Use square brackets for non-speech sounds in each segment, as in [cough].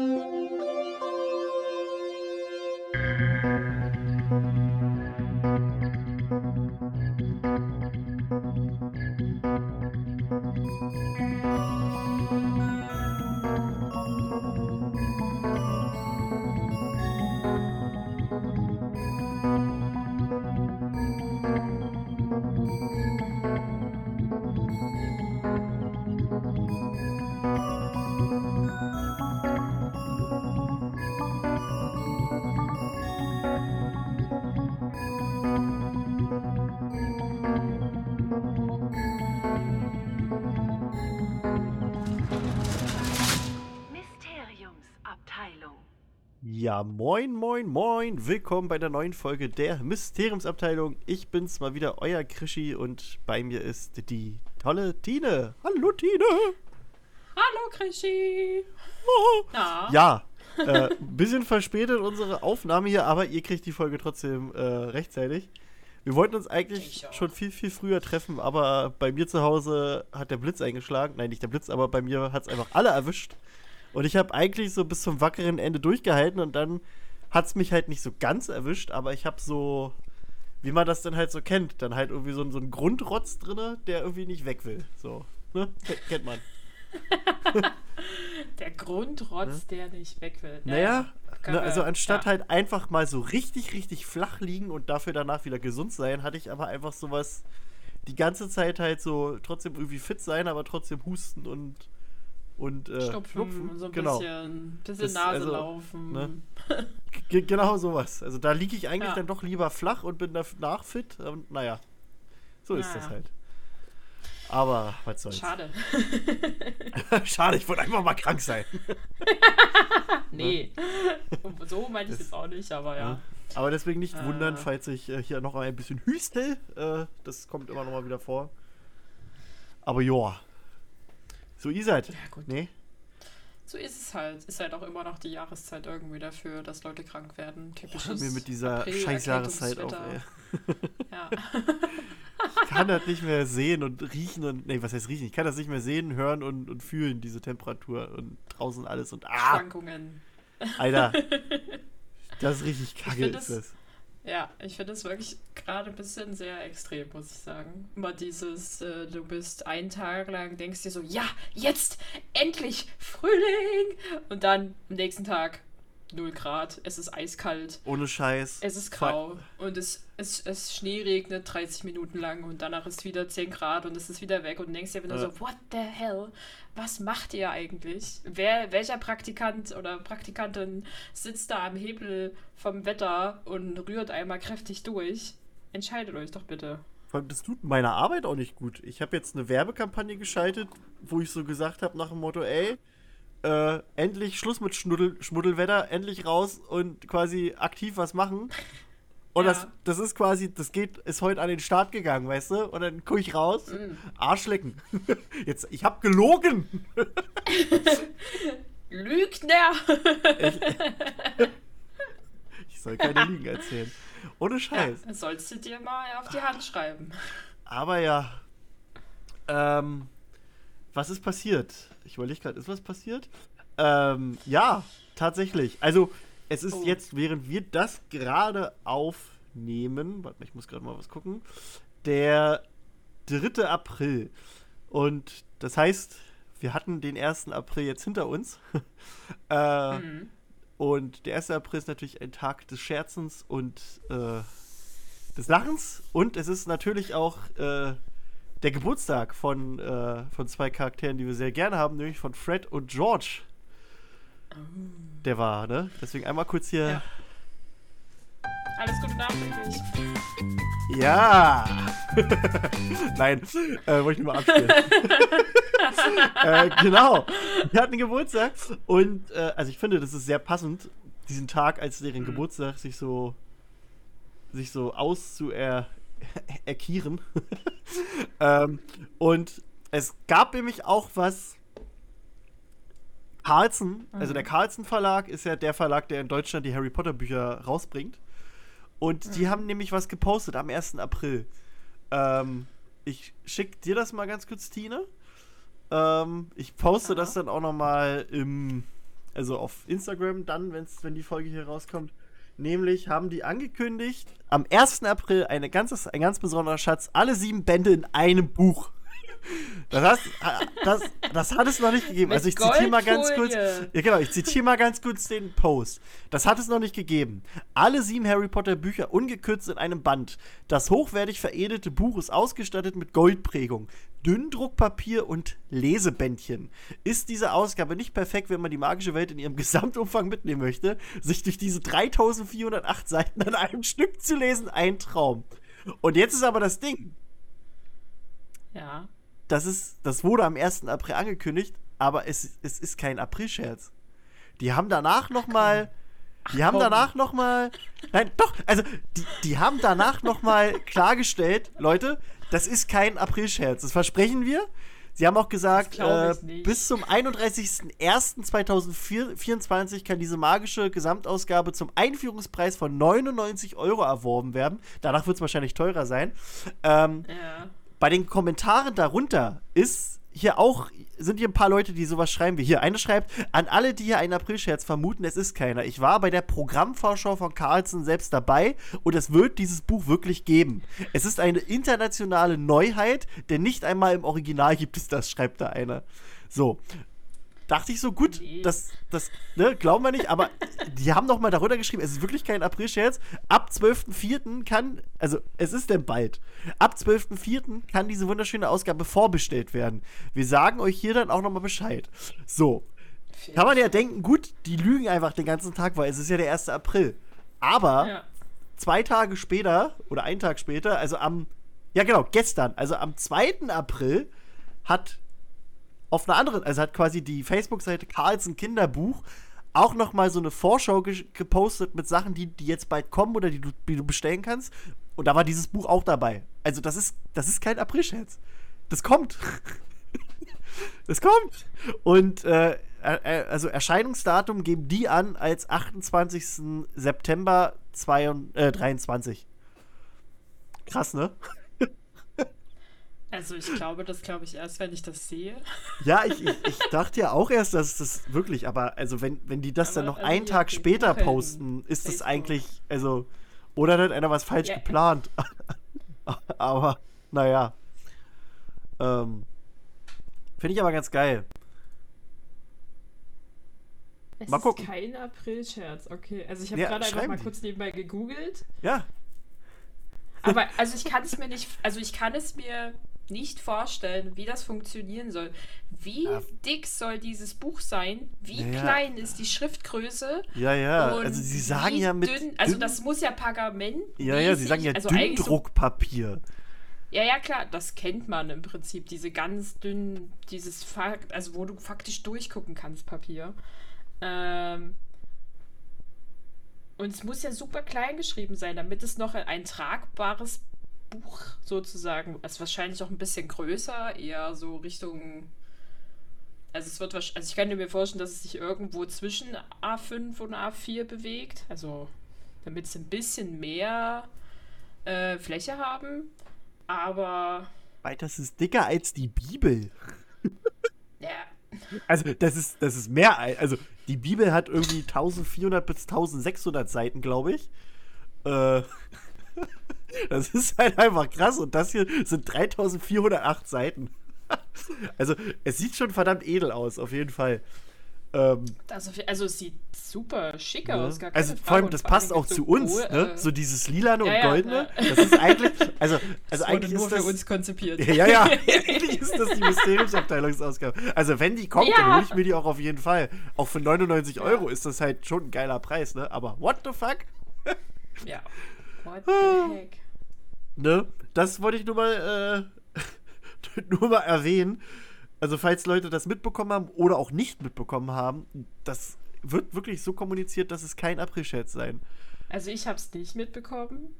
Mysteriumsabteilung. Ja, moin, moin, moin. Willkommen bei der neuen Folge der Mysteriumsabteilung. Ich bin's mal wieder, euer Krischi und bei mir ist die tolle Tine. Hallo, Tine. Hallo Krischi. Na? Ja, äh, bisschen verspätet unsere Aufnahme hier, aber ihr kriegt die Folge trotzdem äh, rechtzeitig. Wir wollten uns eigentlich schon viel, viel früher treffen, aber bei mir zu Hause hat der Blitz eingeschlagen. Nein, nicht der Blitz, aber bei mir hat es einfach alle erwischt. Und ich habe eigentlich so bis zum wackeren Ende durchgehalten und dann hat es mich halt nicht so ganz erwischt, aber ich habe so, wie man das dann halt so kennt, dann halt irgendwie so, so einen Grundrotz drinne, der irgendwie nicht weg will. So, ne? Kennt man. [laughs] Der Grundrotz, der nicht weg will. Ja, Naja, ja. Kann ne, also anstatt ja. halt einfach mal so richtig, richtig flach liegen und dafür danach wieder gesund sein, hatte ich aber einfach sowas die ganze Zeit halt so trotzdem irgendwie fit sein, aber trotzdem husten und und äh, Schnupfen, so ein genau. bisschen, bisschen Das- Nase also, laufen. ne? Genau sowas. Also da liege ich eigentlich Ja. dann doch lieber flach und bin danach fit. Und naja, so ist das Naja. halt. Aber was soll's. Schade. [laughs] Schade, ich wollte einfach mal krank sein. [laughs] nee. so meinte ich es auch nicht, aber ja. Ne? Aber deswegen nicht Äh. wundern, falls ich äh, hier noch ein bisschen hüstel. Äh, das kommt immer noch mal wieder vor. Aber joa. So ihr seid. Ja, gut. Nee? So ist es halt. Ist halt auch immer noch die Jahreszeit irgendwie dafür, dass Leute krank werden. Typisches mir mit dieser April- scheiß Jahreszeit auf, ey. [laughs] Ja. Ich kann das nicht mehr sehen und riechen und. Nee, was heißt riechen? Ich kann das nicht mehr sehen, hören und, und fühlen, diese Temperatur und draußen alles und. Ah! Schwankungen. Alter. [laughs] Das ist richtig kacke, ist das. Ja, ich finde es wirklich gerade ein bisschen sehr extrem, muss ich sagen. Immer dieses, äh, du bist einen Tag lang, denkst dir so, ja, jetzt, endlich, Frühling! Und dann am nächsten Tag 0 Grad, es ist eiskalt, Ohne Scheiß. es ist grau und es, es, es Schnee regnet 30 Minuten lang und danach ist wieder 10 Grad und es ist wieder weg und denkst dir wieder Ja. so, what the hell? Was macht ihr eigentlich? Wer, welcher Praktikant oder Praktikantin sitzt da am Hebel vom Wetter und rührt einmal kräftig durch? Entscheidet euch doch bitte. Vor allem, das tut meiner Arbeit auch nicht gut. Ich habe jetzt eine Werbekampagne geschaltet, wo ich so gesagt habe nach dem Motto, ey, äh, endlich Schluss mit Schnuddel, Schmuddelwetter, endlich raus und quasi aktiv was machen. Und Ja. das, das ist quasi, das geht, ist heute an den Start gegangen, weißt du? Und dann gucke ich raus, Mm. Arsch lecken. [laughs] Jetzt, ich habe gelogen. [laughs] Lügner! [laughs] Ich soll keine Lügen erzählen. Ohne ja, Scheiß. das sollst du dir mal auf die Hand schreiben. Aber ja. Ähm, was ist passiert? Ich überlege gerade, ist was passiert? Ähm, ja, tatsächlich. Also, es ist Oh. jetzt, während wir das gerade aufnehmen, warte mal, ich muss gerade mal was gucken, der 3. April. Und das heißt, wir hatten den 1. April jetzt hinter uns. [laughs] äh, Mhm. und der 1. April ist natürlich ein Tag des Scherzens und äh, des Lachens. Und es ist natürlich auch äh, der Geburtstag von, äh, von zwei Charakteren, die wir sehr gerne haben, nämlich von Fred und George. Der war, ne? Deswegen einmal kurz hier. Ja. Alles Gute nachträglich. Ja! [laughs] Nein, äh, wollte ich nur mal abspielen. [laughs] äh, genau. Wir hatten Geburtstag und äh, also ich finde, das ist sehr passend, diesen Tag als deren Mhm. Geburtstag sich so sich so auszuer erkieren. [laughs] ähm, und es gab nämlich auch was Carlsen, also Mhm. der Carlsen Verlag ist ja der Verlag, der in Deutschland die Harry Potter Bücher rausbringt. Und die Mhm. haben nämlich was gepostet am 1. April. Ähm, ich schick dir das mal ganz kurz, Tine. Ähm, ich poste Ja. das dann auch noch mal im, also auf Instagram dann, wenn's, wenn die Folge hier rauskommt. Nämlich haben die angekündigt, am 1. April eine ganzes, ein ganz besonderer Schatz, alle sieben Bände in einem Buch. Das, heißt, das, das hat es noch nicht gegeben. Mit also ich zitiere mal ganz kurz. Ja, genau, ich zitiere mal ganz kurz den Post. Das hat es noch nicht gegeben. Alle sieben Harry Potter Bücher ungekürzt in einem Band. Das hochwertig veredelte Buch ist ausgestattet mit Goldprägung, Dünndruckpapier und Lesebändchen. Ist diese Ausgabe nicht perfekt, wenn man die magische Welt in ihrem Gesamtumfang mitnehmen möchte? Sich durch diese 3408 Seiten an einem Stück zu lesen, ein Traum. Und jetzt ist aber das Ding. Ja. Das, ist, das wurde am 1. April angekündigt, aber es, es ist kein Aprilscherz. Die haben danach noch mal, die haben danach noch mal, nein, doch, also die, die haben danach noch mal klargestellt, Leute, das ist kein Aprilscherz, das versprechen wir. Sie haben auch gesagt, äh, bis zum 31.01.2024 kann diese magische Gesamtausgabe zum Einführungspreis von 99 Euro erworben werden. Danach wird es wahrscheinlich teurer sein. Ähm, Ja. Bei den Kommentaren darunter ist hier auch, sind hier ein paar Leute, die sowas schreiben wie hier. Einer schreibt, an alle, die hier einen Aprilscherz vermuten, es ist keiner. Ich war bei der Programmvorschau von Carlsen selbst dabei und es wird dieses Buch wirklich geben. Es ist eine internationale Neuheit, denn nicht einmal im Original gibt es das, schreibt da einer. So. Dachte ich so, gut, Nee. das, das, ne, glauben wir nicht, aber die haben noch mal darunter geschrieben, es ist wirklich kein Aprilscherz. Ab 12.04. kann, also es ist denn bald, ab 12.04. kann diese wunderschöne Ausgabe vorbestellt werden. Wir sagen euch hier dann auch noch mal Bescheid. So, kann man ja denken, gut, die lügen einfach den ganzen Tag, weil es ist ja der 1. April. Aber Ja. zwei Tage später oder einen Tag später, also am, ja genau, gestern, also am 2. April hat auf einer anderen, also hat quasi die Facebook-Seite Carlsen Kinderbuch auch noch mal so eine Vorschau ge gepostet mit Sachen, die, die jetzt bald kommen oder die du, die du bestellen kannst. Und da war dieses Buch auch dabei. Also das ist, das ist kein Aprilscherz. Das kommt. [laughs] das kommt. Und äh, äh, also Erscheinungsdatum geben die an als 28. September 2023. Krass, ne? Also ich glaube, das glaube ich erst, wenn ich das sehe. [laughs] Ja, ich, ich, ich dachte ja auch erst, dass das wirklich, aber also wenn, wenn die das dann Aber, noch also einen Tag später posten, ist das Facebook. eigentlich, also, oder hat einer was falsch Ja. geplant. [laughs] aber, naja. Ähm, Finde ich aber ganz geil. Es Mal ist gucken. kein Aprilscherz, okay. Also ich habe Ja, gerade einfach mal die. kurz nebenbei gegoogelt. Ja, Aber also ich kann es mir nicht, also ich kann es mir nicht vorstellen, wie das funktionieren soll. Wie Ja. dick soll dieses Buch sein? Wie Ja, klein ist die Schriftgröße? ja, ja. Und also sie sagen ja mit. Dünn, also das muss ja Pergament. ja, ja, sie sagen ja also so, Dünndruckpapier. Ja, ja, klar, das kennt man im Prinzip. Diese ganz dünnen, dieses, Fa- also wo du faktisch durchgucken kannst, Papier. Ähm, und es muss ja super klein geschrieben sein, damit es noch ein tragbares Buch sozusagen, also wahrscheinlich auch ein bisschen größer, eher so Richtung. Also es wird wahrscheinlich, also ich könnte mir vorstellen, dass es sich irgendwo zwischen A5 und A4 bewegt. Also damit es ein bisschen mehr äh, Fläche haben. Aber Weil das ist dicker als die Bibel. [laughs] ja, Also, das ist, das ist mehr. ein- Also, die Bibel hat irgendwie 1400 bis 1600 Seiten, glaube ich. Äh, das ist halt einfach krass. Und das hier sind 3408 Seiten. Also, es sieht schon verdammt edel aus, auf jeden Fall. Ähm, auf, also es sieht super schick ne? aus. Gar keine also, Frage. vor allem, das vor passt auch mit zu so uns, Gold, ne? äh, So dieses Lilane ja, und Goldene. ja. Das ist eigentlich. Also, [laughs] also eigentlich nur ist das. für uns konzipiert. [laughs] Ja, ja, [laughs] eigentlich ist das die Mysteriumsabteilungsausgabe. Also, wenn die kommt, dann Ja. hole ich mir die auch auf jeden Fall. Auch für 99 Euro ist das halt schon ein geiler Preis, ne? Aber what the fuck? Ja. What the heck? Ne? Das wollte ich nur mal, äh, [laughs] nur mal erwähnen. Also, falls Leute das mitbekommen haben oder auch nicht mitbekommen haben, das wird wirklich so kommuniziert, dass es kein Aprilscherz sein. Also ich habe es nicht mitbekommen.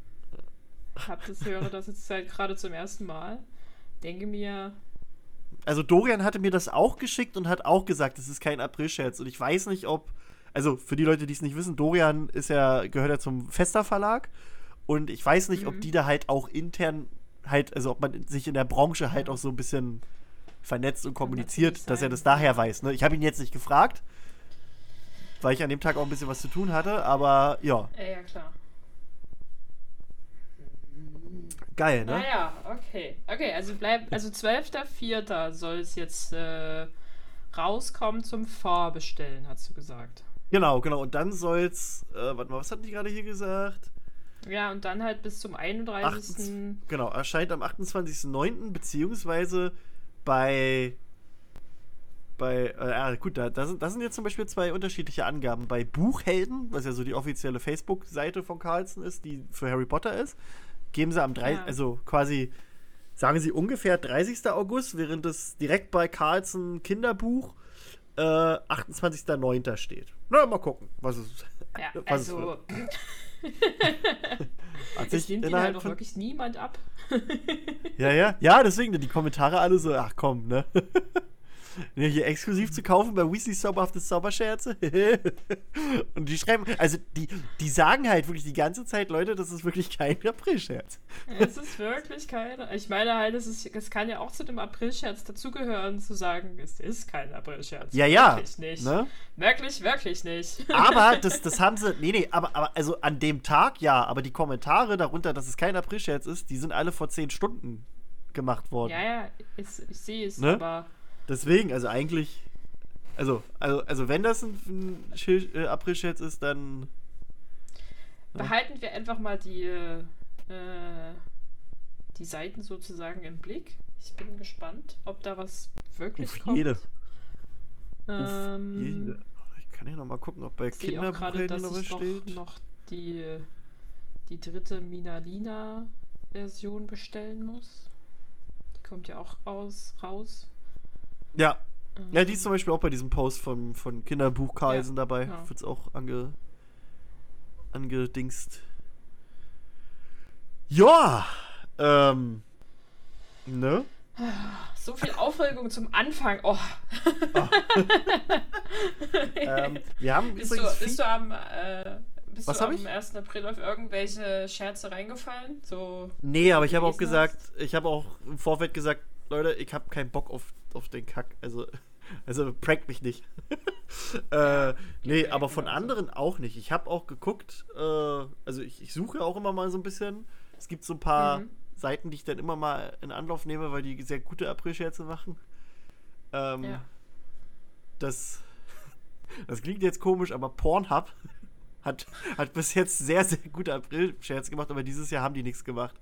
Hab das höre das jetzt halt gerade zum ersten Mal. Denke mir, Also Dorian hatte mir das auch geschickt und hat auch gesagt, es ist kein Aprilscherz. Und ich weiß nicht, ob. Also für die Leute, die es nicht wissen, Dorian ist ja, gehört ja zum Fester Verlag. Und ich weiß nicht, ob Mhm. die da halt auch intern halt, also ob man sich in der Branche halt auch so ein bisschen vernetzt und kommuniziert, natürlich dass er das daher weiß. Ne? Ich habe ihn jetzt nicht gefragt. weil ich an dem Tag auch ein bisschen was zu tun hatte, aber ja. Ja, ja, klar. Geil, ne? Naja, okay. Okay, also bleibt, also 12.04. soll es jetzt äh, rauskommen zum Vorbestellen, hast du gesagt. Genau, genau. Und dann soll's, äh, warte mal, was hatten die gerade hier gesagt? Ja, und dann halt bis zum 31. 28, genau, erscheint am 28.09. beziehungsweise bei bei, äh, ja, gut, da, da, sind, da sind jetzt zum Beispiel zwei unterschiedliche Angaben. Bei Buchhelden, was ja so die offizielle Facebook-Seite von Carlsen ist, die für Harry Potter ist, geben sie am 3, Ja. also quasi, sagen sie ungefähr 30. August, während es direkt bei Carlsen Kinderbuch äh, 28.09. steht. Na, mal gucken, was es, Ja, [laughs] was es also, wird. [laughs] [laughs] Hat sich nimmt innerhalb halt von, wirklich niemand ab. Ja, ja. Ja, deswegen die Kommentare alle so, ach komm, ne? [laughs] Hier exklusiv zu kaufen bei Weasley Zauberhafte Zauberscherze. [laughs] Und die schreiben, also die, die sagen halt wirklich die ganze Zeit, Leute, das ist wirklich kein April-Scherz. Es ist wirklich keine. Ich meine halt, es, ist, es kann ja auch zu dem Aprilscherz dazugehören, zu sagen, es ist kein Aprilscherz. Ja, ja. Wirklich nicht. Ne? Wirklich, wirklich nicht. Aber [laughs] das, das haben sie, nee, nee, aber, aber also an dem Tag ja, aber die Kommentare darunter, dass es kein April-Scherz ist, die sind alle vor zehn Stunden gemacht worden. Ja, ja, ich, ich sehe es, Ne? aber Deswegen, also eigentlich, also, also, also wenn das ein, ein äh, April-Scherz ist, dann behalten wir einfach mal die, äh, die Seiten sozusagen im Blick. Ich bin gespannt, ob da was wirklich auf kommt. jede. Ähm, Jede. Ich kann ja noch mal gucken, ob bei Kinderbuchhelden noch was ich noch, steht. noch die, die dritte Minalina-Version bestellen muss. Die kommt ja auch aus, raus. Ja. Ja, die ist zum Beispiel auch bei diesem Post von, von Kinderbuch Carlsen dabei. genau. Wird's auch ange, angedingst. Ja, ähm, ne? [sighs] So viel Aufregung zum Anfang. Oh. [laughs] ähm, wir haben bist, du, bist du am, äh, bist Was du am ich? 1. April auf irgendwelche Scherze reingefallen? So, Nee, aber ich habe auch gesagt, ich habe auch im Vorfeld gesagt, Leute, ich habe keinen Bock auf, auf den Kack. Also, [laughs] also prankt mich nicht. [laughs] äh, nee, aber von genauso. anderen auch nicht. Ich habe auch geguckt, äh, also ich, ich suche auch immer mal so ein bisschen. Es gibt so ein paar Mhm. Seiten, die ich dann immer mal in Anlauf nehme, weil die sehr gute April-Scherze machen. Ähm, ja. das, [laughs] das klingt jetzt komisch, aber Pornhub hat, hat bis jetzt sehr, sehr gute April-Scherze gemacht, aber dieses Jahr haben die nichts gemacht.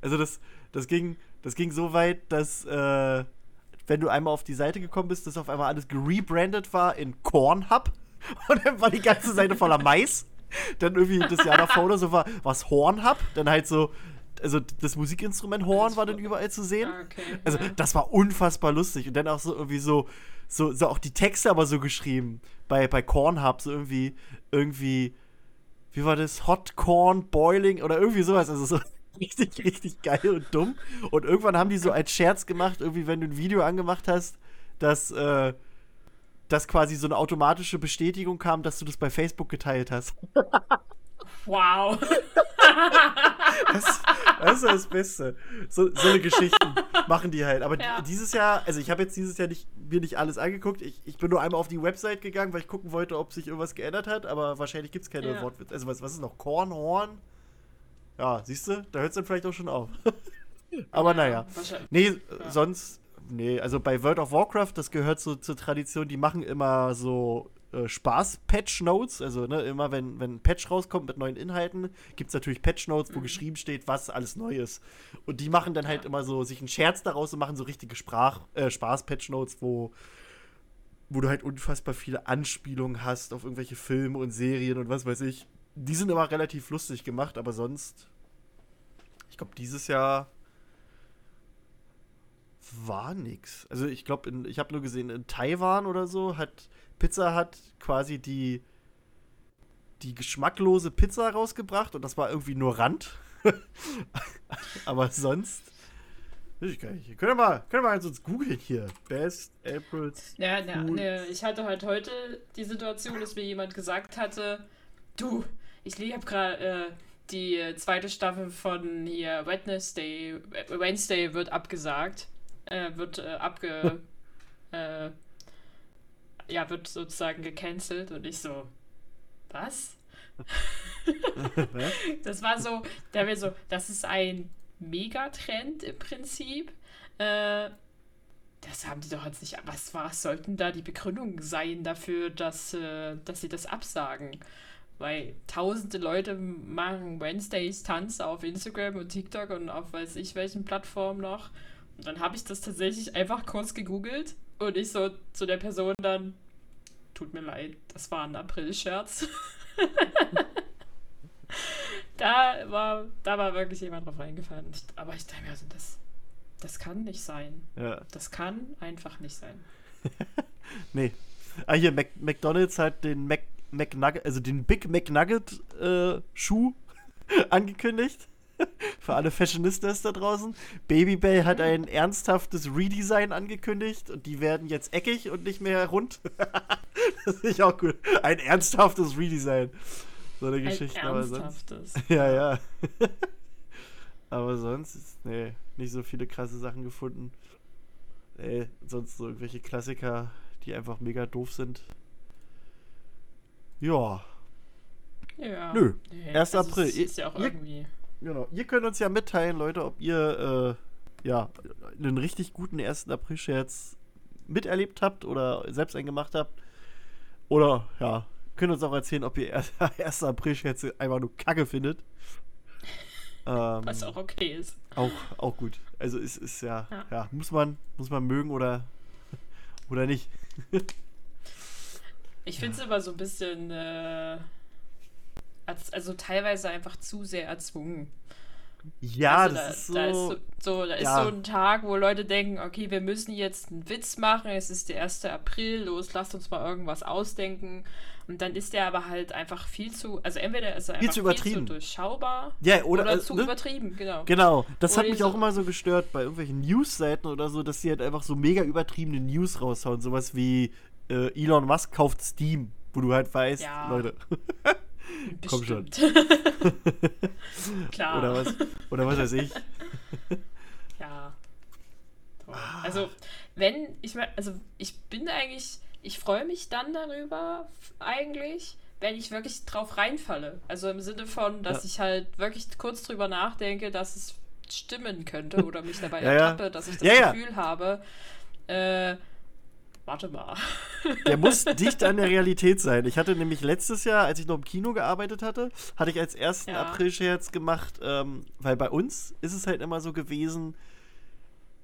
Also das, das, ging, das ging so weit, dass äh, wenn du einmal auf die Seite gekommen bist, dass auf einmal alles gerebrandet war in Cornhub [laughs] und dann war die ganze Seite voller Mais. Dann irgendwie das Jahr davor oder so war was Hornhub, dann halt so, also das Musikinstrument Horn war dann überall zu sehen. Ah, okay. Also ja. das war unfassbar lustig. Und dann auch so irgendwie so, so, so auch die Texte aber so geschrieben. Bei, bei Cornhub, so irgendwie, irgendwie, wie war das? Hot Corn Boiling oder irgendwie sowas. Also so richtig, richtig geil und dumm. Und irgendwann haben die so als Scherz gemacht, irgendwie, wenn du ein Video angemacht hast, dass, äh, dass quasi so eine automatische Bestätigung kam, dass du das bei Facebook geteilt hast. Wow. [laughs] Das, das ist das Beste. So, so eine Geschichten machen die halt. Aber Ja. dieses Jahr, also ich habe jetzt dieses Jahr nicht, mir nicht alles angeguckt. Ich, ich bin nur einmal auf die Website gegangen, weil ich gucken wollte, ob sich irgendwas geändert hat. Aber wahrscheinlich gibt es keine Ja. Wortwitze. Also was, was ist noch? Kornhorn? Ja, siehst du? Da hört es dann vielleicht auch schon auf. [laughs] aber naja. Nee, äh, sonst, nee, also bei World of Warcraft, das gehört so zur Tradition, die machen immer so äh, Spaß-Patch-Notes. Also, ne, immer wenn, wenn ein Patch rauskommt mit neuen Inhalten, gibt es natürlich Patch-Notes, wo geschrieben steht, was alles neu ist. Und die machen dann halt immer so sich einen Scherz daraus und machen so richtige Sprach, äh, Spaß-Patch-Notes, wo wo du halt unfassbar viele Anspielungen hast auf irgendwelche Filme und Serien und was weiß ich. Die sind immer relativ lustig gemacht, aber sonst, ich glaube, dieses Jahr war nix. Also ich glaube, ich habe nur gesehen, in Taiwan oder so hat Pizza hat quasi die die geschmacklose Pizza rausgebracht und das war irgendwie nur Rand. [laughs] aber sonst ich gar nicht. Können wir mal, können wir mal sonst googeln hier. Best April's Ja, ja, ne, ich hatte halt heute die Situation, dass mir jemand gesagt hatte, du, ich habe gerade äh, die zweite Staffel von hier Wednesday, Wednesday wird abgesagt, äh, wird äh, abge, [laughs] äh, ja, wird sozusagen gecancelt und ich so, was? [laughs] [laughs] das war so, der will so, das ist ein Megatrend im Prinzip. Äh, das haben die doch jetzt nicht. Was, was sollten da die Begründungen sein dafür, dass, äh, dass sie das absagen? Weil tausende Leute machen Wednesdays Tanz auf Instagram und TikTok und auf weiß ich welchen Plattformen noch. Und dann habe ich das tatsächlich einfach kurz gegoogelt und ich so zu der Person dann, tut mir leid, das war ein April-Scherz. [laughs] da, war, da war wirklich jemand drauf reingefallen. Aber ich dachte mir, also das, das kann nicht sein. Ja. Das kann einfach nicht sein. [laughs] nee. Ah, hier, Mac McDonalds hat den Mac McNugget, also den Big McNugget äh, Schuh [laughs] angekündigt. [laughs] Für alle Fashionistas da draußen. Babybell hat ein ernsthaftes Redesign angekündigt und die werden jetzt eckig und nicht mehr rund. [laughs] das finde ich auch gut. Ein ernsthaftes Redesign. So eine Geschichte. Ein ernsthaftes. Sonst, ja, ja. aber sonst ist, nee, nicht so viele krasse Sachen gefunden. Nee, sonst so irgendwelche Klassiker, die einfach mega doof sind. Ja. Ja. Nö. Nee, 1. also April. ist ja auch Ihr- irgendwie. Genau. Ihr könnt uns ja mitteilen, Leute, ob ihr äh, ja einen richtig guten 1. April-Scherz miterlebt habt oder selbst einen gemacht habt. Oder ja, könnt uns auch erzählen, ob ihr [laughs] 1. April-Scherze einfach nur Kacke findet. [laughs] Ähm, Was auch okay ist. auch, auch gut. Also es ist ja, Ja. ja, muss man, muss man mögen oder, [laughs] oder nicht. Ich finde es immer so ein bisschen, äh, als, also teilweise einfach zu sehr erzwungen. Ja, also das da, ist so. Da ist so, so, da ist ja. so ein Tag, wo Leute denken, okay, wir müssen jetzt einen Witz machen, es ist der 1. April, los, lasst uns mal irgendwas ausdenken. Und dann ist der aber halt einfach viel zu, also entweder ist er Viel einfach zu viel übertrieben. zu durchschaubar ja, oder, oder, äh, zu ne? übertrieben, genau. Genau, das hat Oder mich so- auch immer so gestört bei irgendwelchen News-Seiten oder so, dass sie halt einfach so mega übertriebene News raushauen. Sowas wie äh, Elon Musk kauft Steam, wo du halt weißt, Ja. Leute. [laughs] Komm schon. [laughs] Klar. oder was oder was weiß ich. [laughs] Ja. Toll. Also, wenn, ich mein, also ich bin eigentlich, ich freue mich dann darüber eigentlich, wenn ich wirklich drauf reinfalle. Also im Sinne von, dass Ja. ich halt wirklich kurz drüber nachdenke, dass es stimmen könnte oder mich dabei Ja, ertappe, dass ich das ja. Gefühl habe, äh, warte mal. Der muss [laughs] dicht an der Realität sein. Ich hatte nämlich letztes Jahr, als ich noch im Kino gearbeitet hatte, hatte ich als ersten Ja. April-Scherz gemacht, ähm, weil bei uns ist es halt immer so gewesen,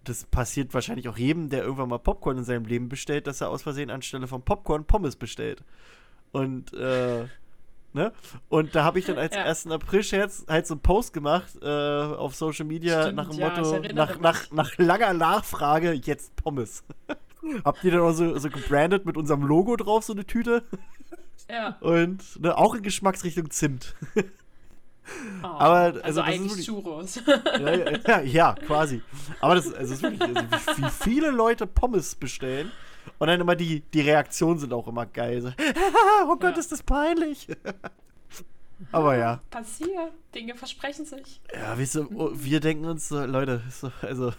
das passiert wahrscheinlich auch jedem, der irgendwann mal Popcorn in seinem Leben bestellt, dass er aus Versehen anstelle von Popcorn Pommes bestellt. Und, äh, ne? Und da habe ich dann als Ja. ersten April-Scherz halt so einen Post gemacht äh, auf Social Media Stimmt, nach dem ja, Motto, nach, nach, nach langer Nachfrage, jetzt Pommes. [laughs] Habt ihr dann auch so, so gebrandet mit unserem Logo drauf, so eine Tüte? Ja. Und ne, auch in Geschmacksrichtung Zimt. Oh, Aber, also, also eigentlich wirklich- Churros. ja, ja, ja, quasi. Aber das, also das ist wirklich, also wie, viele Leute Pommes bestellen. Und dann immer die, die Reaktionen sind auch immer geil. So, [laughs] oh Gott, Ja. ist das peinlich. Aber ja. Passiert. Dinge versprechen sich. Ja, weißt du, oh, wir denken uns so, Leute, also,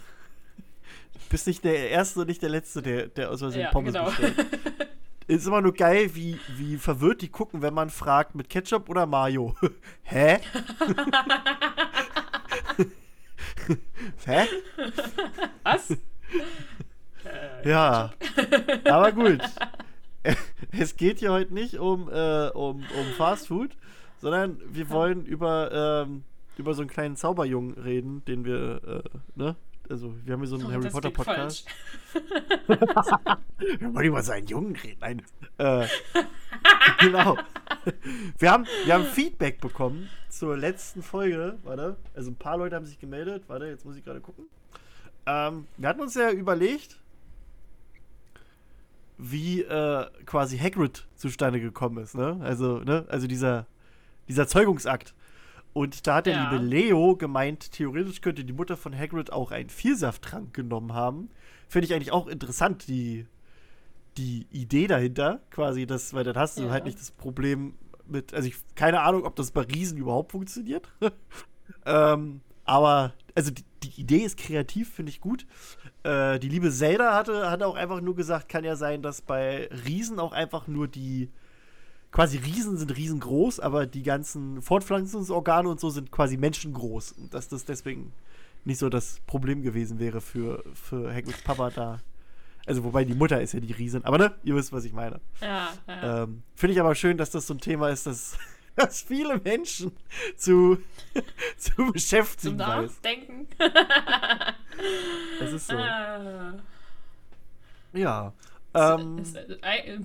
bist nicht der Erste und nicht der Letzte, der, der aus Versehen Ja, Pommes genau. bestellt. [laughs] Ist immer nur geil, wie, wie verwirrt die gucken, wenn man fragt, mit Ketchup oder Mayo. [laughs] Hä? [laughs] Hä? Was? Äh, Ja. Aber gut. Es geht hier heute nicht um, äh, um, um Fast Food, sondern wir wollen über, ähm, über so einen kleinen Zauberjungen reden, den wir, äh, ne? Also, wir haben hier so einen Oh, Harry Potter Podcast. [laughs] Wir wollen über seinen Jungen reden. Nein. Äh, [laughs] genau. Wir haben, wir haben Feedback bekommen zur letzten Folge. Warte. Also ein paar Leute haben sich gemeldet. Warte, jetzt muss ich gerade gucken. Ähm, wir hatten uns ja überlegt, wie äh, quasi Hagrid zustande gekommen ist, ne? Also, ne? Also dieser, dieser Zeugungsakt. Und da hat der Ja. liebe Leo gemeint, theoretisch könnte die Mutter von Hagrid auch einen Vielsafttrank genommen haben. Finde ich eigentlich auch interessant, die, die Idee dahinter, quasi, das, weil dann hast du Ja. halt nicht das Problem mit, also ich keine Ahnung, ob das bei Riesen überhaupt funktioniert. [laughs] ähm, aber, also die, die Idee ist kreativ, finde ich gut. Äh, die liebe Zelda hatte, hatte auch einfach nur gesagt, kann ja sein, dass bei Riesen auch einfach nur die quasi Riesen sind riesengroß, aber die ganzen Fortpflanzungsorgane und so sind quasi menschengroß. Und dass das deswegen nicht so das Problem gewesen wäre für, für Hagrids Papa da. Also, wobei die Mutter ist ja die Riesen. Aber ne, ihr wisst, was ich meine. Ja, ja. Ähm, Finde ich aber schön, dass das so ein Thema ist, das [laughs] dass viele Menschen zu, [laughs] zu beschäftigen Zum. Nachdenken. Das ist so. Ah. Ja. Ähm, [laughs] Ist- ist- äh,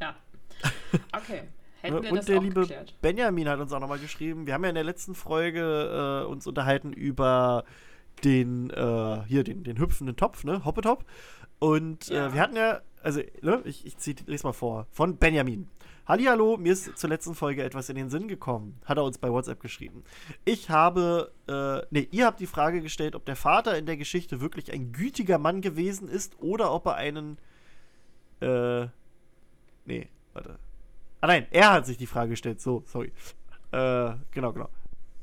ja. [laughs] Okay. Hätten wir und das der auch liebe geklärt. Benjamin hat uns auch nochmal geschrieben. Wir haben ja in der letzten Folge äh, uns unterhalten über den, äh, hier, den, den hüpfenden Topf, ne? Hoppetop. Und Ja. äh, wir hatten ja, also, ne, ich, ich ziehe es mal vor, von Benjamin. Hallihallo, mir ist zur letzten Folge etwas in den Sinn gekommen. Hat er uns bei WhatsApp geschrieben. Ich habe, äh, nee, ihr habt die Frage gestellt, ob der Vater in der Geschichte wirklich ein gütiger Mann gewesen ist oder ob er einen, äh, nee, warte. Ah nein, er hat sich die Frage gestellt. So, sorry. Äh, genau, genau.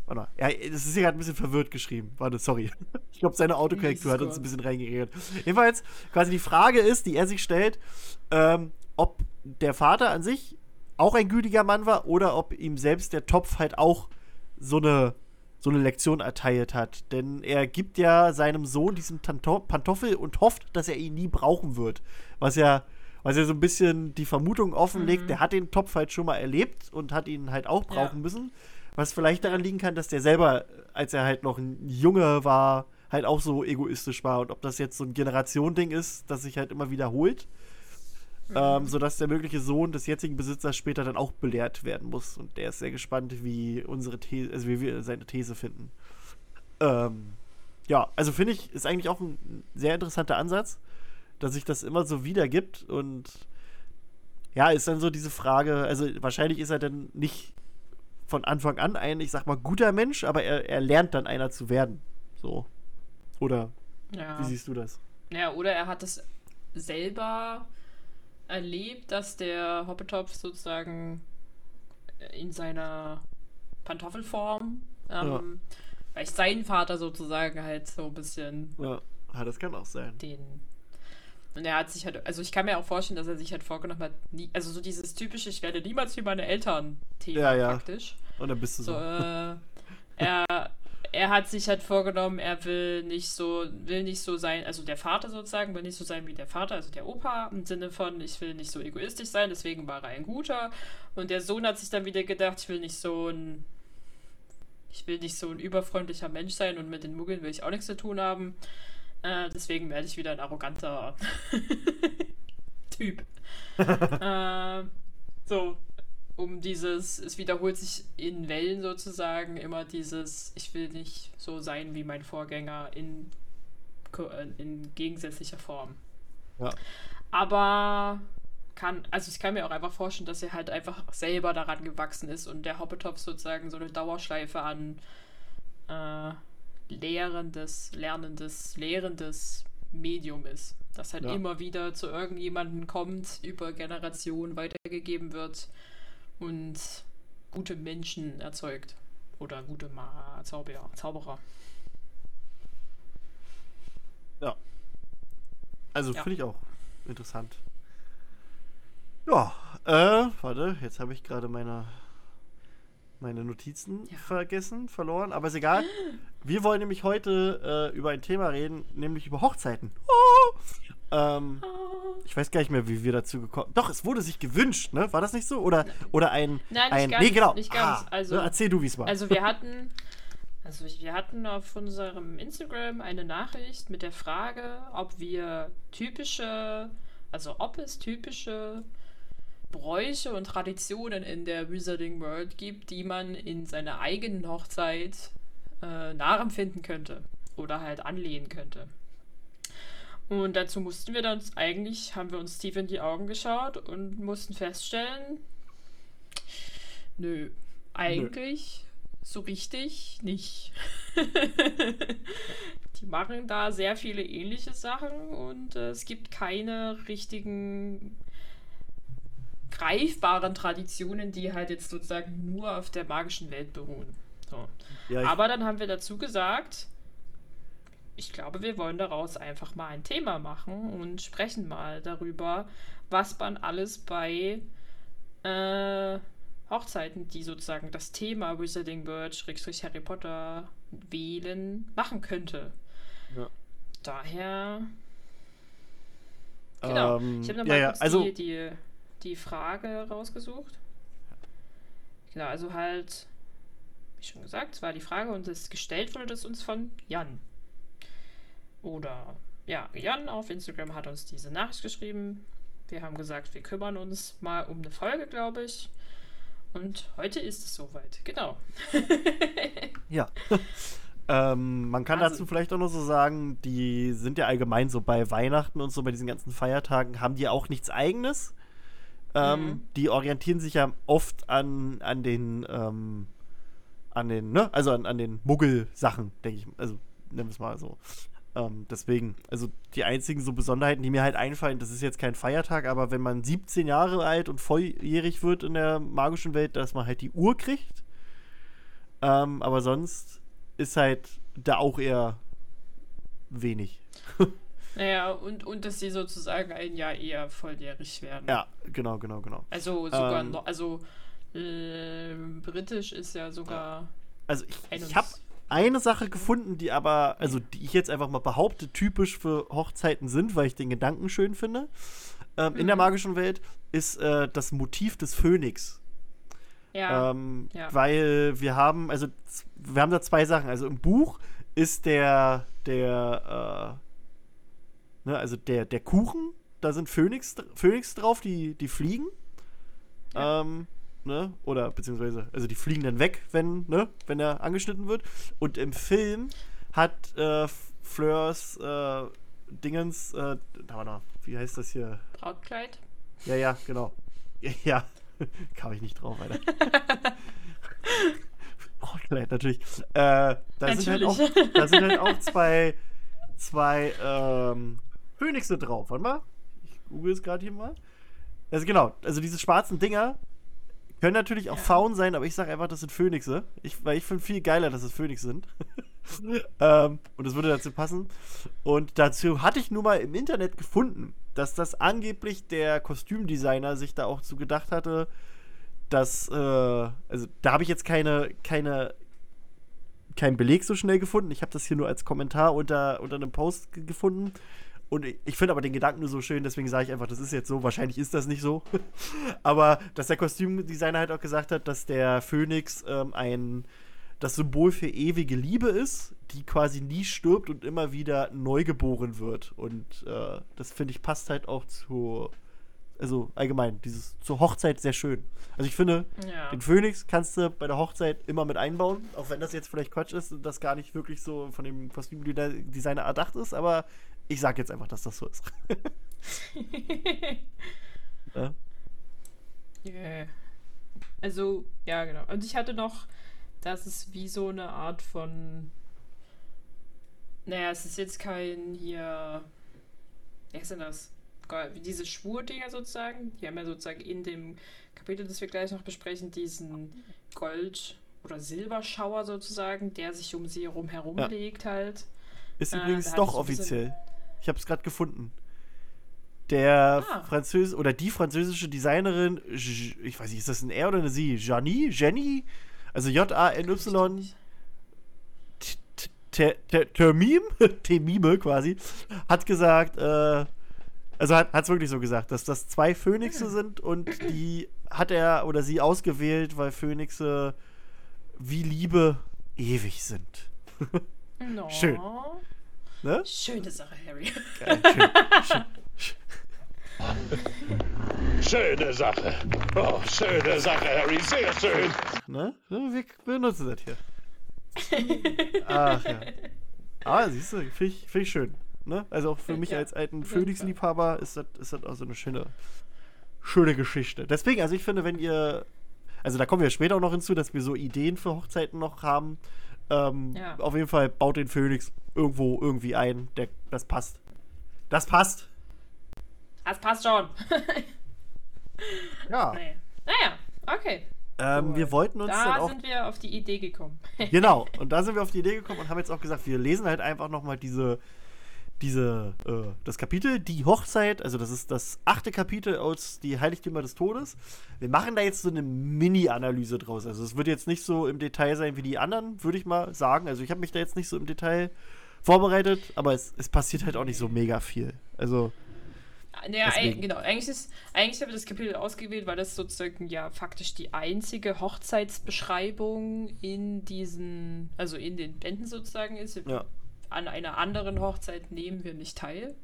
Warte mal. Ja, das ist hier gerade ein bisschen verwirrt geschrieben. Warte, sorry. [laughs] Ich glaube, seine Autokorrektur hat uns ein bisschen reingeredet. Jedenfalls, quasi die Frage ist, die er sich stellt, ähm, ob der Vater an sich auch ein gütiger Mann war oder ob ihm selbst der Topf halt auch so eine, so eine Lektion erteilt hat. Denn er gibt ja seinem Sohn diesen Tanto Pantoffel und hofft, dass er ihn nie brauchen wird. Was ja, was ja so ein bisschen die Vermutung offenlegt, Mhm. der hat den Topf halt schon mal erlebt und hat ihn halt auch Ja. brauchen müssen. Was vielleicht daran liegen kann, dass der selber, als er halt noch ein Junge war, halt auch so egoistisch war. Und ob das jetzt so ein Generation-Ding ist, das sich halt immer wiederholt. Ähm, sodass der mögliche Sohn des jetzigen Besitzers später dann auch belehrt werden muss. Und der ist sehr gespannt, wie unsere These, also wie wir seine These finden. Ähm, ja, also finde ich, ist eigentlich auch ein sehr interessanter Ansatz, dass sich das immer so wiedergibt. Und ja, ist dann so diese Frage, also wahrscheinlich ist er dann nicht von Anfang an ein, ich sag mal, guter Mensch, aber er, er lernt dann einer zu werden. So. Oder Ja. wie siehst du das? ja, oder er hat es selber erlebt, dass der Hoppetopf sozusagen in seiner Pantoffelform, ähm, vielleicht sein Vater sozusagen halt so ein bisschen Ja, ah, das kann auch sein. den. Und er hat sich halt, also ich kann mir auch vorstellen, dass er sich halt vorgenommen hat, nie, also so dieses typische, ich werde niemals wie meine Eltern Thema Ja, ja. praktisch. Und dann bist du so. So, äh, er, er hat sich halt vorgenommen, er will nicht so, will nicht so sein, also der Vater sozusagen, will nicht so sein wie der Vater, also der Opa, im Sinne von, ich will nicht so egoistisch sein, deswegen war er ein guter. Und der Sohn hat sich dann wieder gedacht, ich will nicht so ein, ich will nicht so ein überfreundlicher Mensch sein und mit den Muggeln will ich auch nichts zu tun haben. Äh, deswegen werde ich wieder ein arroganter [laughs] Typ. [laughs] äh, so, um dieses, es wiederholt sich in Wellen sozusagen immer dieses, ich will nicht so sein wie mein Vorgänger in, äh, in gegensätzlicher Form. Ja. Aber kann, also ich kann mir auch einfach vorstellen, dass er halt einfach selber daran gewachsen ist und der Hoppetopf sozusagen so eine Dauerschleife an äh, lehrendes, lernendes, lehrendes Medium ist. Das halt Ja. immer wieder zu irgendjemandem kommt, über Generationen weitergegeben wird und gute Menschen erzeugt. Oder gute Ma Zauberer. Zauberer. Also Ja. finde ich auch interessant. Ja, äh, warte, jetzt habe ich gerade meine, meine Notizen Ja. vergessen, verloren, aber ist egal. Wir wollen nämlich heute äh, über ein Thema reden, nämlich über Hochzeiten. Oh! Ähm, ich weiß gar nicht mehr, wie wir dazu gekommen Doch, es wurde sich gewünscht, ne? War das nicht so? Oder, oder ein. Nein, nicht ein, ganz, Nee, genau. nicht. Ah, Also- erzähl du, wie es war. Also wir hatten, also wir hatten auf unserem Instagram eine Nachricht mit der Frage, ob wir typische, also ob es typische Bräuche und Traditionen in der Wizarding World gibt, die man in seiner eigenen Hochzeit äh, nachempfinden könnte oder halt anlehnen könnte. Und dazu mussten wir dann eigentlich, haben wir uns tief in die Augen geschaut und mussten feststellen, nö, eigentlich so richtig nicht. [laughs] die machen da sehr viele ähnliche Sachen und äh, es gibt keine richtigen greifbaren Traditionen, die halt jetzt sozusagen nur auf der magischen Welt beruhen. So. Ja, Aber dann haben wir dazu gesagt, ich glaube, wir wollen daraus einfach mal ein Thema machen und sprechen mal darüber, was man alles bei äh, Hochzeiten, die sozusagen das Thema Wizarding World, Schrägstrich Harry Potter wählen, machen könnte. Ja. Daher. Genau. ähm, ich habe ja, nochmal ja, kurz also, die, die, die Frage rausgesucht. Genau, also halt, wie schon gesagt, es war die Frage und es gestellt wurde das uns von Jan. Oder ja, Jan auf Instagram hat uns diese Nachricht geschrieben. Wir haben gesagt, wir kümmern uns mal um eine Folge, glaube ich. Und heute ist es soweit. Genau. [laughs] Ja. [laughs] ähm, man kann Also- dazu vielleicht auch noch so sagen, die sind ja allgemein so bei Weihnachten und so bei diesen ganzen Feiertagen, haben die auch nichts eigenes. Ähm, Mhm. Die orientieren sich ja oft an, an den, ähm, an den, ne, also an, an den Muggel-Sachen, denke ich. Also, nennen wir es mal so. Ähm, deswegen, also die einzigen so Besonderheiten, die mir halt einfallen, das ist jetzt kein Feiertag, aber wenn man 17 Jahre alt und volljährig wird in der magischen Welt, dass man halt die Uhr kriegt. Ähm, aber sonst ist halt da auch eher wenig. [laughs] Naja, und, und dass sie sozusagen ein Jahr eher volljährig werden. Ja, genau, genau, genau. Also sogar Ähm. noch, also äh, britisch ist ja sogar. Also ich, ich habe eine Sache gefunden, die aber, also die ich jetzt einfach mal behaupte, typisch für Hochzeiten sind, weil ich den Gedanken schön finde. Ähm, In der Mhm. magischen Welt ist äh, das Motiv des Phönix. Ja. Ähm, ja. Weil wir haben, also wir haben da zwei Sachen. Also im Buch ist der, der, äh, ne, also der, der Kuchen, da sind Phönix, Phönix drauf, die, die fliegen. Ja. Ähm, ne? Oder beziehungsweise, also die fliegen dann weg, wenn, ne, wenn er angeschnitten wird. Und im Film hat äh, Fleurs äh, Dingens, äh, da war noch, wie heißt das hier? Brautkleid. Ja, ja, genau. Ja, ja. [laughs] kam ich nicht drauf, Alter. [laughs] Brautkleid, natürlich. Äh, da, Sind halt auch, Natürlich. da sind halt auch zwei, zwei ähm, Phönixe drauf. Warte mal. Ich google es gerade hier mal. Also genau, also diese schwarzen Dinger können natürlich auch Ja. Faun sein, aber ich sage einfach, das sind Phönixe. Ich, weil ich finde viel geiler, dass es Phönix sind. [laughs] ähm, und das würde dazu passen. Und dazu hatte ich nur mal im Internet gefunden, dass das angeblich der Kostümdesigner sich da auch zu gedacht hatte, dass, äh, also da habe ich jetzt keine, keine, keinen Beleg so schnell gefunden. Ich habe das hier nur als Kommentar unter, unter einem Post ge- gefunden. Und ich, finde aber den Gedanken nur so schön, deswegen sage ich einfach, das ist jetzt so. Wahrscheinlich ist das nicht so. [laughs] aber dass der Kostümdesigner halt auch gesagt hat, dass der Phönix ähm, ein das Symbol für ewige Liebe ist, die quasi nie stirbt und immer wieder neu geboren wird. Und äh, das finde ich passt halt auch zu, also allgemein, dieses zur Hochzeit sehr schön. Also ich finde, Ja. den Phönix kannst du bei der Hochzeit immer mit einbauen, auch wenn das jetzt vielleicht Quatsch ist und das gar nicht wirklich so von dem Kostümdesigner erdacht ist, aber ich sag jetzt einfach, dass das so ist. [laughs] ja? Yeah. Also, ja, genau. Und ich hatte noch, das ist wie so eine Art von. Naja, es ist jetzt kein hier. Wie heißt denn das? Diese Schwurdinger sozusagen. Die haben ja sozusagen in dem Kapitel, das wir gleich noch besprechen, diesen Gold- oder Silberschauer sozusagen, der sich um sie herum herumlegt halt. Ist Äh, übrigens doch offiziell. Ich habe es gerade gefunden. Der Ah. Französ oder die französische Designerin, ich weiß nicht, ist das ein R oder eine Sie? Janie? Jenny? Also J-A-N-Y Termim, [laughs] Temime quasi, hat gesagt, äh, also hat es wirklich so gesagt, dass das zwei Phönixe sind und die hat er oder sie ausgewählt, weil Phönixe wie Liebe ewig sind. [laughs] No. Schön. Ne? Schöne Sache, Harry. Geil, schön, schön. Schöne Sache. Oh, schöne Sache, Harry. Sehr schön. Ne? Wir benutzen das hier. Ach ja. Aber siehst du, finde ich, find ich schön. Ne? Also auch für mich Ja, als alten Phoenix-Liebhaber ist das, ist das auch so eine schöne, schöne Geschichte. Deswegen, also ich finde, wenn ihr, also da kommen wir später auch noch hinzu, dass wir so Ideen für Hochzeiten noch haben. Ähm, Ja. Auf jeden Fall baut den Phoenix irgendwo irgendwie ein. Der, das passt. Das passt. Das passt schon. Ja. [laughs] Nee. Naja, okay. Ähm, wir wollten uns dann da auch. sind wir auf die Idee gekommen. Genau, [laughs] und da sind wir auf die Idee gekommen und haben jetzt auch gesagt, wir lesen halt einfach nochmal diese, diese, äh, das Kapitel, die Hochzeit, also das ist das achte Kapitel aus Die Heiligtümer des Todes. Wir machen da jetzt so eine Mini-Analyse draus. Also es wird jetzt nicht so im Detail sein wie die anderen, würde ich mal sagen. Also ich habe mich da jetzt nicht so im Detail vorbereitet, aber es, es passiert halt auch nicht so mega viel. Also, Naja, Deswegen. genau. Eigentlich, ist, eigentlich haben wir das Kapitel ausgewählt, weil das sozusagen ja faktisch die einzige Hochzeitsbeschreibung in diesen, also in den Bänden sozusagen ist. ja. An einer anderen Hochzeit nehmen wir nicht teil.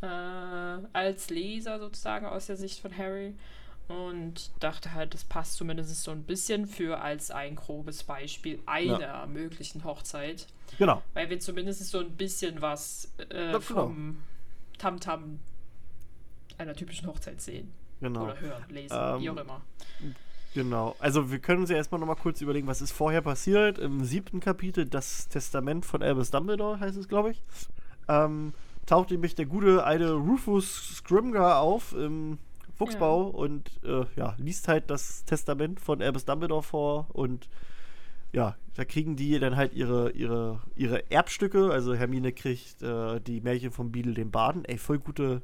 Äh, als Leser sozusagen aus der Sicht von Harry. Und dachte halt, das passt zumindest so ein bisschen für als ein grobes Beispiel einer möglichen Hochzeit. Genau. Weil wir zumindest so ein bisschen was äh, Ja, genau. vom Tamtam einer typischen Hochzeit sehen. Genau. Oder hören, lesen, Ähm, wie auch immer. Genau. Also wir können uns ja erstmal nochmal kurz überlegen, was ist vorher passiert. Im siebten Kapitel, das Testament von Albus Dumbledore, heißt es, glaube ich. Ähm, taucht nämlich der gute alte Rufus Scrimger auf im Fuchsbau und äh, ja, liest halt das Testament von Albus Dumbledore vor und ja, da kriegen die dann halt ihre, ihre, ihre Erbstücke. Also Hermine kriegt äh, die Märchen von Beadle den Baden. Ey, voll gute,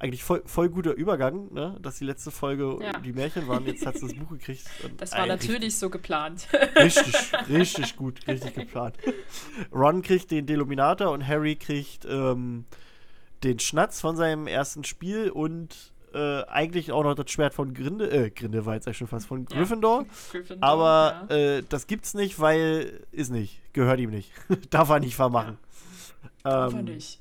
eigentlich voll, voll guter Übergang, ne? Dass die letzte Folge Ja. die Märchen waren. Jetzt hat sie das Buch gekriegt. Das war natürlich so geplant. Richtig, richtig gut, richtig geplant. Ron kriegt den Deluminator und Harry kriegt ähm, den Schnatz von seinem ersten Spiel und äh, eigentlich auch noch das Schwert von Grinde, äh, Grindelwald, sag ich schon fast, von Ja. Gryffindor. Gryffindor, Aber ja. äh, das gibt's nicht, weil ist nicht, gehört ihm nicht. [laughs] Darf er nicht vermachen. Aber Ähm, nicht.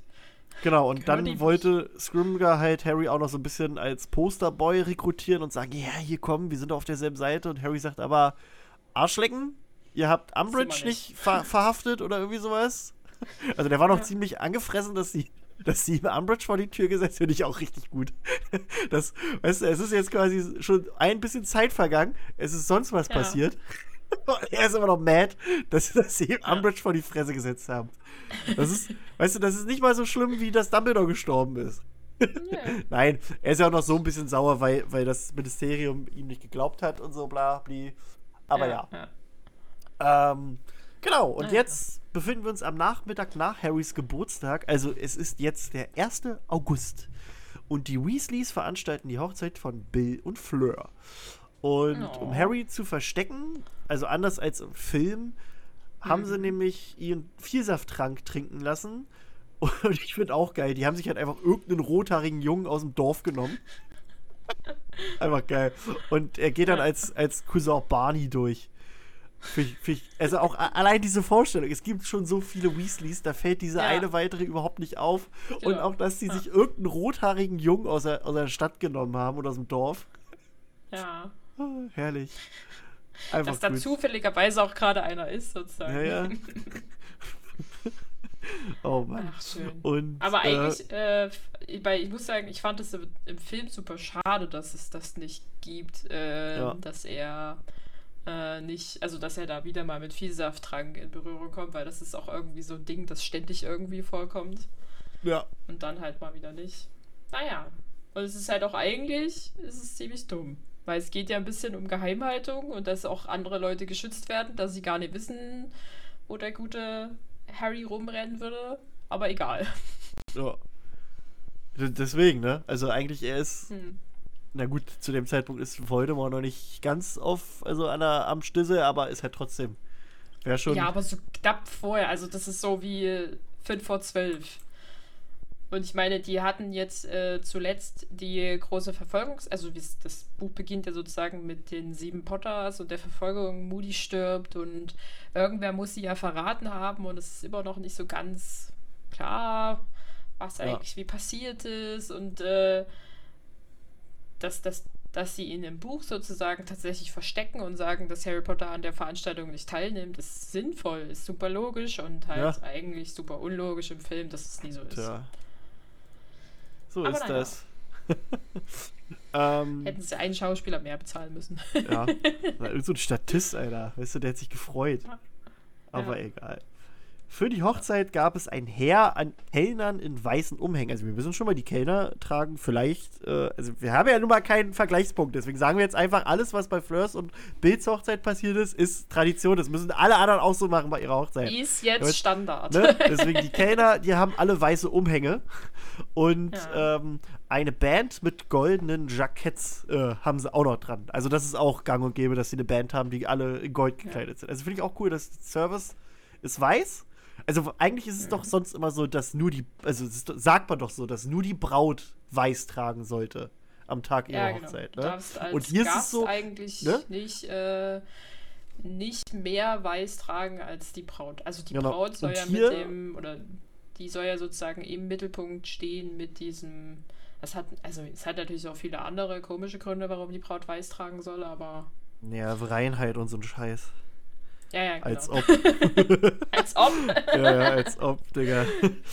Genau, und dann wollte Scrimger halt Harry auch noch so ein bisschen als Posterboy rekrutieren und sagen, ja, hier kommen, wir sind auf derselben Seite. Und Harry sagt aber, Arschlecken, ihr habt Umbridge nicht, nicht. ver verhaftet oder irgendwie sowas. [laughs] Also der war noch Ja. ziemlich angefressen, dass sie, dass sie Umbridge vor die Tür gesetzt, finde ich auch richtig gut. [laughs] Das, weißt du, es ist jetzt quasi schon ein bisschen Zeit vergangen, es ist sonst was Ja. passiert. [laughs] er ist immer noch mad, dass, dass sie Umbridge vor die Fresse gesetzt haben. Das ist, weißt du, das ist nicht mal so schlimm, wie dass Dumbledore gestorben ist. Ja. [laughs] Nein, er ist ja auch noch so ein bisschen sauer, weil, weil das Ministerium ihm nicht geglaubt hat und so bla bli. Aber ja. Ähm, genau, und Ah, jetzt befinden wir uns am Nachmittag nach Harrys Geburtstag. Also es ist jetzt der 1. August. Und die Weasleys veranstalten die Hochzeit von Bill und Fleur. Und Oh. um Harry zu verstecken, also anders als im Film, haben Mhm. sie nämlich ihren Vielsafttrank trinken lassen. [laughs] Und ich finde auch geil, die haben sich halt einfach irgendeinen rothaarigen Jungen aus dem Dorf genommen. [laughs] Einfach geil. Und er geht dann als, als Cousin Barney durch. Find ich, also auch allein diese Vorstellung, es gibt schon so viele Weasleys, da fällt diese Ja. eine weitere überhaupt nicht auf. Und Genau. auch, dass sie Ja. sich irgendeinen rothaarigen Jungen aus der, aus der Stadt genommen haben oder aus dem Dorf. ja. Ah, herrlich. Einfach Dass da gut. zufälligerweise auch gerade einer ist, sozusagen. Ja, ja. [laughs] oh Mann. Ach, schön. Und, Aber äh, eigentlich, äh, ich muss sagen, ich fand es im, Film super schade, dass es das nicht gibt, äh, Ja. dass er äh, nicht, also dass er da wieder mal mit Vielsafttrank in Berührung kommt, weil das ist auch irgendwie so ein Ding, das ständig irgendwie vorkommt ja. und dann halt mal wieder nicht. Naja, und es ist halt auch eigentlich, es ist ziemlich dumm, weil es geht ja ein bisschen um Geheimhaltung und dass auch andere Leute geschützt werden, dass sie gar nicht wissen, wo der gute Harry rumrennen würde, aber egal. ja. Deswegen, ne? Also eigentlich er ist Hm. Na gut, zu dem Zeitpunkt ist Voldemort noch nicht ganz auf, also an der, am Stissel, aber ist halt trotzdem. Wäre schon. Ja, aber so knapp vorher. Also das ist so wie 5 vor 12. Und ich meine, die hatten jetzt äh, zuletzt die große Verfolgungs... Also das Buch beginnt ja sozusagen mit den sieben Potters und der Verfolgung. Moody stirbt und irgendwer muss sie ja verraten haben und es ist immer noch nicht so ganz klar, was Ja. eigentlich wie passiert ist und äh, dass, dass, dass sie ihn im Buch sozusagen tatsächlich verstecken und sagen, dass Harry Potter an der Veranstaltung nicht teilnimmt, ist sinnvoll, ist super logisch und halt Ja. eigentlich super unlogisch im Film, dass es nie so ist. Tja. So Aber ist naja. das. [laughs] ähm, Hätten sie einen Schauspieler mehr bezahlen müssen. ja. [laughs] So ein Statist, Alter. Weißt du, der hat sich gefreut. Ja. Aber Ja. egal. Für die Hochzeit gab es ein Heer an Kellnern in weißen Umhängen. Also wir wissen schon mal, die Kellner tragen vielleicht, äh, also wir haben ja nun mal keinen Vergleichspunkt, deswegen sagen wir jetzt einfach, alles, was bei Fleurs und Bilds Hochzeit passiert ist, ist Tradition. Das müssen alle anderen auch so machen bei ihrer Hochzeit. Ist jetzt Damit- Standard. Ne? Deswegen die Kellner, die haben alle weiße Umhänge und Ja. ähm, eine Band mit goldenen Jacketts äh, haben sie auch noch dran. Also das ist auch gang und gäbe, dass sie eine Band haben, die alle in Gold gekleidet sind. Also finde ich auch cool, dass Service ist weiß. Also eigentlich ist es doch sonst immer so, dass nur die, also es ist, sagt man doch so, dass nur die Braut weiß tragen sollte am Tag ihrer Ja, genau. Hochzeit. Du Ne? darfst als Und hier ist Gast es so, eigentlich ne? nicht, äh, nicht mehr weiß tragen als die Braut. Also die Genau. Braut soll Und ja mit dem, oder die soll ja sozusagen im Mittelpunkt stehen mit diesem. Das hat, also es hat natürlich auch viele andere komische Gründe, warum die Braut weiß tragen soll, aber Ja, Reinheit und so ein Scheiß. Ja, ja, genau. [laughs] Als ob. Als [laughs] ob. ja, ja, als ob, Digga.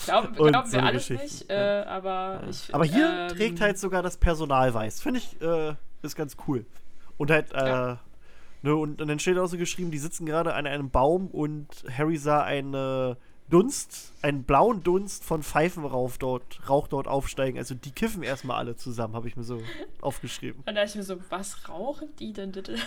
Glauben, glauben so wir alles nicht, äh, aber ich Aber hier ähm, trägt halt sogar das Personal weiß. Finde ich, äh, ist ganz cool. Und halt, äh, Ja. ne, und, und dann steht auch so geschrieben, die sitzen gerade an einem Baum und Harry sah eine Dunst, einen blauen Dunst von Pfeifenrauch dort, Rauch dort aufsteigen. Also die kiffen erstmal alle zusammen, habe ich mir so [laughs] aufgeschrieben. Und da ich mir so, was rauchen die denn bitte? [laughs]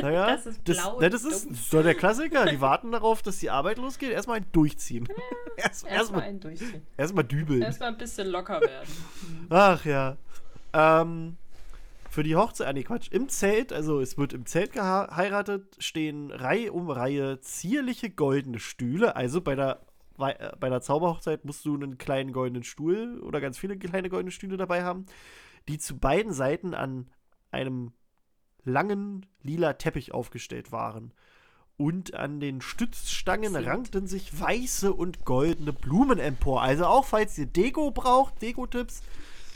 Naja, Das ist das, blau ne, und das ist so der Klassiker. Die warten darauf, dass die Arbeit losgeht. Erstmal ein Durchziehen. [laughs] Erst, Erstmal erstmal einen durchziehen. erstmal dübeln. Erstmal ein bisschen locker werden. Ach ja. Ähm, für die Hochzeit, ah, nee, Quatsch. Im Zelt, also es wird im Zelt geheiratet, stehen Reihe um Reihe zierliche goldene Stühle. Also bei der, Wei- äh, bei der Zauberhochzeit musst du einen kleinen goldenen Stuhl oder ganz viele kleine goldene Stühle dabei haben, die zu beiden Seiten an einem langen lila Teppich aufgestellt waren. Und an den Stützstangen rankten sich weiße und goldene Blumen empor. Also auch falls ihr Deko braucht, Deko-Tipps,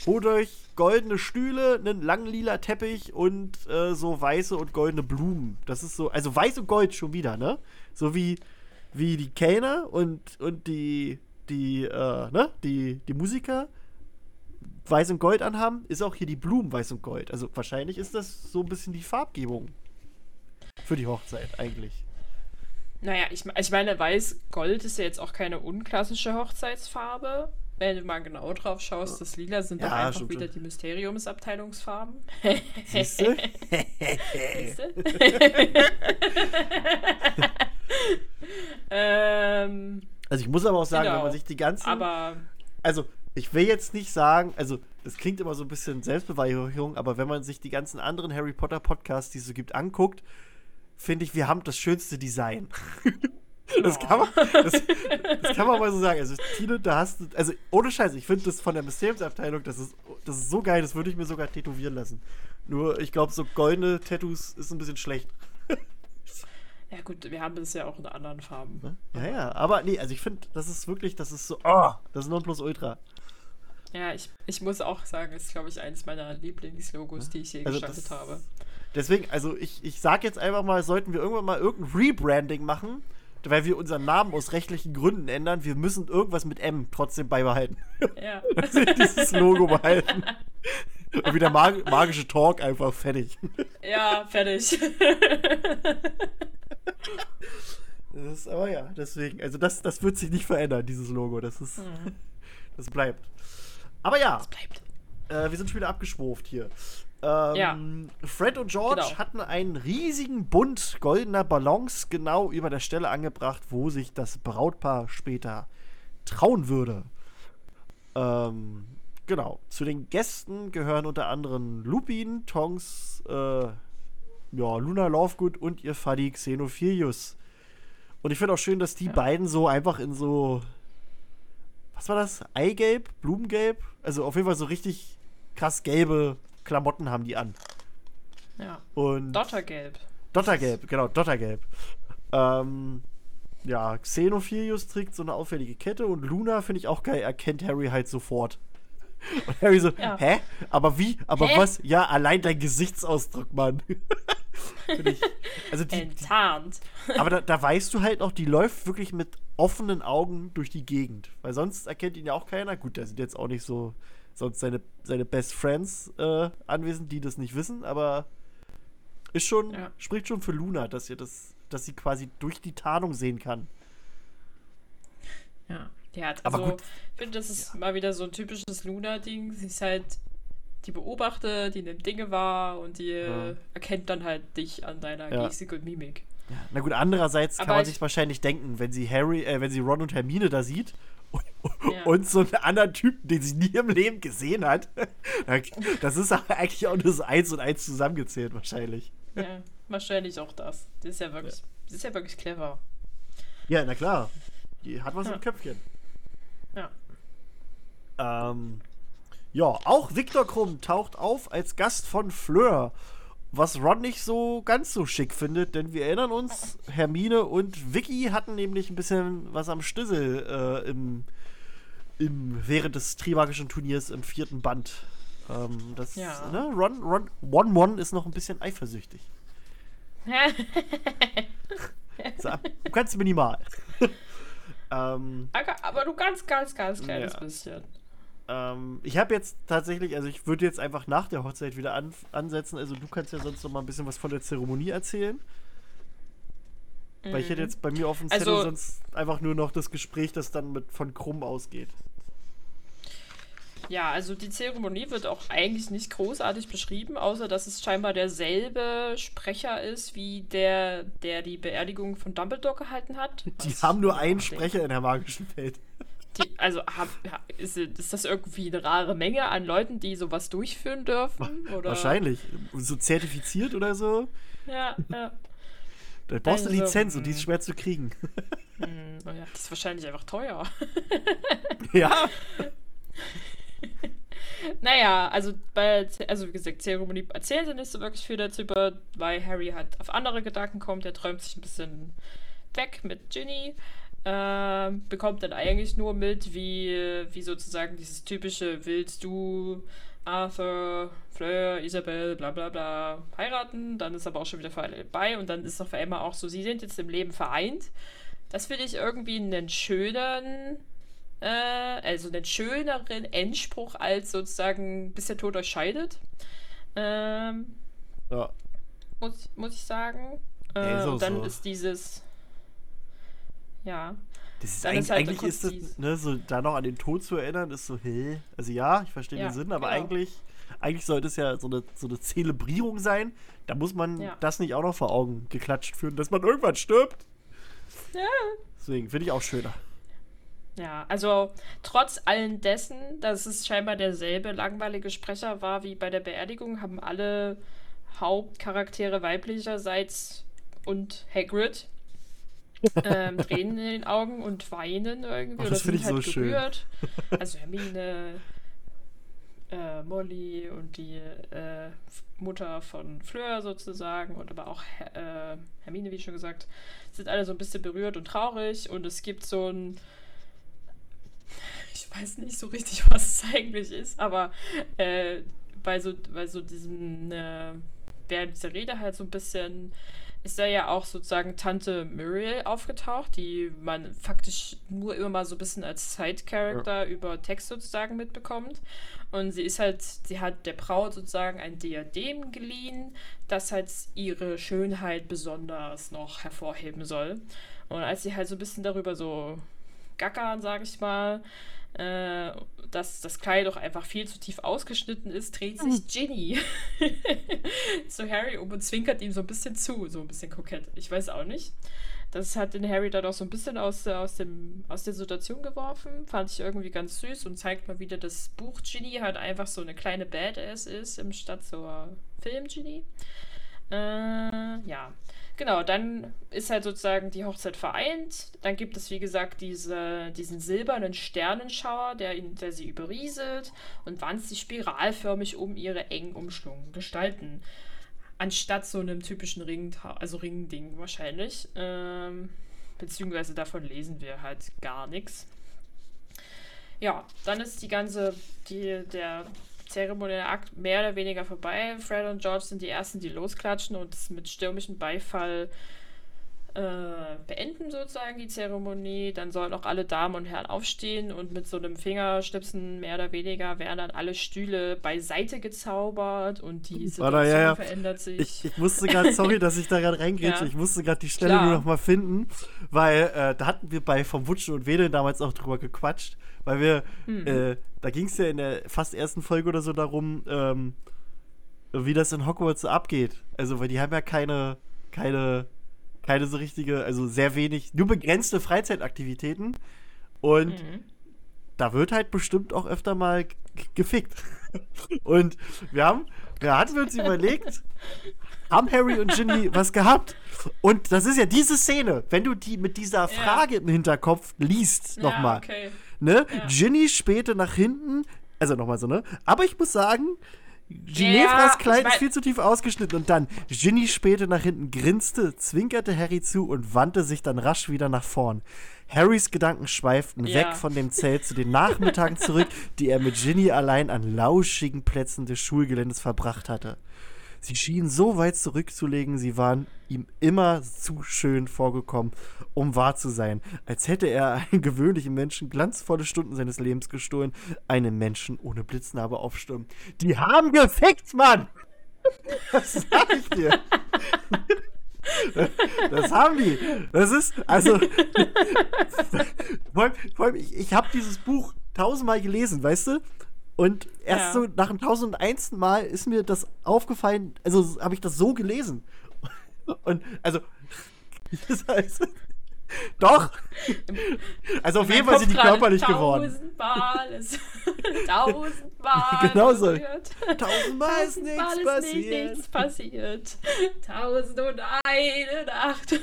holt euch goldene Stühle, einen langen lila Teppich und äh, so weiße und goldene Blumen. Das ist so, also weiß und gold schon wieder, ne? So wie, wie die Kellner und, und die, die, äh, ne? Die, die Musiker weiß und gold anhaben, ist auch hier die Blumen weiß und gold. Also wahrscheinlich ist das so ein bisschen die Farbgebung für die Hochzeit eigentlich. Naja, ich, ich meine, weiß-gold ist ja jetzt auch keine unklassische Hochzeitsfarbe. Wenn du mal genau drauf schaust, das Lila sind doch Ja, einfach stimmt wieder die Mysteriumsabteilungsfarben. Siehst du? [laughs] Siehste? [laughs] ähm, Also ich muss aber auch sagen, Genau. wenn man sich die ganzen aber also ich will jetzt nicht sagen, also das klingt immer so ein bisschen Selbstbeweihräucherung, aber wenn man sich die ganzen anderen Harry Potter Podcasts, die es so gibt, anguckt, finde ich, wir haben das schönste Design. [laughs] [laughs] Das kann, man, das, das kann man mal so sagen. Also, Tine, da hast du, also ohne Scheiß, ich finde das von der Mysteriumsabteilung, das ist, das ist so geil, das würde ich mir sogar tätowieren lassen. Nur, ich glaube, so goldene Tattoos ist ein bisschen schlecht. ja gut, wir haben das ja auch in anderen Farben. Ne? Ja, ja, aber nee, also ich finde, das ist wirklich, das ist so, oh, das ist Nonplusultra. Ja, ich, ich muss auch sagen, ist, glaube ich, eines meiner Lieblingslogos, die ich je Also gestaltet habe. Deswegen, also ich, ich sag jetzt einfach mal, sollten wir irgendwann mal irgendein Rebranding machen, weil wir unseren Namen aus rechtlichen Gründen ändern, wir müssen irgendwas mit M trotzdem beibehalten. Ja. [laughs] Also dieses Logo behalten. Und wieder mag magische Talk einfach fertig. ja, fertig. Das ist, aber ja, deswegen, also das, das wird sich nicht verändern, dieses Logo. Das ist, das bleibt. Aber ja, Bleibt. äh, wir sind schon wieder abgeschwurft hier. Ähm, Ja. Fred und George Genau. hatten einen riesigen Bund goldener Ballons genau über der Stelle angebracht, wo sich das Brautpaar später trauen würde. Ähm, genau. Zu den Gästen gehören unter anderem Lupin, Tonks, äh, ja, Luna Lovegood und ihr Fuddy Xenophilius. Und ich finde auch schön, dass die Ja. beiden so einfach in so. Was war das? Eigelb? Blumengelb? Also auf jeden Fall so richtig krass gelbe Klamotten haben die an. Ja. Und Dottergelb. Dottergelb, genau, Dottergelb. Ähm, ja, Xenophilius trägt so eine auffällige Kette und Luna, finde ich auch geil, erkennt Harry halt sofort. [laughs] Und Harry so, Ja. hä? Aber wie? Aber Hä? was? Ja, allein dein Gesichtsausdruck, Mann. [laughs] Ich, also die, die, Enttarnt. aber da, da weißt du halt noch, die läuft wirklich mit offenen Augen durch die Gegend. Weil sonst erkennt ihn ja auch keiner. Gut, da sind jetzt auch nicht so sonst seine, seine Best Friends äh, anwesend, die das nicht wissen, aber ist schon, Ja. spricht schon für Luna, dass ihr das, dass sie quasi durch die Tarnung sehen kann. Ja. Ja, also Aber gut. ich finde, das ist mal wieder so ein typisches Luna-Ding. Sie ist halt, die beobachtet, die nimmt Dinge wahr und die äh, Ja. erkennt dann halt dich an deiner Ja. Gestik und Mimik. Ja. Na gut, andererseits kann Aber man ich- sich wahrscheinlich denken, wenn sie Harry, äh, wenn sie Ron und Hermine da sieht Ja. und so einen anderen Typen, den sie nie im Leben gesehen hat, das ist eigentlich auch nur so eins und eins zusammengezählt wahrscheinlich. Ja, wahrscheinlich auch das. Das ist ja wirklich, das ist ja wirklich clever. Ja, na klar. Die hat was Ja. im Köpfchen. Ja. Ähm, ja, auch Viktor Krumm taucht auf als Gast von Fleur. Was Ron nicht so ganz so schick findet, denn wir erinnern uns, Hermine und Vicky hatten nämlich ein bisschen was am Stissel äh, im, im, während des Trimagischen Turniers im vierten Band. Ähm, das, Ja. ne, Ron, Ron, One One ist noch ein bisschen eifersüchtig. [laughs] So, ganz minimal. [laughs] ähm, aber, du ganz, ganz, ganz kleines Ja. bisschen. Ähm, ich habe jetzt tatsächlich, also ich würde jetzt einfach nach der Hochzeit wieder an, ansetzen. Also du kannst ja sonst noch mal ein bisschen was von der Zeremonie erzählen. Weil ich hätte jetzt bei mir auf dem Zettel Also- sonst einfach nur noch das Gespräch, das dann mit von Krumm ausgeht. Ja, also die Zeremonie wird auch eigentlich nicht großartig beschrieben, außer dass es scheinbar derselbe Sprecher ist, wie der, der die Beerdigung von Dumbledore gehalten hat. Die Was haben nur einen. Sprecher in der magischen Welt. Die, also hab, ist, ist das irgendwie eine rare Menge an Leuten, die sowas durchführen dürfen? Oder? Wahrscheinlich. So zertifiziert oder so. Ja, ja. Da brauchst du Also, Lizenz und die ist hm. schwer zu kriegen. [laughs] Hm, oh ja, die ist wahrscheinlich einfach teuer. ja. [laughs] [laughs] Naja, also bei, also wie gesagt, Zeremonie erzählen sie nicht so wirklich viel darüber, weil Harry halt auf andere Gedanken kommt. Er träumt sich ein bisschen weg mit Ginny. Ähm, bekommt dann eigentlich nur mit, wie, wie sozusagen dieses typische Willst du Arthur, Fleur, Isabel, bla bla bla heiraten. Dann ist aber auch schon wieder vorbei und dann ist für Emma auch so, sie sind jetzt im Leben vereint. Das finde ich irgendwie einen schönen äh, also einen schöneren Endspruch als sozusagen bis der Tod euch scheidet. Ähm, ja. muss, muss ich sagen. Äh, Ja, und dann so. ist dieses. Ja. Das ist eigentlich, ist halt eigentlich ist das, ne, so da noch an den Tod zu erinnern, ist so, hä? Also ja, ich verstehe Ja, den Sinn, aber genau. eigentlich, eigentlich sollte es ja so eine, so eine Zelebrierung sein. Da muss man Ja. das nicht auch noch vor Augen geklatscht führen, dass man irgendwann stirbt. Ja. Deswegen finde ich auch schöner. Ja, also trotz allen dessen, dass es scheinbar derselbe langweilige Sprecher war wie bei der Beerdigung, haben alle Hauptcharaktere weiblicherseits und Hagrid ähm, Tränen in den Augen und weinen irgendwie Ach, oder das sind find ich halt so schön. gerührt. [laughs] Also Hermine, äh, Molly und die äh, Mutter von Fleur sozusagen und aber auch äh, Hermine, wie schon gesagt, sind alle so ein bisschen berührt und traurig und es gibt so ein ich weiß nicht so richtig, [laughs] was es eigentlich ist, aber äh, bei so, bei so diesem, äh, während dieser Rede halt so ein bisschen, ist da ja auch sozusagen Tante Muriel aufgetaucht, die man faktisch nur immer mal so ein bisschen als Side-Character über Text sozusagen mitbekommt. Und sie ist halt, sie hat der Braut sozusagen ein Diadem geliehen, das halt ihre Schönheit besonders noch hervorheben soll. Und als sie halt so ein bisschen darüber so gackern, sag ich mal, äh, dass das Kleid doch einfach viel zu tief ausgeschnitten ist, dreht sich Ginny [laughs] zu Harry um und zwinkert ihm so ein bisschen zu, so ein bisschen kokett. Ich weiß auch nicht. Das hat den Harry dann auch so ein bisschen aus, der- aus, dem, aus der Situation geworfen. Fand ich irgendwie ganz süß und zeigt mal wieder, dass Buch Ginny halt einfach so eine kleine Badass ist, im Statt zur Film Ginny. Äh, ja. Genau, dann ist halt sozusagen die Hochzeit vereint. Dann gibt es, wie gesagt, diese, diesen silbernen Sternenschauer, der, ihn, der sie überrieselt und wandt sich spiralförmig um ihre eng umschlungenen Gestalten. Anstatt so einem typischen Ring, also Ringding wahrscheinlich. Ähm, beziehungsweise davon lesen wir halt gar nichts. Ja, dann ist die ganze, die, der zeremonielle Akt mehr oder weniger vorbei. Fred und George sind die ersten, die losklatschen und es mit stürmischem Beifall äh, beenden sozusagen die Zeremonie. Dann sollen auch alle Damen und Herren aufstehen und mit so einem Fingerschnipsen mehr oder weniger werden dann alle Stühle beiseite gezaubert und die Situation Warte, ja, ja. verändert sich. Ich, ich musste gerade, sorry, dass ich da gerade [laughs] reingrätsche, Ja. ich musste gerade die Stelle Klar. nur noch mal finden, weil äh, da hatten wir bei Vom Wutschen und Wedeln damals auch drüber gequatscht, weil wir, Hm. äh, da ging es ja in der fast ersten Folge oder so darum, ähm, wie das in Hogwarts so abgeht. Also, weil die haben ja keine, keine, keine so richtige, also sehr wenig, nur begrenzte Freizeitaktivitäten und Mhm. da wird halt bestimmt auch öfter mal gefickt. [laughs] Und wir haben, wir hatten uns überlegt, haben Harry und Ginny [laughs] was gehabt? Und das ist ja diese Szene, wenn du die mit dieser Frage im Hinterkopf liest, Ja, nochmal. okay. Ne? Ja. Ginny spähte nach hinten, also nochmal so, ne? Aber ich muss sagen, Ginevras Ja, Kleid ist viel zu tief ausgeschnitten und dann Ginny spähte nach hinten, grinste, zwinkerte Harry zu und wandte sich dann rasch wieder nach vorn. Harrys Gedanken schweiften Ja. weg von dem Zelt zu den Nachmittagen zurück, die er mit Ginny allein an lauschigen Plätzen des Schulgeländes verbracht hatte. Sie schienen so weit zurückzulegen, sie waren ihm immer zu schön vorgekommen, um wahr zu sein, als hätte er einen [laughs] gewöhnlichen Menschen glanzvolle Stunden seines Lebens gestohlen, einem Menschen ohne Blitznarbe aufstürmen. Die haben gefickt, Mann! [laughs] Das sag ich dir. [laughs] Das haben die. Das ist, also. vor allem ich, ich habe dieses Buch tausendmal gelesen, weißt du? Und erst Ja. so nach dem tausendeinsten Mal ist mir das aufgefallen, also habe ich das so gelesen. [laughs] Und also. [laughs] Das heißt, doch! [laughs] Also auf jeden Fall sind die körperlich geworden. Tausendmal ist tausendmal Genau so. Tausendmal ist Tausendmal nichts ist passiert. nichts passiert. Tausend und eine Nacht.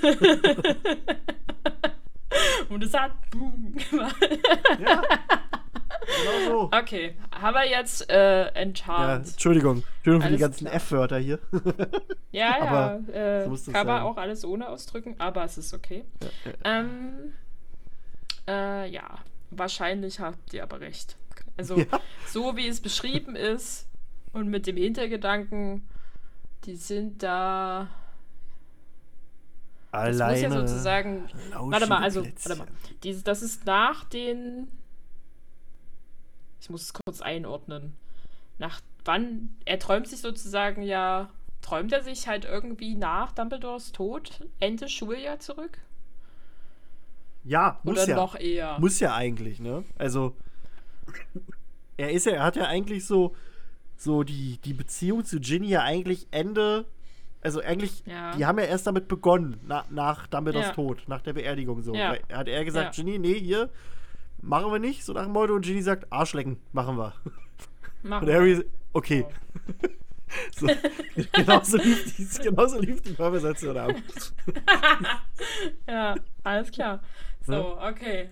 und es hat Boom gemacht. Ja. Genau so. Okay, haben wir jetzt äh, Ja. Entschuldigung. Entschuldigung für die Alles ganzen klar. F-Wörter hier. [laughs] Ja, ja, Aber äh, so muss das kann man sein. auch alles ohne ausdrücken, aber es ist okay. Ähm, äh, ja, wahrscheinlich habt ihr aber recht. Also, Ja. so wie es beschrieben ist und mit dem Hintergedanken, die sind da. Das Alleine. muss ja sozusagen. Warte mal, also, warte mal. Dieses, das ist nach den. Ich muss es kurz einordnen. Nach wann. Er träumt sich sozusagen ja. Träumt er sich halt irgendwie nach Dumbledores Tod Ende Schuljahr zurück? Ja, muss Oder ja. noch eher? Muss ja eigentlich, ne? Also, er ist ja, er hat ja eigentlich so, so die, die Beziehung zu Ginny ja eigentlich Ende, also eigentlich, Ja. die haben ja erst damit begonnen, na, nach Dumbledores Ja. Tod, nach der Beerdigung so. Ja. Hat er gesagt. Ginny, nee, hier, machen wir nicht, so nach dem Motto, und Ginny sagt, Arschlecken, machen wir. Machen Und Harry, okay. wir. [laughs] So, genauso, lief die, genauso lief die Konversation ab. [laughs] Ja, alles klar. So, okay.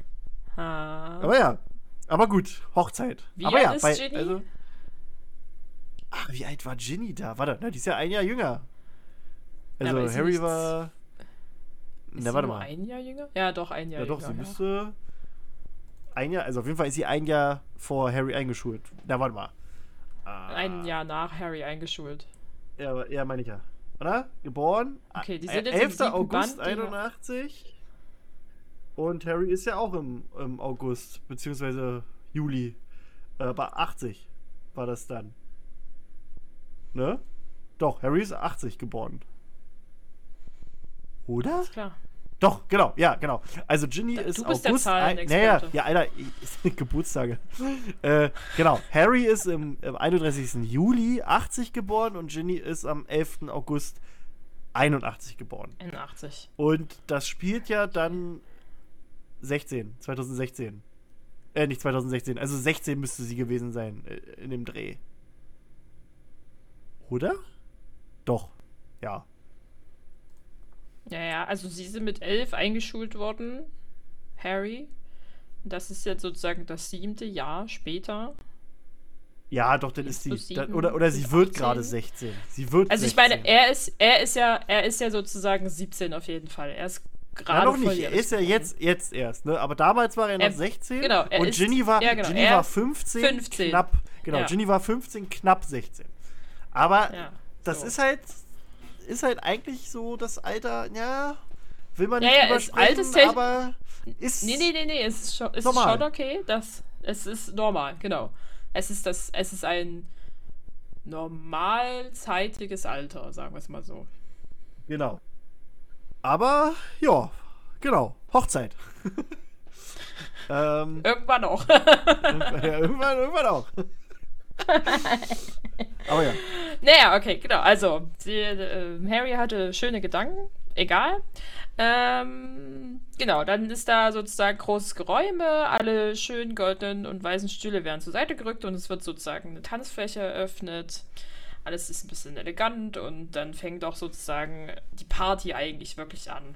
Ah. Aber ja, aber gut, Hochzeit. Wie aber alt ja, ist bei, Ginny? Also, ach, wie alt war Ginny da? Warte, na, die ist ja ein Jahr jünger. Ja, Also Harry war. Na, sie warte mal. ein Jahr jünger? Ja, doch, ein Jahr Ja, doch, jünger. sie ja. müsste. Ein Jahr, also auf jeden Fall ist sie ein Jahr vor Harry eingeschult. Na, warte mal. Ah, Ein Jahr nach Harry eingeschult. Ja, ja meine ich ja. Oder? Geboren? Okay, die äh, sind jetzt im 11. siebten August Band, die- 81. Und Harry ist ja auch im, im August, beziehungsweise Juli. Äh, Aber 80 war das dann. Ne? Doch, Harry ist 80 geboren. Oder? Alles klar. Doch, genau, ja, genau. Also Ginny ist du bist der August. ein- Zahlenexperte. naja, ja, Alter, ich- [laughs] Geburtstage. äh, genau, Harry ist im, im 31. Juli 80 geboren und Ginny ist am 11. August 81 geboren. 81. Und das spielt ja dann 16, 2016. Äh, nicht 2016, also 16 müsste sie gewesen sein äh, in dem Dreh. Oder? Doch, ja. Ja, ja, also sie sind mit elf eingeschult worden, Harry. Das ist jetzt sozusagen das siebte Jahr später. Ja, doch, dann ist sie. Dann, oder oder sie wird 18. gerade 16. Sie wird Also ich 16. meine, er ist, er ist ja, er ist ja sozusagen 17 auf jeden Fall. Er ist Ja, gerade noch nicht. Er ist ja jetzt, jetzt erst, ne? Aber damals war er noch Er- 16. genau, er und ist- Ginny war, ja, genau, Ginny war ist 15, 15. knapp. Genau, Ja. Ginny war 15, knapp 16. Aber Ja, das so. ist halt, ist halt eigentlich so das Alter, ja, will man Ja, nicht ja, ist sprechen, aber ist Nee, nee, nee, nee, es ist schon, es ist schon okay. Das, es ist normal, genau. Es ist, das, es ist ein normalzeitiges Alter, sagen wir es mal so. Genau. Aber, ja, genau. Hochzeit. [laughs] ähm, Irgendwann auch. [laughs] ja, irgendwann, irgendwann auch. [laughs] Aber ja. naja, okay, genau. Also, die, äh, Harry hatte schöne Gedanken. Egal. Ähm, genau, dann ist da sozusagen großes Geräume. Alle schönen goldenen und weißen Stühle werden zur Seite gerückt und es wird sozusagen eine Tanzfläche eröffnet. Alles ist ein bisschen elegant und dann fängt auch sozusagen die Party eigentlich wirklich an.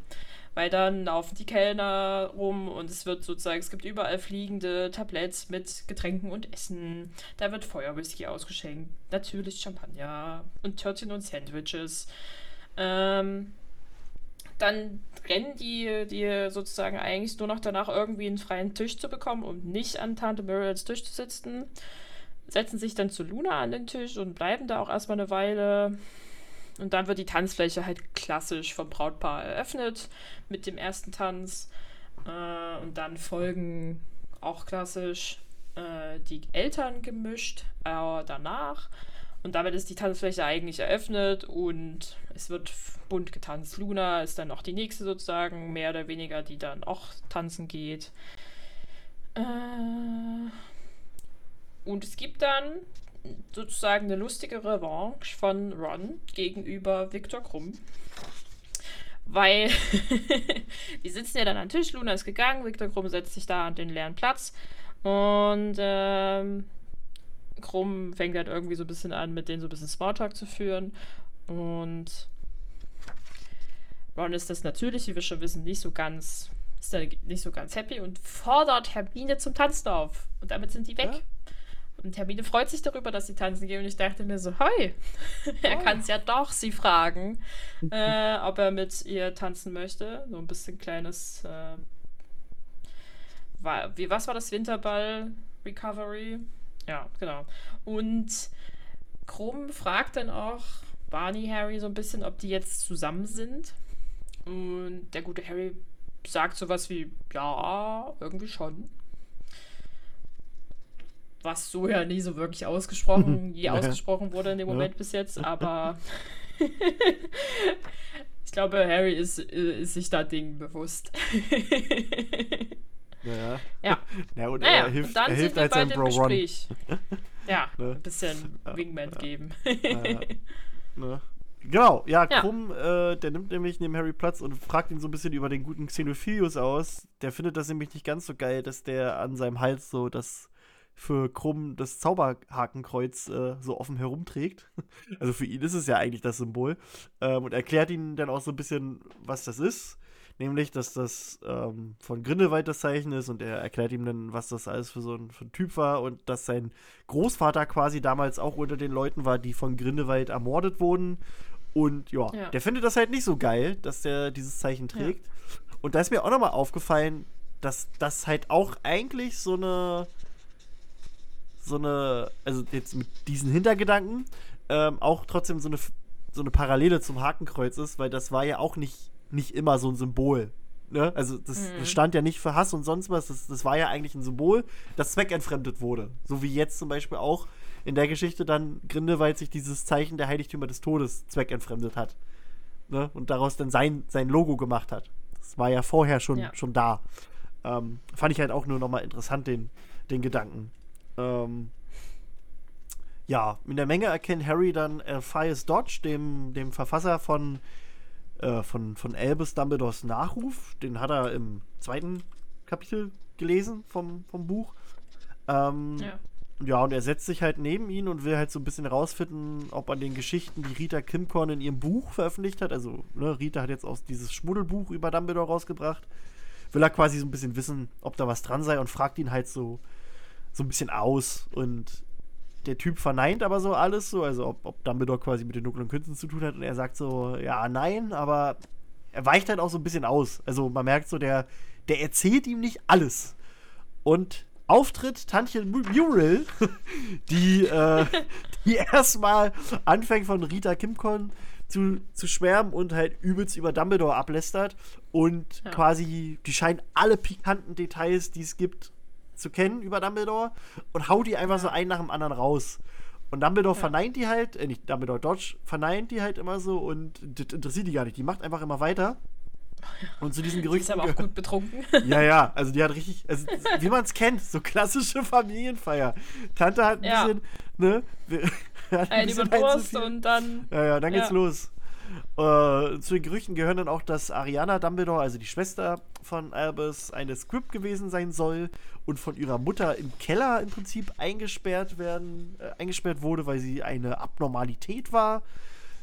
Weil dann laufen die Kellner rum und es wird sozusagen, es gibt überall fliegende Tabletts mit Getränken und Essen. Da wird Feuerwhisky ausgeschenkt. Natürlich Champagner und Törtchen und Sandwiches. Ähm, dann rennen die, die sozusagen eigentlich nur noch danach irgendwie einen freien Tisch zu bekommen, um nicht an Tante Muriels Tisch zu sitzen. Setzen sich dann zu Luna an den Tisch und bleiben da auch erstmal eine Weile. Und dann wird die Tanzfläche halt klassisch vom Brautpaar eröffnet mit dem ersten Tanz. Äh, und dann folgen auch klassisch äh, die Eltern gemischt äh, danach. Und damit ist die Tanzfläche eigentlich eröffnet und es wird bunt getanzt. Luna ist dann auch die nächste sozusagen, mehr oder weniger, die dann auch tanzen geht. Äh, und es gibt dann sozusagen eine lustige Revanche von Ron gegenüber Viktor Krumm. Weil [laughs] die sitzen ja dann am Tisch, Luna ist gegangen, Viktor Krumm setzt sich da an den leeren Platz und ähm, Krumm fängt halt irgendwie so ein bisschen an, mit denen so ein bisschen Smalltalk zu führen. Und Ron ist das natürlich, wie wir schon wissen, nicht so ganz, ist da nicht so ganz happy und fordert Hermine zum Tanzen auf. Und damit sind die weg. Ja. Und Hermine freut sich darüber, dass sie tanzen gehen. Und ich dachte mir so, hey, [laughs] er kann es ja doch sie fragen, [laughs] äh, ob er mit ihr tanzen möchte. So ein bisschen kleines, äh, war, wie, was war das Winterball Recovery? Ja, genau. Und Krumm fragt dann auch Barney Harry so ein bisschen, ob die jetzt zusammen sind. Und der gute Harry sagt sowas wie, ja, irgendwie schon. Was so ja nie so wirklich ausgesprochen, [laughs] je Ja. ausgesprochen wurde in dem Ja. Moment bis jetzt, [laughs] aber [laughs] ich glaube, Harry ist, ist sich da Dingen bewusst. Ja. Ja. ja und Naja, er hilft, und dann er sind hilft wir als bei sein dem Bro Ron. Gespräch. Ja, Ne? ein bisschen Ja, Wingman ja. geben. Ja. Ne? Genau, ja, Ja. Krumm, äh, der nimmt nämlich neben Harry Platz und fragt ihn so ein bisschen über den guten Xenophilius aus. Der findet das nämlich nicht ganz so geil, dass der an seinem Hals so das für Krumm das Zauberhakenkreuz äh, so offen herumträgt. [laughs] Also für ihn ist es ja eigentlich das Symbol. Ähm, und erklärt ihm dann auch so ein bisschen, was das ist. Nämlich, dass das ähm, von Grindelwald das Zeichen ist und er erklärt ihm dann, was das alles für so ein, für ein Typ war und dass sein Großvater quasi damals auch unter den Leuten war, die von Grindelwald ermordet wurden. Und ja, Ja. der findet das halt nicht so geil, dass der dieses Zeichen trägt. Und da ist mir auch nochmal aufgefallen, dass das halt auch eigentlich so eine, so eine, also jetzt mit diesen Hintergedanken, ähm, auch trotzdem so eine, so eine Parallele zum Hakenkreuz ist, weil das war ja auch nicht, nicht immer so ein Symbol. Ne? Also das, Mhm. das stand ja nicht für Hass und sonst was, das, das war ja eigentlich ein Symbol, das zweckentfremdet wurde. So wie jetzt zum Beispiel auch in der Geschichte dann Grindelwald sich dieses Zeichen der Heiligtümer des Todes zweckentfremdet hat. Ne? Und daraus dann sein, sein Logo gemacht hat. Das war ja vorher schon, Ja. schon da. Ähm, fand ich halt auch nur nochmal interessant, den, den Gedanken. Ähm, ja, in der Menge erkennt Harry dann Alpheus Dodge, dem, dem Verfasser von, äh, von, von Albus Dumbledores Nachruf. Den hat er im zweiten Kapitel gelesen vom, vom Buch. Ähm, ja. ja, und er setzt sich halt neben ihn und will halt so ein bisschen rausfinden, ob an den Geschichten, die Rita Kimcorn in ihrem Buch veröffentlicht hat, also ne, Rita hat jetzt auch dieses Schmuddelbuch über Dumbledore rausgebracht, will er quasi so ein bisschen wissen, ob da was dran sei und fragt ihn halt so, so ein bisschen aus. Und der Typ verneint aber so alles so, also ob, ob Dumbledore quasi mit den dunklen Künsten zu tun hat und er sagt so, ja, nein, aber er weicht halt auch so ein bisschen aus. Also man merkt so, der, der erzählt ihm nicht alles. Und Auftritt Tantchen Mu- Muriel, [laughs] die, äh, die erstmal anfängt von Rita Kimcon zu, zu schwärmen und halt übelst über Dumbledore ablästert. Und Ja. quasi, die scheinen alle pikanten Details, die es gibt, zu kennen über Dumbledore und haut die einfach so ein nach dem anderen raus. Und Dumbledore Ja. verneint die halt, äh, nicht Dumbledore Dodge, verneint die halt immer so und das interessiert die gar nicht. Die macht einfach immer weiter. Und zu diesen Die ist Gerüchten. aber auch gut betrunken. ja, ja, also die hat richtig, also wie man es kennt, so klassische [laughs] Familienfeier. Tante hat ein Ja. bisschen, ne? [laughs] hat Ein bisschen ein zu Durst viel. und dann. Ja, ja, dann geht's Ja. los. Äh, zu den Gerüchten gehören dann auch, dass Ariana Dumbledore, also die Schwester von Albus, eine Script gewesen sein soll und von ihrer Mutter im Keller im Prinzip eingesperrt werden, äh, eingesperrt wurde, weil sie eine Abnormalität war,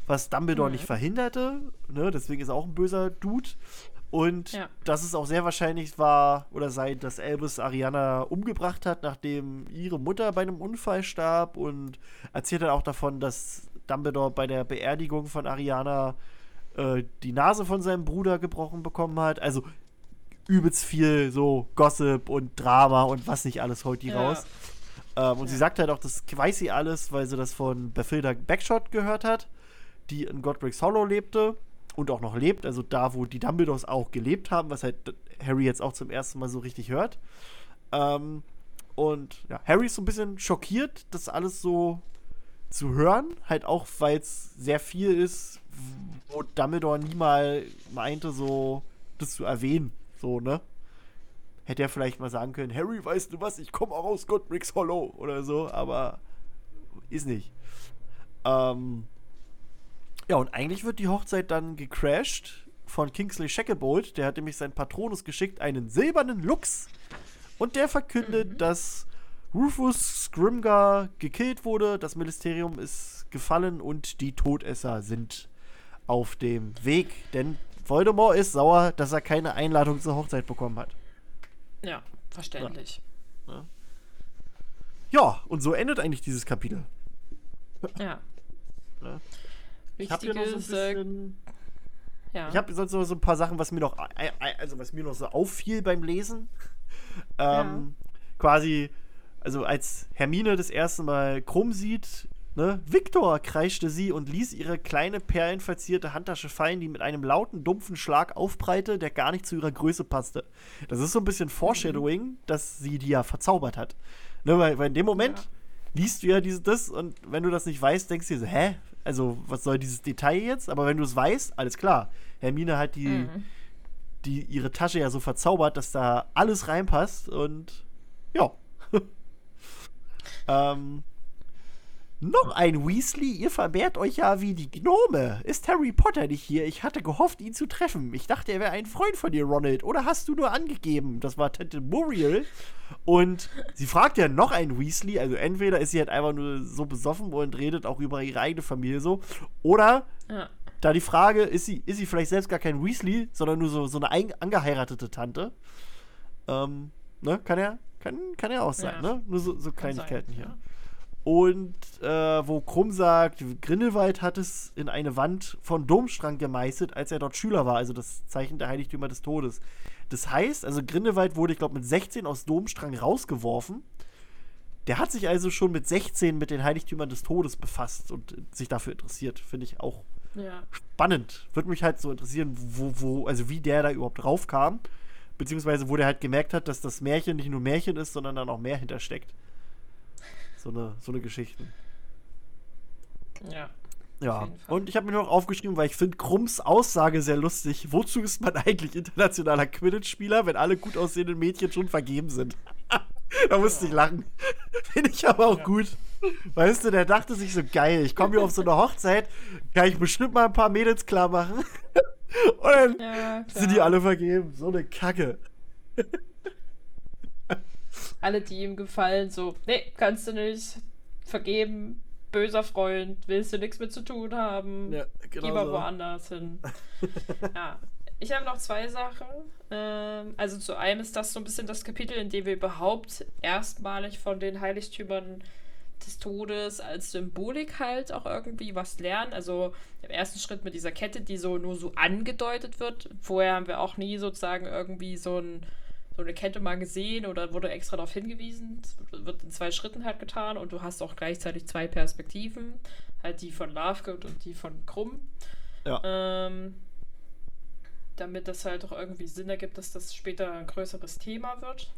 was Dumbledore Mhm. nicht verhinderte. Ne? Deswegen ist er auch ein böser Dude. Und Ja. dass es auch sehr wahrscheinlich war oder sei, dass Albus Ariana umgebracht hat, nachdem ihre Mutter bei einem Unfall starb und erzählt dann auch davon, dass Dumbledore bei der Beerdigung von Ariana äh, die Nase von seinem Bruder gebrochen bekommen hat. Also übelst viel so Gossip und Drama und was nicht alles holt die Ja. raus. Ähm, und sie Ja. sagt halt auch, das weiß sie alles, weil sie das von Bethilda Backshot gehört hat, die in Godric's Hollow lebte und auch noch lebt, also da, wo die Dumbledores auch gelebt haben, was halt Harry jetzt auch zum ersten Mal so richtig hört. Ähm, und ja, Harry ist so ein bisschen schockiert, das alles so zu hören, halt auch, weil es sehr viel ist, wo Dumbledore nie mal meinte, so das zu erwähnen, so, ne? Hätte er vielleicht mal sagen können, Harry, weißt du was, ich komme auch aus Godric's Hollow oder so, aber ist nicht. Ähm, ja, und eigentlich wird die Hochzeit dann gecrashed von Kingsley Shacklebolt. Der hat nämlich seinen Patronus geschickt, einen silbernen Lux. Und der verkündet, dass Rufus Scrimgar gekillt wurde, das Ministerium ist gefallen und die Todesser sind auf dem Weg. Denn Voldemort ist sauer, dass er keine Einladung zur Hochzeit bekommen hat. Ja, verständlich. Ja, und so endet eigentlich dieses Kapitel. Ja. Ja. Ich habe hier noch so ein äh, bisschen. ja. Ich habe sonst noch so ein paar Sachen, was mir noch, also was mir noch so auffiel beim Lesen. Ähm, Quasi, also als Hermine das erste Mal Krumm sieht, ne, Victor, kreischte sie und ließ ihre kleine perlenverzierte Handtasche fallen, die mit einem lauten, dumpfen Schlag aufprallte, der gar nicht zu ihrer Größe passte. Das ist so ein bisschen Foreshadowing, dass sie die ja verzaubert hat. Ne, weil, weil in dem Moment Ja. liest du ja dieses das und wenn du das nicht weißt, denkst du dir so, hä? Also, was soll dieses Detail jetzt? Aber wenn du es weißt, alles klar. Hermine hat die, Mhm. die ihre Tasche ja so verzaubert, dass da alles reinpasst und ja. [laughs] ähm, noch ein Weasley, ihr vermehrt euch ja wie die Gnome. Ist Harry Potter nicht hier? Ich hatte gehofft, ihn zu treffen. Ich dachte, er wäre ein Freund von dir, Ronald. Oder hast du nur angegeben? Das war Tante Muriel. Und sie fragt ja noch einen Weasley. Also entweder ist sie halt einfach nur so besoffen und redet auch über ihre eigene Familie so. Oder ja. da die Frage, ist sie, ist sie vielleicht selbst gar kein Weasley, sondern nur so, so eine ein, angeheiratete Tante? Ähm, ne? Kann ja, kann, kann ja auch sein, Ja. ne? Nur so, so Kleinigkeiten sein, hier. ja. Und äh, wo Krumm sagt, Grindelwald hat es in eine Wand von Domstrang gemeißelt, als er dort Schüler war, also das Zeichen der Heiligtümer des Todes. Das heißt, also Grindelwald wurde, ich glaube, mit 16 aus Domstrang rausgeworfen. Der hat sich also schon mit 16 mit den Heiligtümern des Todes befasst und sich dafür interessiert. Finde ich auch Ja. spannend. Würde mich halt so interessieren, wo, wo, also wie der da überhaupt raufkam. Beziehungsweise wo der halt gemerkt hat, dass das Märchen nicht nur Märchen ist, sondern dann auch mehr hintersteckt. So eine, so eine Geschichte. Ja. Ja, und ich habe mir noch aufgeschrieben, weil ich finde Krumms Aussage sehr lustig. Wozu ist man [laughs] eigentlich internationaler Quidditch-Spieler, wenn alle gut aussehenden Mädchen schon vergeben sind? [laughs] da musste ich lachen. [laughs] finde ich aber auch gut. Weißt du, der dachte sich so, geil, ich komme hier auf so eine Hochzeit, kann ich bestimmt mal ein paar Mädels klar machen. und dann Ja, sind die alle vergeben. So eine Kacke. Alle, die ihm gefallen, so, nee, kannst du nicht. Vergeben, böser Freund, willst du nichts mit zu tun haben. Ja, genau Lieber so. woanders hin. [laughs] ja. Ich habe noch zwei Sachen. Ähm, also zu einem ist das so ein bisschen das Kapitel, in dem wir überhaupt erstmalig von den Heiligtümern des Todes als Symbolik halt auch irgendwie was lernen. Also im ersten Schritt mit dieser Kette, die so nur so angedeutet wird. Vorher haben wir auch nie sozusagen irgendwie so, ein, so eine Kette mal gesehen oder wurde extra darauf hingewiesen. Es wird in zwei Schritten halt getan und du hast auch gleichzeitig zwei Perspektiven. Halt die von Lovegood und die von Krumm. Ja. Ähm, damit das halt auch irgendwie Sinn ergibt, dass das später ein größeres Thema wird.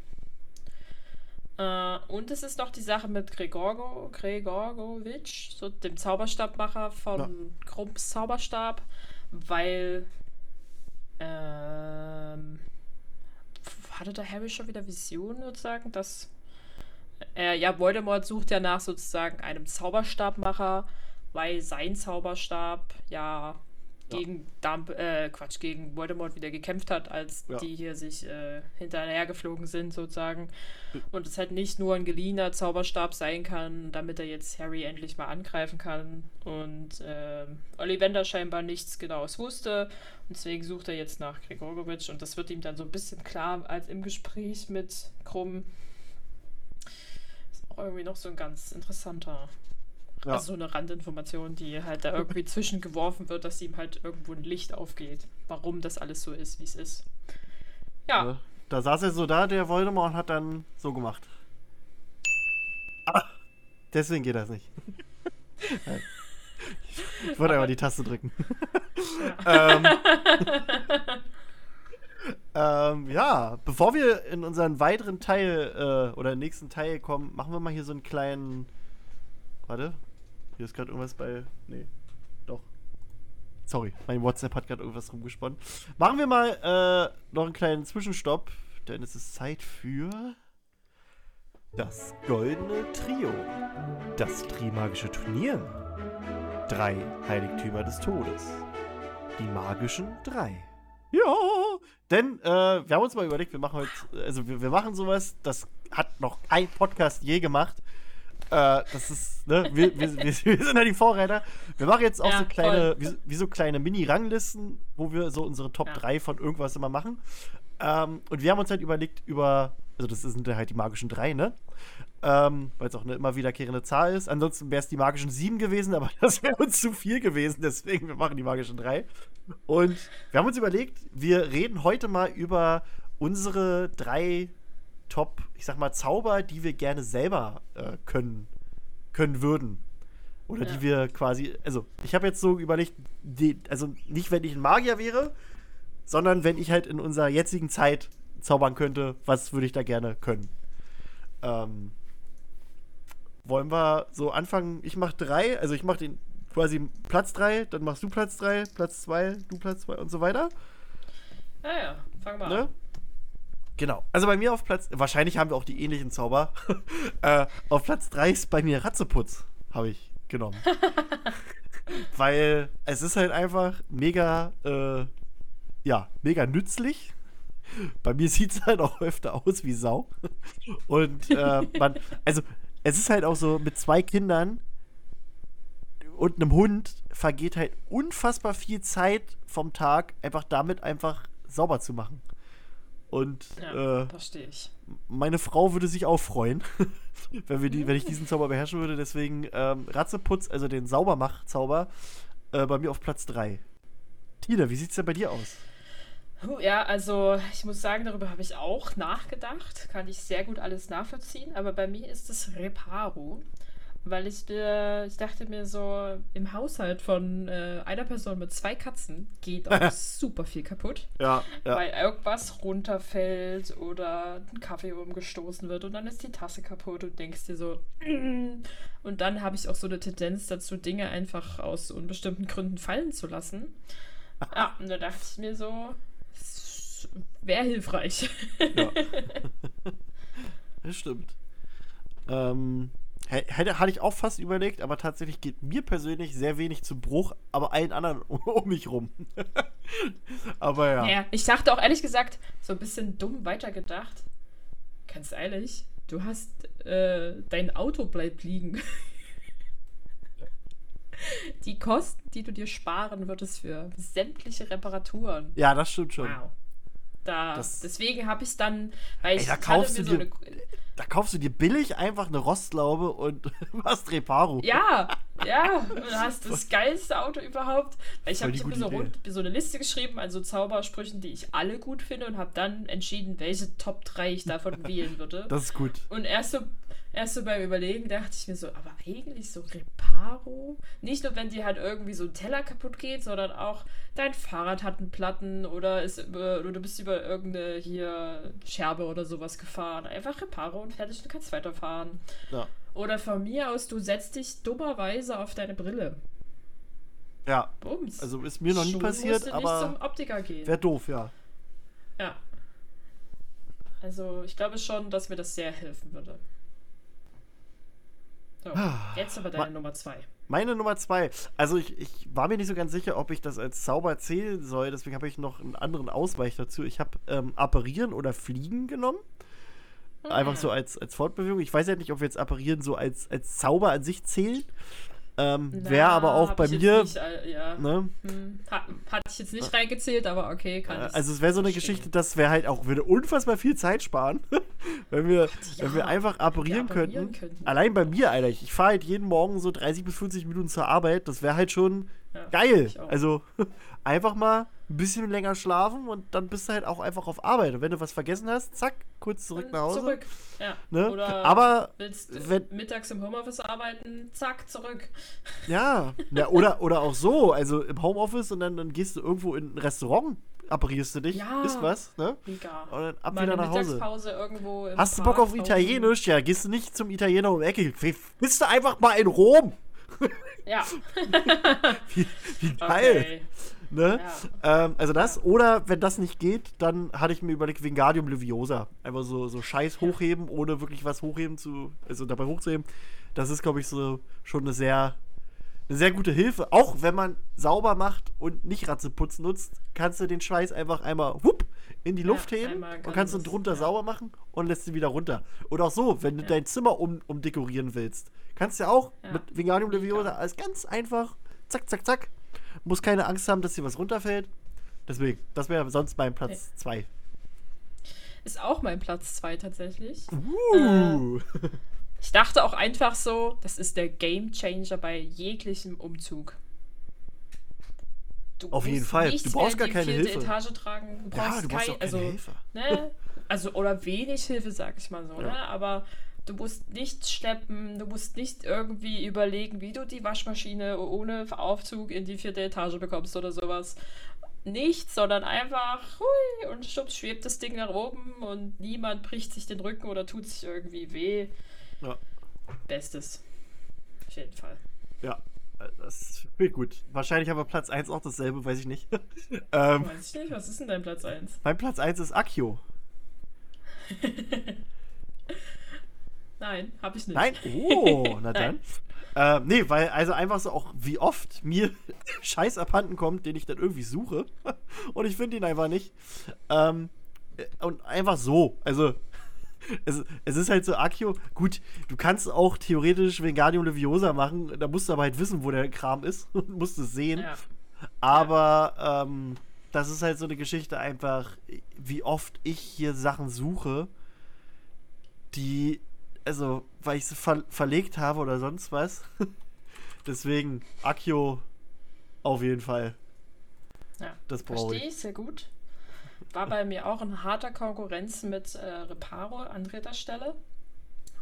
Äh, und es ist noch die Sache mit Gregorgo, Gregorgovic, so dem Zauberstabmacher von Ja. Krumps Zauberstab, weil ähm, hatte da Harry schon wieder Visionen sozusagen, dass äh, ja, Voldemort sucht ja nach sozusagen einem Zauberstabmacher, weil sein Zauberstab Ja. Gegen Dump, äh, Quatsch, gegen Voldemort wieder gekämpft hat, als Ja. die hier sich äh, hinterher geflogen sind, sozusagen. Und es halt nicht nur ein geliehener Zauberstab sein kann, damit er jetzt Harry endlich mal angreifen kann. Und ähm, Ollivander scheinbar nichts Genaues wusste. Und deswegen sucht er jetzt nach Gregorowitsch. Und das wird ihm dann so ein bisschen klar, als im Gespräch mit Krumm. Ist auch irgendwie noch so ein ganz interessanter Ja. also so eine Randinformation, die halt da irgendwie zwischengeworfen wird, dass ihm halt irgendwo ein Licht aufgeht, warum das alles so ist, wie es ist. Ja, Ne? Da saß er so da, der Voldemort, und hat dann so gemacht. Ah, deswegen geht das nicht. Ich wollte einfach die Taste drücken. ähm, [laughs] ähm, ja, bevor wir in unseren weiteren Teil äh, oder nächsten Teil kommen, machen wir mal hier so einen kleinen. Warte. Hier ist gerade irgendwas bei. Nee. Doch. Sorry, mein WhatsApp hat gerade irgendwas rumgesponnen. Machen wir mal äh, noch einen kleinen Zwischenstopp, denn es ist Zeit für das goldene Trio. Das Trimagische Turnier. Drei Heiligtümer des Todes. Die magischen drei. Ja, denn äh, wir haben uns mal überlegt, wir machen heute, also wir, wir machen sowas, das hat noch ein Podcast je gemacht. Äh, das ist, ne, wir, wir, [laughs] wir, sind ja die Vorreiter. Wir machen jetzt auch Ja, so kleine, wie, so- wie so kleine Mini-Ranglisten, wo wir so unsere Top Ja. 3 von irgendwas immer machen. Ähm, und wir haben uns halt überlegt, über, also das sind ja halt die magischen drei, ne? Ähm, Weil es auch eine immer wiederkehrende Zahl ist. Ansonsten wäre es die magischen sieben gewesen, aber [laughs] das wäre uns zu viel gewesen, deswegen wir machen die magischen drei. Und wir haben uns überlegt, wir reden heute mal über unsere drei Top, ich sag mal, Zauber, die wir gerne selber äh, können, können würden. Oder Ja. die wir quasi, also ich habe jetzt so überlegt, die, also nicht, wenn ich ein Magier wäre, sondern wenn ich halt in unserer jetzigen Zeit zaubern könnte, was würde ich da gerne können? Ähm, wollen wir so anfangen? Ich mache drei, also ich mache den quasi Platz drei, dann machst du Platz drei, Platz zwei, du Platz zwei und so weiter. ja, ja, fang mal Ne? an. Genau. Also bei mir auf Platz, wahrscheinlich haben wir auch die ähnlichen Zauber. [laughs] äh, auf Platz 3 ist bei mir Ratzeputz, habe ich genommen. [laughs] Weil es ist halt einfach mega, äh, ja, mega nützlich. Bei mir sieht es [laughs] halt auch öfter aus wie Sau. Und äh, man, also es ist halt auch so mit zwei Kindern und einem Hund vergeht halt unfassbar viel Zeit vom Tag, einfach damit einfach sauber zu machen. Und Ja, äh, verstehe ich. meine Frau würde sich auch freuen, [laughs] wenn, wir die, wenn ich diesen Zauber beherrschen würde. Deswegen ähm, Ratzeputz, also den Saubermach-Zauber, äh, bei mir auf Platz 3. Tina, wie sieht's denn bei dir aus? Ja, also ich muss sagen, darüber habe ich auch nachgedacht. Kann ich sehr gut alles nachvollziehen. Aber bei mir ist es Reparo. Weil ich, mir- ich dachte mir so, im Haushalt von äh, einer Person mit zwei Katzen geht auch [laughs] super viel kaputt. Ja, ja. Weil irgendwas runterfällt oder ein Kaffee umgestoßen wird und dann ist die Tasse kaputt und denkst dir so. "Mm." [clears throat] Und dann habe ich auch so eine Tendenz dazu, Dinge einfach aus unbestimmten Gründen fallen zu lassen. Ja, und da dachte ich mir so, wäre hilfreich. ja. [laughs] [laughs] das stimmt. Ähm, hätte, hatte ich auch fast überlegt, aber tatsächlich geht mir persönlich sehr wenig zu Bruch, aber allen anderen [laughs] um mich rum. [laughs] aber ja. Naja, ich dachte auch ehrlich gesagt, so ein bisschen dumm weitergedacht. Ganz ehrlich, du hast, äh, dein Auto bleibt liegen. [laughs] Die Kosten, die du dir sparen würdest für sämtliche Reparaturen. Ja, das stimmt schon. Wow. Da, Das- deswegen habe ich dann, weil ich da kaufst mir du so dir- eine, Da kaufst du dir billig einfach eine Rostlaube und [laughs] machst Reparo. Ja, ja, und hast das geilste Auto überhaupt. Weil ich habe hab mir so, rund, so eine Liste geschrieben an so Zaubersprüchen, die ich alle gut finde und habe dann entschieden, welche Top 3 ich davon [laughs] wählen würde. Das ist gut. Und erst so, erst so beim Überlegen dachte ich mir so, aber eigentlich so Reparo? Nicht nur, wenn dir halt irgendwie so ein Teller kaputt geht, sondern auch dein Fahrrad hat einen Platten oder, ist über, oder du bist über irgendeine hier Scherbe oder sowas gefahren. Einfach Reparo und fertig, du kannst weiterfahren. Ja. Oder von mir aus, du setzt dich dummerweise auf deine Brille. Ja. Bums. Also ist mir noch nie Schon passiert, aber zum Optiker gehen. wäre doof, ja. Ja. Also ich glaube schon, dass mir das sehr helfen würde. So, Ah, jetzt aber deine Nummer zwei. Meine Nummer zwei. Also ich, ich war mir nicht so ganz sicher, ob ich das als Zauber zählen soll, deswegen habe ich noch einen anderen Ausweich dazu. Ich habe ähm, Apparieren oder Fliegen genommen. Einfach so als, als Fortbewegung. Ich weiß ja nicht, ob wir jetzt Apparieren so als, als Zauber an sich zählen. Ähm, Wäre aber auch bei mir. Nicht, äh, ja. Ne? Hm, hat, hatte ich jetzt nicht reingezählt, aber okay, kann ich. Also es wäre so eine verstehen. Geschichte, das wäre halt auch, würde unfassbar viel Zeit sparen, [laughs] [laughs] wenn wir, wenn wir einfach apparieren, apparieren könnten. könnten. Allein bei mir, Alter, ich fahre halt jeden Morgen so 30 bis 40 Minuten zur Arbeit, das wäre halt schon Ja, geil. Also [laughs] einfach mal ein bisschen länger schlafen und dann bist du halt auch einfach auf Arbeit. Und wenn du was vergessen hast, zack, kurz zurück nach Hause. Zurück. Ja. Ne? Oder Aber willst du wenn- mittags im Homeoffice arbeiten, zack, zurück. ja, ja oder, oder auch so, also im Homeoffice und dann, dann gehst du irgendwo in ein Restaurant, apparierst du dich, Ja. isst was, ne? Mega. Und dann ab Mal wieder nach Hause. Mittagspause irgendwo im Hast du Bock auf. Italienisch? Ja, gehst du nicht zum Italiener um die Ecke. Bist du einfach mal in Rom? [laughs] Ja. [laughs] Wie, wie geil. Okay. Ne? Ja. Ähm, also das, oder wenn das nicht geht, dann hatte ich mir überlegt, Vingadium Leviosa. Einfach so, so Scheiß hochheben, ohne wirklich was hochheben zu, also dabei hochzuheben. Das ist, glaube ich, so schon eine sehr, eine sehr gute Hilfe. Auch wenn man sauber macht und nicht Ratzeputz nutzt, kannst du den Scheiß einfach einmal hup, in die Ja, Luft heben einmal und kann kannst ihn drunter ja. sauber machen und lässt ihn wieder runter. Oder auch so, wenn du dein Zimmer um, umdekorieren willst. Kannst du ja auch mit Mega. Leviosa alles ganz einfach, zack, zack, zack. Muss keine Angst haben, dass dir was runterfällt. Deswegen, das wäre sonst mein Platz 2. Ist auch mein Platz 2 tatsächlich. Uh. [laughs] Ich dachte auch einfach so, das ist der Game Changer bei jeglichem Umzug. Du Auf jeden Fall. Du brauchst gar keine Hilfe. Etage tragen. Du ja, brauchst du brauchst kein, auch keine also, Hilfe. ne? Also, oder wenig Hilfe, sag ich mal so, Ja. ne? Aber du musst nichts schleppen, du musst nicht irgendwie überlegen, wie du die Waschmaschine ohne Aufzug in die vierte Etage bekommst oder sowas. Nichts, sondern einfach hui, und schubst schwebt das Ding nach oben und niemand bricht sich den Rücken oder tut sich irgendwie weh. Ja. Bestes. Auf jeden Fall. ja, das wird gut. Wahrscheinlich haben wir Platz 1 auch dasselbe, weiß ich nicht. [laughs] ähm, Weiß ich nicht, was ist denn dein Platz 1? mein Platz 1 ist Akio. [laughs] Nein, hab ich nicht. Nein? [laughs] Oh, na dann. Ähm, nee, weil also einfach so auch, wie oft mir Scheiß abhanden kommt, den ich dann irgendwie suche. Und ich finde ihn einfach nicht. Ähm, äh, und einfach so. Also, es, es ist halt so Akio. Gut, du kannst auch theoretisch Vingadium Leviosa machen. Da musst du aber halt wissen, wo der Kram ist [laughs] und musst es sehen. Ja. Aber ähm, das ist halt so eine Geschichte einfach, wie oft ich hier Sachen suche, die, also, weil ich sie ver verlegt habe oder sonst was. [laughs] Deswegen, Akio auf jeden Fall. ja. Das brauche Verstehe ich. ich sehr gut. War bei mir auch in harter Konkurrenz mit äh, Reparo an dritter Stelle.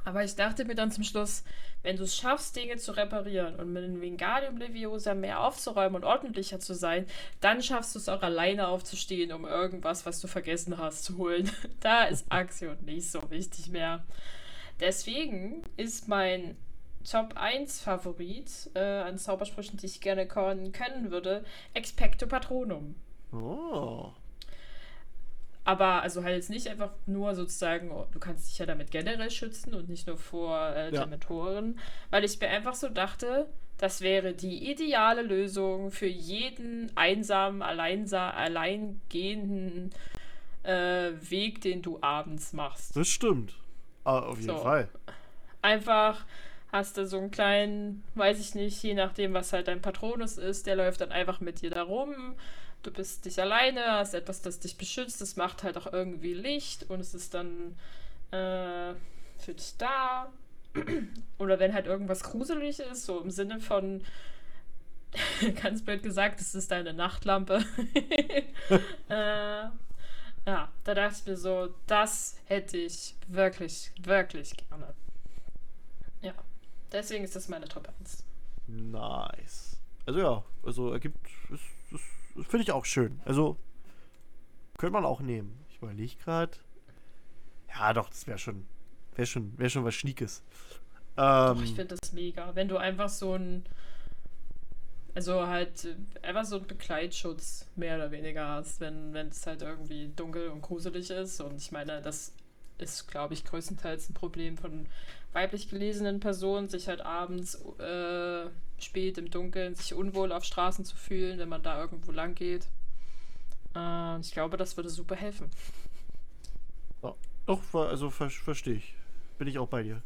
Aber ich dachte mir dann zum Schluss, wenn du es schaffst, Dinge zu reparieren und mit dem Vingadium Leviosa mehr aufzuräumen und ordentlicher zu sein, dann schaffst du es auch alleine aufzustehen, um irgendwas, was du vergessen hast, zu holen. [laughs] Da ist Aktion nicht so wichtig mehr. Deswegen ist mein Top 1 Favorit äh, an Zaubersprüchen, die ich gerne können würde, Expecto Patronum. Oh. Aber also halt jetzt nicht einfach nur sozusagen, oh, du kannst dich ja damit generell schützen und nicht nur vor äh, Ja. Dementoren, weil ich mir einfach so dachte, das wäre die ideale Lösung für jeden einsamen, alleinsa alleingehenden äh, Weg, den du abends machst. Das stimmt. Ah, auf jeden So. Fall. Einfach hast du so einen kleinen, weiß ich nicht, je nachdem, was halt dein Patronus ist, der läuft dann einfach mit dir da rum. Du bist dich alleine, hast etwas, das dich beschützt, das macht halt auch irgendwie Licht und es ist dann äh, für dich da. [clears throat] Oder wenn halt irgendwas gruselig ist, so im Sinne von, [laughs] ganz blöd gesagt, es ist deine Nachtlampe. [laughs] äh, ja, da dachte ich mir so, das hätte ich wirklich, wirklich gerne. Ja. Deswegen ist das meine Top 1. Nice. Also ja, also ergibt, finde ich auch schön. Also könnte man auch nehmen. Ich überlege gerade. Ja, doch, das wäre schon, wäre schon, wäre schon was Schniekes. Ähm, ich finde das mega. Wenn du einfach so ein, also halt äh, einfach so einen Begleitschutz mehr oder weniger hast, wenn es halt irgendwie dunkel und gruselig ist. Und ich meine, das ist, glaube ich, größtenteils ein Problem von weiblich gelesenen Personen, sich halt abends äh, spät im Dunkeln sich unwohl auf Straßen zu fühlen, wenn man da irgendwo lang geht. Äh, ich glaube, das würde super helfen. Ja, also ver verstehe ich. Bin ich auch bei dir.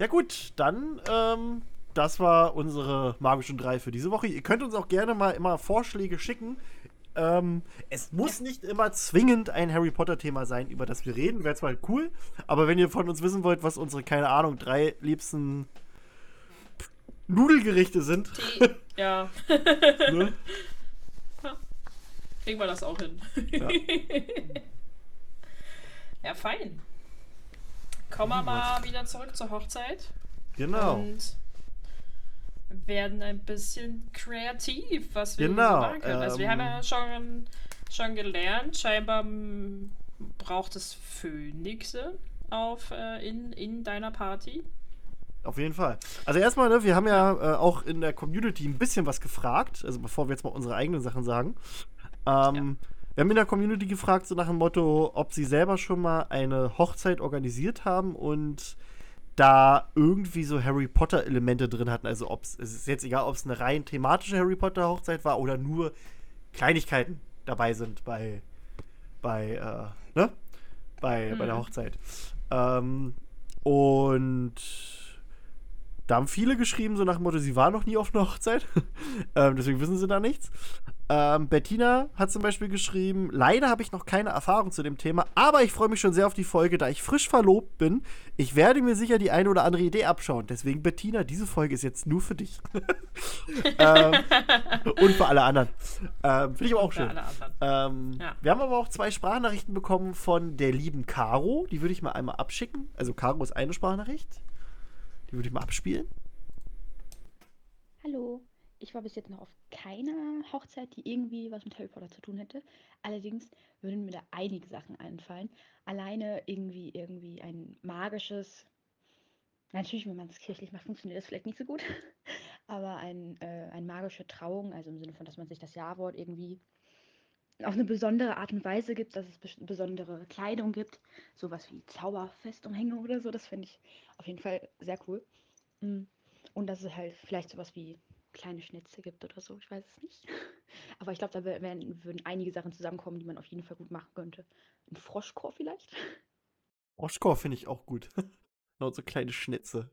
Ja gut, dann, ähm, das war unsere magischen drei für diese Woche. Ihr könnt uns auch gerne mal immer Vorschläge schicken. Ähm, es muss nicht immer zwingend ein Harry Potter-Thema sein, über das wir reden. Wäre zwar cool, aber wenn ihr von uns wissen wollt, was unsere, keine Ahnung, drei liebsten Nudelgerichte sind. Die, ja. [laughs] ne? Kriegen wir das auch hin. Ja, [laughs] ja fein. Kommen wir mal wieder zurück zur Hochzeit. Genau. Und werden ein bisschen kreativ, was wir genau, machen können. Also wir haben ja ähm, schon, schon gelernt, scheinbar braucht es Phönixe auf, äh, in, in deiner Party. Auf jeden Fall. Also erstmal, ne, wir haben ja äh, auch in der Community ein bisschen was gefragt, also bevor wir jetzt mal unsere eigenen Sachen sagen. Ähm, ja. Wir haben in der Community gefragt, so nach dem Motto, ob sie selber schon mal eine Hochzeit organisiert haben und da irgendwie so Harry Potter-Elemente drin hatten. Also ob es ist jetzt egal, ob es eine rein thematische Harry Potter-Hochzeit war oder nur Kleinigkeiten dabei sind bei, bei, äh, ne? Bei, mhm. bei der mhm. Hochzeit. Ähm, und da haben viele geschrieben, so nach dem Motto, sie war noch nie auf einer Hochzeit. [laughs] ähm, deswegen wissen sie da nichts. Ähm, Bettina hat zum Beispiel geschrieben, leider habe ich noch keine Erfahrung zu dem Thema, aber ich freue mich schon sehr auf die Folge, da ich frisch verlobt bin. Ich werde mir sicher die eine oder andere Idee abschauen. Deswegen, Bettina, diese Folge ist jetzt nur für dich. [laughs] ähm, und für alle anderen. Ähm, Finde ich aber auch schön. Ähm, ja. Wir haben aber auch zwei Sprachnachrichten bekommen von der lieben Caro. Die würde ich mal einmal abschicken. Also Caro ist eine Sprachnachricht. Die würde ich mal abspielen. Hallo. Ich war bis jetzt noch auf keiner Hochzeit, die irgendwie was mit Harry Potter zu tun hätte. Allerdings würden mir da einige Sachen einfallen. Alleine irgendwie, irgendwie ein magisches, natürlich, wenn man es kirchlich macht, funktioniert das vielleicht nicht so gut, [laughs] aber ein, äh, eine magische Trauung, also im Sinne von, dass man sich das Jawort irgendwie auf eine besondere Art und Weise gibt, dass es besondere Kleidung gibt, sowas wie Zauberfestumhänge oder so, das finde ich auf jeden Fall sehr cool. Mm. Und dass es halt vielleicht sowas wie kleine Schnitze gibt oder so. Ich weiß es nicht. [laughs] Aber ich glaube, da werden, würden einige Sachen zusammenkommen, die man auf jeden Fall gut machen könnte. Ein Froschchor vielleicht? [laughs] Froschchor finde ich auch gut. [laughs] Nur so kleine Schnitze.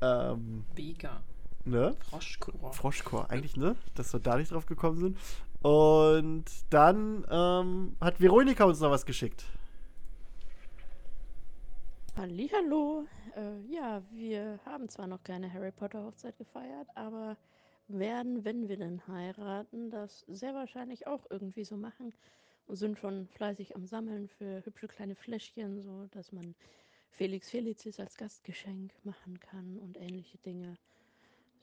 Ähm, Mega. Ne? Froschchor. Froschchor, eigentlich, ne? Dass wir da nicht drauf gekommen sind. Und dann ähm, hat Veronika uns noch was geschickt. Hallo. Äh, ja, wir haben zwar noch keine Harry Potter Hochzeit gefeiert, aber werden, wenn wir denn heiraten, das sehr wahrscheinlich auch irgendwie so machen und sind schon fleißig am Sammeln für hübsche kleine Fläschchen, so dass man Felix Felicis als Gastgeschenk machen kann und ähnliche Dinge.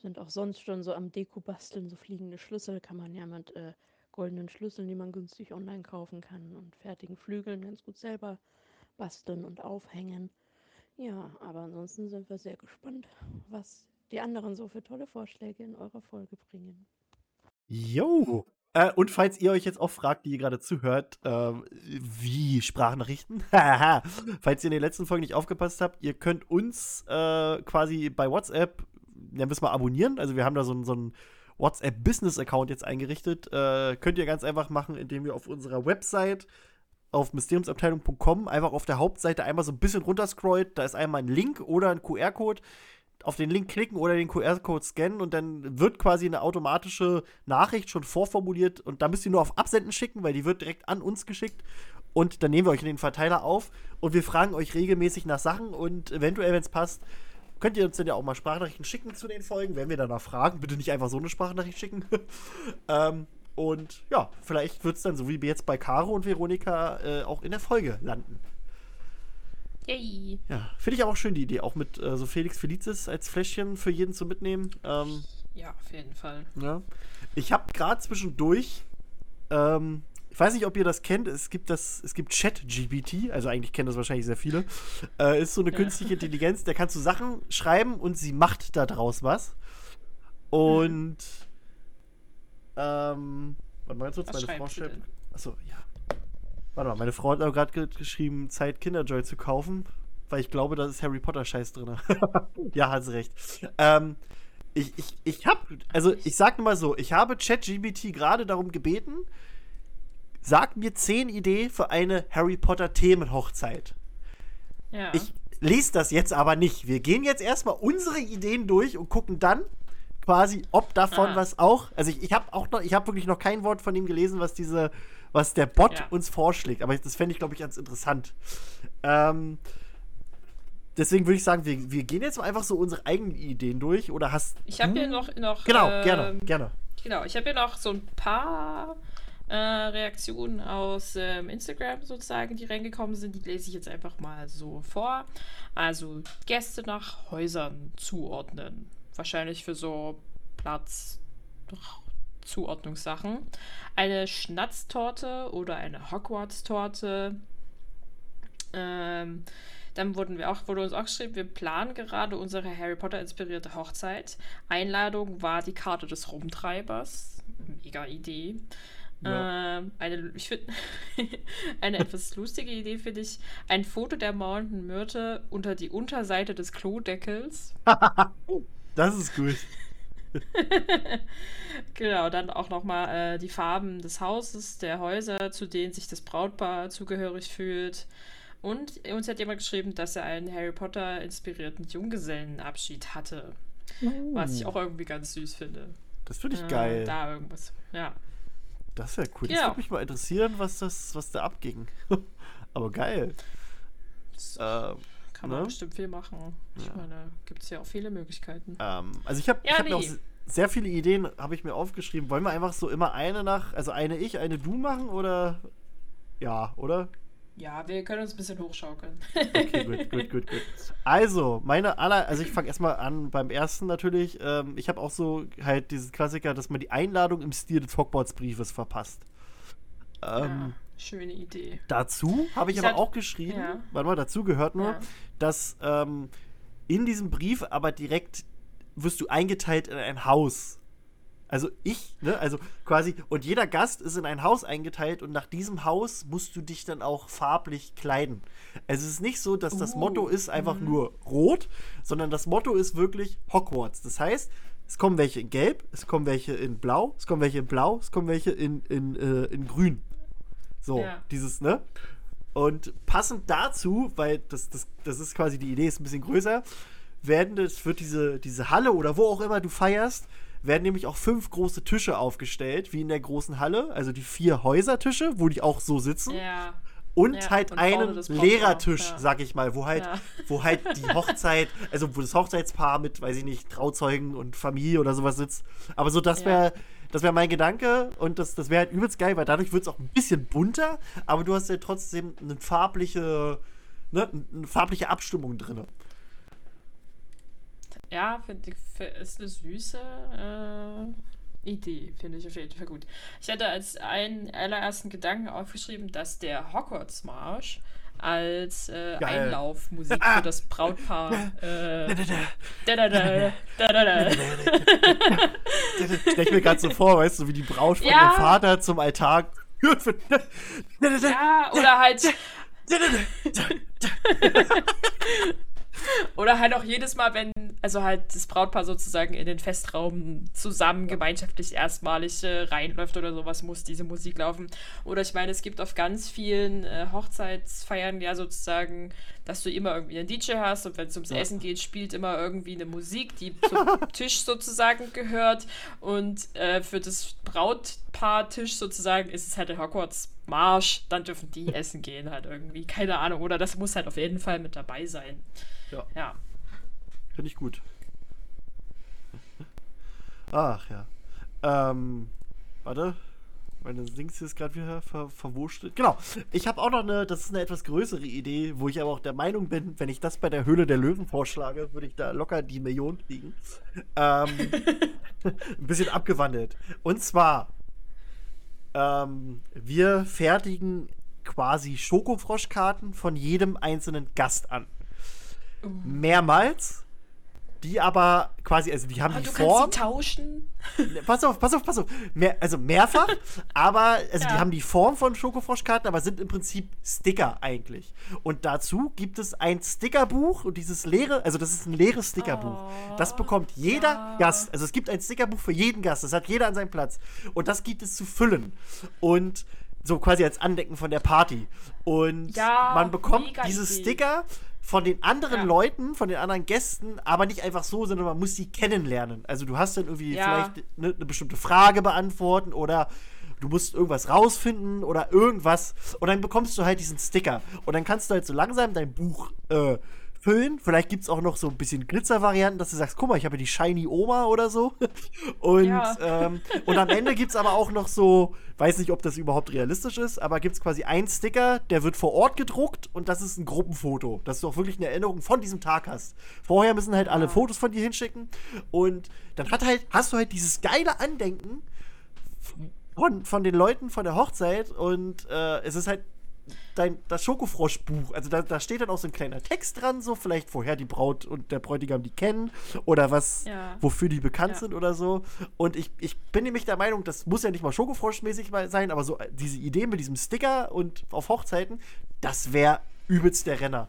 Sind auch sonst schon so am Deko basteln, so fliegende Schlüssel kann man ja mit äh, goldenen Schlüsseln, die man günstig online kaufen kann und fertigen Flügeln ganz gut selber basteln und aufhängen. Ja, aber ansonsten sind wir sehr gespannt, was die anderen so für tolle Vorschläge in eurer Folge bringen. Jo! Äh, und falls ihr euch jetzt auch fragt, die ihr gerade zuhört, äh, wie Sprachnachrichten? [laughs] falls ihr in den letzten Folgen nicht aufgepasst habt, ihr könnt uns äh, quasi bei WhatsApp, nennen wir es mal abonnieren. Also wir haben da so, so einen WhatsApp-Business-Account jetzt eingerichtet. Äh, könnt ihr ganz einfach machen, indem ihr auf unserer Website auf mysteriumsabteilung.com einfach auf der Hauptseite einmal so ein bisschen runterscrollt. Da ist einmal ein Link oder ein QR-Code auf den Link klicken oder den QR-Code scannen und dann wird quasi eine automatische Nachricht schon vorformuliert und da müsst ihr nur auf Absenden schicken, weil die wird direkt an uns geschickt und dann nehmen wir euch in den Verteiler auf und wir fragen euch regelmäßig nach Sachen und eventuell, wenn es passt, könnt ihr uns dann ja auch mal Sprachnachrichten schicken zu den Folgen, wenn wir danach fragen. Bitte nicht einfach so eine Sprachnachricht schicken. [laughs] ähm, und ja, vielleicht wird es dann so wie jetzt bei Caro und Veronika äh, auch in der Folge landen. Yay. Ja, finde ich aber auch schön die Idee, auch mit äh, so Felix Felicis als Fläschchen für jeden zu mitnehmen. Ähm, Ja, auf jeden Fall. ja. Ich habe gerade zwischendurch, ähm, ich weiß nicht, ob ihr das kennt, es gibt das, es gibt Chat-GPT, also eigentlich kennen das wahrscheinlich sehr viele. Äh, ist so eine künstliche Intelligenz, der kannst du Sachen schreiben und sie macht da draus was. Und ähm, warte mal ganz kurz, Was meine Frau schreibt. Achso, ja. Warte mal, meine Frau hat aber gerade ge geschrieben, Zeit Kinderjoy zu kaufen, weil ich glaube, da ist Harry Potter Scheiß drin. [laughs] ja, hat sie recht. Ähm, ich, ich, ich hab, also ich sag nur mal so, ich habe ChatGPT gerade darum gebeten, sag mir zehn Ideen für eine Harry Potter Themenhochzeit. Ja. Ich lese das jetzt aber nicht. Wir gehen jetzt erstmal unsere Ideen durch und gucken dann quasi, ob davon Ah. was auch. Also ich, ich habe auch noch, ich habe wirklich noch kein Wort von ihm gelesen, was diese, was der Bot Ja. uns vorschlägt. Aber das fände ich, glaube ich, ganz interessant. Ähm, deswegen würde ich sagen, wir, wir gehen jetzt mal einfach so unsere eigenen Ideen durch. Oder hast Ich habe hier noch, noch Genau, ähm, gerne, gerne. Genau, ich habe hier noch so ein paar äh, Reaktionen aus ähm, Instagram sozusagen, die reingekommen sind. Die lese ich jetzt einfach mal so vor. Also Gäste nach Häusern zuordnen. Wahrscheinlich für so Platz Zuordnungssachen. Eine Schnatztorte oder eine Hogwarts-Torte. Ähm, dann wurden wir auch, wurde uns auch geschrieben, wir planen gerade unsere Harry Potter inspirierte Hochzeit. Einladung war die Karte des Rumtreibers. Mega Idee. Ja. Ähm, eine, ich find, [laughs] eine etwas lustige Idee finde ich, ein Foto der maulenden Myrte unter die Unterseite des Klodeckels. [laughs] Das ist gut. [laughs] Genau, dann auch nochmal äh, die Farben des Hauses, der Häuser, zu denen sich das Brautpaar zugehörig fühlt. Und uns hat jemand geschrieben, dass er einen Harry Potter inspirierten Junggesellenabschied hatte. Was ich auch irgendwie ganz süß finde. Das finde ich Äh, geil. Da irgendwas. Ja. Das wäre cool. Das Ja. würde mich mal interessieren, was, das, was da abging. [laughs] Aber geil. Das Ähm, kann man ne? bestimmt viel machen. Ich Ja. meine, gibt es ja auch viele Möglichkeiten. Ähm, also ich habe Ja, hab mir auch nee. sehr viele Ideen, habe ich mir aufgeschrieben. Wollen wir einfach so immer eine nach, also eine ich, eine du machen oder? Ja, oder? Ja, wir können uns ein bisschen hochschaukeln. Okay, gut, gut, gut, gut. Also, meine aller, also ich fange erstmal an beim ersten natürlich. Ähm, ich habe auch so halt diesen Klassiker, dass man die Einladung im Stil des Hogwarts-Briefes verpasst. Ähm, ja, schöne Idee. Dazu habe ich Ich aber sag- auch geschrieben, ja. warte mal, dazu gehört nur, Ja. dass ähm, in diesem Brief aber direkt wirst du eingeteilt in ein Haus. Also ich, ne, also quasi, und jeder Gast ist in ein Haus eingeteilt und nach diesem Haus musst du dich dann auch farblich kleiden. Also es ist nicht so, dass das Uh, Motto ist einfach nur rot, sondern das Motto ist wirklich Hogwarts. Das heißt, es kommen welche in gelb, es kommen welche in blau, es kommen welche in blau, es kommen welche in, in, äh, in grün. So, Ja. dieses, ne? Und passend dazu, weil das, das, das ist quasi die Idee, ist ein bisschen größer, werden das wird diese, diese Halle oder wo auch immer du feierst, werden nämlich auch fünf große Tische aufgestellt, wie in der großen Halle, also die vier Häusertische, wo die auch so sitzen. Ja. Und Ja, halt und einen Lehrertisch, ja. sag ich mal, wo halt, Ja. wo halt die [laughs] Hochzeit, also wo das Hochzeitspaar mit, weiß ich nicht, Trauzeugen und Familie oder sowas sitzt. Aber so, das wäre das wäre mein Gedanke und das, das wäre halt übelst geil, weil dadurch wird es auch ein bisschen bunter, aber du hast ja trotzdem eine farbliche, ne, eine farbliche Abstimmung drin. Ja, finde ich, f- ist eine süße äh, Idee, finde ich auf jeden Fall gut. Ich hatte als einen allerersten Gedanken aufgeschrieben, dass der Hogwarts-Marsch als äh. Einlaufmusik für das Brautpaar äh. Stell ich mir gerade so vor, weißt du, wie die Braut von Ja. ihrem Vater zum Altar. Ja, oder halt [laughs] Oder halt auch jedes Mal, wenn, also halt das Brautpaar sozusagen in den Festraum zusammen gemeinschaftlich erstmalig äh, reinläuft oder sowas, muss diese Musik laufen. Oder ich meine, es gibt auf ganz vielen äh, Hochzeitsfeiern ja sozusagen, dass du immer irgendwie einen DJ hast und wenn es ums Ja. Essen geht, spielt immer irgendwie eine Musik, die zum [laughs] Tisch sozusagen gehört. Und äh, für das Brautpaar-Tisch sozusagen ist es halt der Hogwarts-Marsch. Dann dürfen die essen gehen halt irgendwie. Keine Ahnung. Oder das muss halt auf jeden Fall mit dabei sein. Ja. Ja. Finde ich gut. Ach ja. Ähm, warte. meine Dings ist gerade wieder ver verwurschtelt. Genau. Ich habe auch noch eine, das ist eine etwas größere Idee, wo ich aber auch der Meinung bin, wenn ich das bei der Höhle der Löwen vorschlage, würde ich da locker die Million kriegen. Ähm, [laughs] [laughs] ein bisschen abgewandelt. Und zwar, ähm, wir fertigen quasi Schokofroschkarten von jedem einzelnen Gast an. Mehrmals. Die aber quasi, also die haben Oh, die du Form. sie tauschen. Pass auf, pass auf, pass auf. Mehr, also mehrfach, [laughs] aber also die Ja. haben die Form von Schokofroschkarten, aber sind im Prinzip Sticker eigentlich. Und dazu gibt es ein Stickerbuch und dieses leere, also das ist ein leeres Stickerbuch. das bekommt jeder ja. Gast. Also es gibt ein Stickerbuch für jeden Gast. Das hat jeder an seinem Platz. Und das gibt es zu füllen. Und so quasi als Andenken von der Party. Und Ja, man bekommt diese Idee. Sticker von den anderen Ja. Leuten, von den anderen Gästen, aber nicht einfach so, sondern man muss sie kennenlernen. Also du hast dann irgendwie Ja. vielleicht eine ne bestimmte Frage beantworten oder du musst irgendwas rausfinden oder irgendwas und dann bekommst du halt diesen Sticker und dann kannst du halt so langsam dein Buch äh, füllen. Vielleicht gibt es auch noch so ein bisschen Glitzer-Varianten, dass du sagst, guck mal, ich habe die Shiny Oma oder so. [laughs] Und, Ja. ähm, und am Ende gibt es aber auch noch so, weiß nicht, ob das überhaupt realistisch ist, aber gibt es quasi einen Sticker, der wird vor Ort gedruckt und das ist ein Gruppenfoto, dass du auch wirklich eine Erinnerung von diesem Tag hast. Vorher müssen halt alle Fotos von dir hinschicken und dann hat halt, hast du halt dieses geile Andenken von, von den Leuten von der Hochzeit und äh, es ist halt dein, das Schokofroschbuch. Also da, da steht dann auch so ein kleiner Text dran, so vielleicht woher die Braut und der Bräutigam die kennen oder was, Ja. wofür die bekannt Ja. sind oder so. Und ich, ich bin nämlich der Meinung, das muss ja nicht mal Schokofroschmäßig sein, aber so äh, diese Idee mit diesem Sticker und auf Hochzeiten, das wäre übelst der Renner.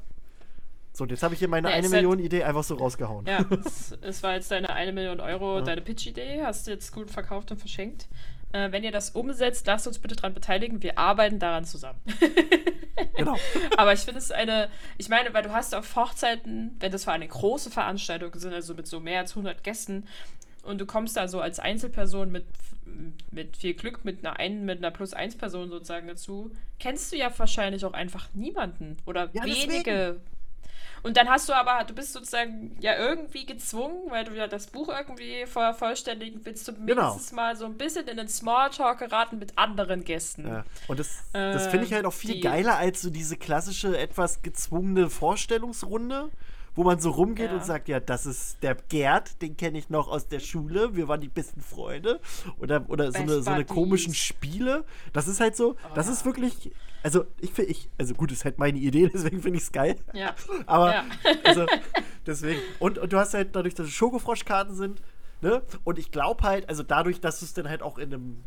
So, jetzt habe ich hier meine Ja, eine ist halt- Million Idee einfach so rausgehauen. Ja, es, es war jetzt deine eine Million Euro, [laughs] deine Pitch-Idee, hast du jetzt gut verkauft und verschenkt. Äh, wenn ihr das umsetzt, lasst uns bitte dran beteiligen. Wir arbeiten daran zusammen. [laughs] Genau. Aber ich finde es eine, ich meine, weil du hast auf Hochzeiten, wenn das für eine große Veranstaltung sind, also mit so mehr als 100 Gästen, und du kommst da so als Einzelperson mit, mit viel Glück, mit einer, ein, mit einer Plus-1-Person sozusagen dazu, kennst du ja wahrscheinlich auch einfach niemanden oder Ja, wenige. Und dann hast du aber, du bist sozusagen ja irgendwie gezwungen, weil du ja das Buch irgendwie vervollständigen willst, du Genau. mindestens mal so ein bisschen in den Smalltalk geraten mit anderen Gästen. Ja. Und das, das finde ich halt auch viel die- geiler als so diese klassische, etwas gezwungene Vorstellungsrunde, wo man so rumgeht Ja. und sagt, ja, das ist der Gerd, den kenne ich noch aus der Schule, wir waren die besten Freunde. Oder, oder so, eine, so eine komischen Spiele. Das ist halt so, das ist wirklich, also ich finde, ich, also gut, ist halt meine Idee, [laughs] deswegen finde ich es geil. Ja. Aber, Ja. also, [laughs] deswegen. Und, und du hast halt dadurch, dass es Schokofroschkarten sind, ne? Und ich glaube halt, also dadurch, dass du es dann halt auch in einem,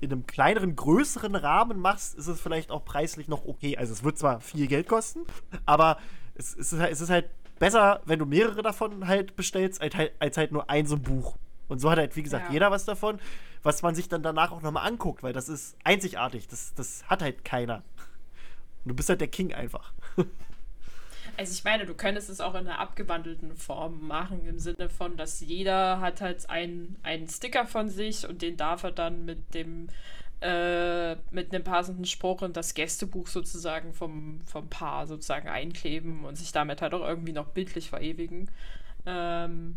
in einem kleineren, größeren Rahmen machst, ist es vielleicht auch preislich noch okay. Also es wird zwar viel Geld kosten, aber es, es, ist, halt, es ist halt besser, wenn du mehrere davon halt bestellst, als halt, als halt nur ein so ein Buch. Und so hat halt, wie gesagt, Ja. jeder was davon, was man sich dann danach auch nochmal anguckt, weil das ist einzigartig. Das, das hat halt keiner. Und du bist halt der King einfach. [laughs] Also ich meine, du könntest es auch in einer abgewandelten Form machen, im Sinne von, dass jeder hat halt einen, einen Sticker von sich und den darf er dann mit dem äh, mit einem passenden Spruch in das Gästebuch sozusagen vom, vom Paar sozusagen einkleben und sich damit halt auch irgendwie noch bildlich verewigen. Ähm,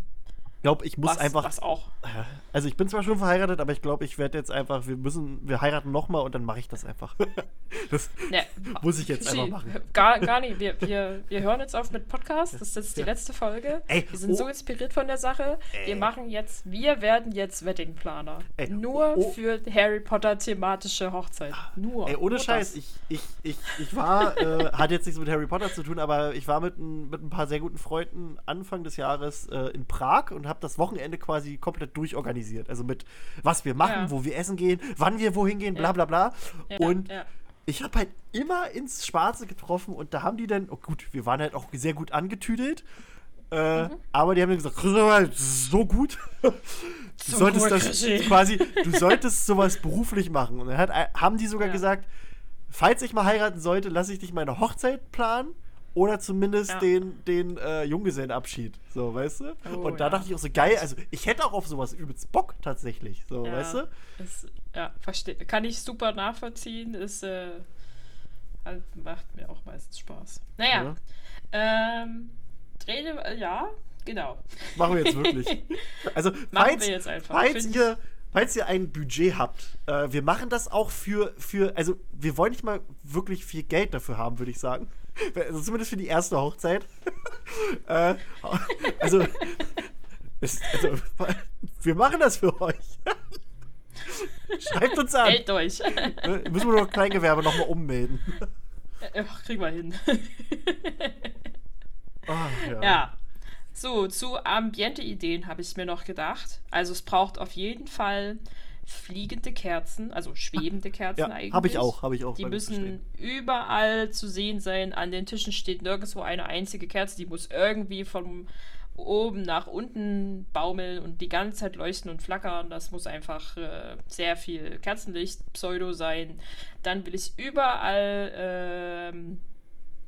glaube, ich muss was, einfach. was auch. Also ich bin zwar schon verheiratet, aber ich glaube, ich werde jetzt einfach, wir müssen, wir heiraten nochmal und dann mache ich das einfach. [laughs] das Ne, muss ich jetzt einfach machen. Gar, gar nicht. Wir, wir, wir hören jetzt auf mit Podcast. Das ist jetzt die Ja. letzte Folge. Ey, wir sind oh. so inspiriert von der Sache. Ey. Wir machen jetzt, wir werden jetzt Weddingplaner. Ey, Nur oh. für Harry Potter thematische Hochzeit. Nur. Ey, ohne Nur Scheiß, das. ich, ich, ich, ich war, äh, [laughs] hat jetzt nichts mit Harry Potter zu tun, aber ich war mit, ein, mit ein paar sehr guten Freunden Anfang des Jahres äh, in Prag und habe das Wochenende quasi komplett durchorganisiert. Also mit was wir machen, Ja. wo wir essen gehen, wann wir wohin gehen, bla bla bla. Und ich habe halt immer ins Schwarze getroffen und da haben die dann, oh gut, wir waren halt auch sehr gut angetüdelt. Äh, Mhm. Aber die haben dann gesagt, "Christopher, das ist so gut. Du So solltest das Chrissy." quasi, du [laughs] solltest sowas beruflich machen. Und dann hat, haben die sogar Ja. gesagt, falls ich mal heiraten sollte, lasse ich dich meine Hochzeit planen oder zumindest Ja. den, den äh, Junggesellenabschied. So, weißt du? Oh, und da ja. dachte ich auch so, geil, also ich hätte auch auf sowas übelst Bock tatsächlich. So, Ja, weißt du? Ist, ja, verstehe. Kann ich super nachvollziehen. Ist, äh, halt, macht mir auch meistens Spaß. Naja. Ähm, Rede, äh, ja, genau. Machen wir jetzt wirklich. [laughs] Also, Machen falls, wir jetzt einfach. falls Find ihr falls ihr ein Budget habt, äh, wir machen das auch für, für, also wir wollen nicht mal wirklich viel Geld dafür haben, würde ich sagen. Also zumindest für die erste Hochzeit. [laughs] äh, also, also, wir machen das für euch. [laughs] Schreibt uns an. Hält durch. Ne, Müssen wir noch Kleingewerbe nochmal ummelden. Ach, kriegen wir hin. [laughs] Ah, ja. Ja. So, zu Ambiente-Ideen habe ich mir noch gedacht. Also es braucht auf jeden Fall fliegende Kerzen, also schwebende [laughs] Kerzen Ja, eigentlich. habe ich auch, habe ich auch. Die müssen überall zu sehen sein. An den Tischen steht nirgendwo eine einzige Kerze. Die muss irgendwie von oben nach unten baumeln und die ganze Zeit leuchten und flackern. Das muss einfach äh, sehr viel Kerzenlicht, Pseudo sein. Dann will ich überall ähm,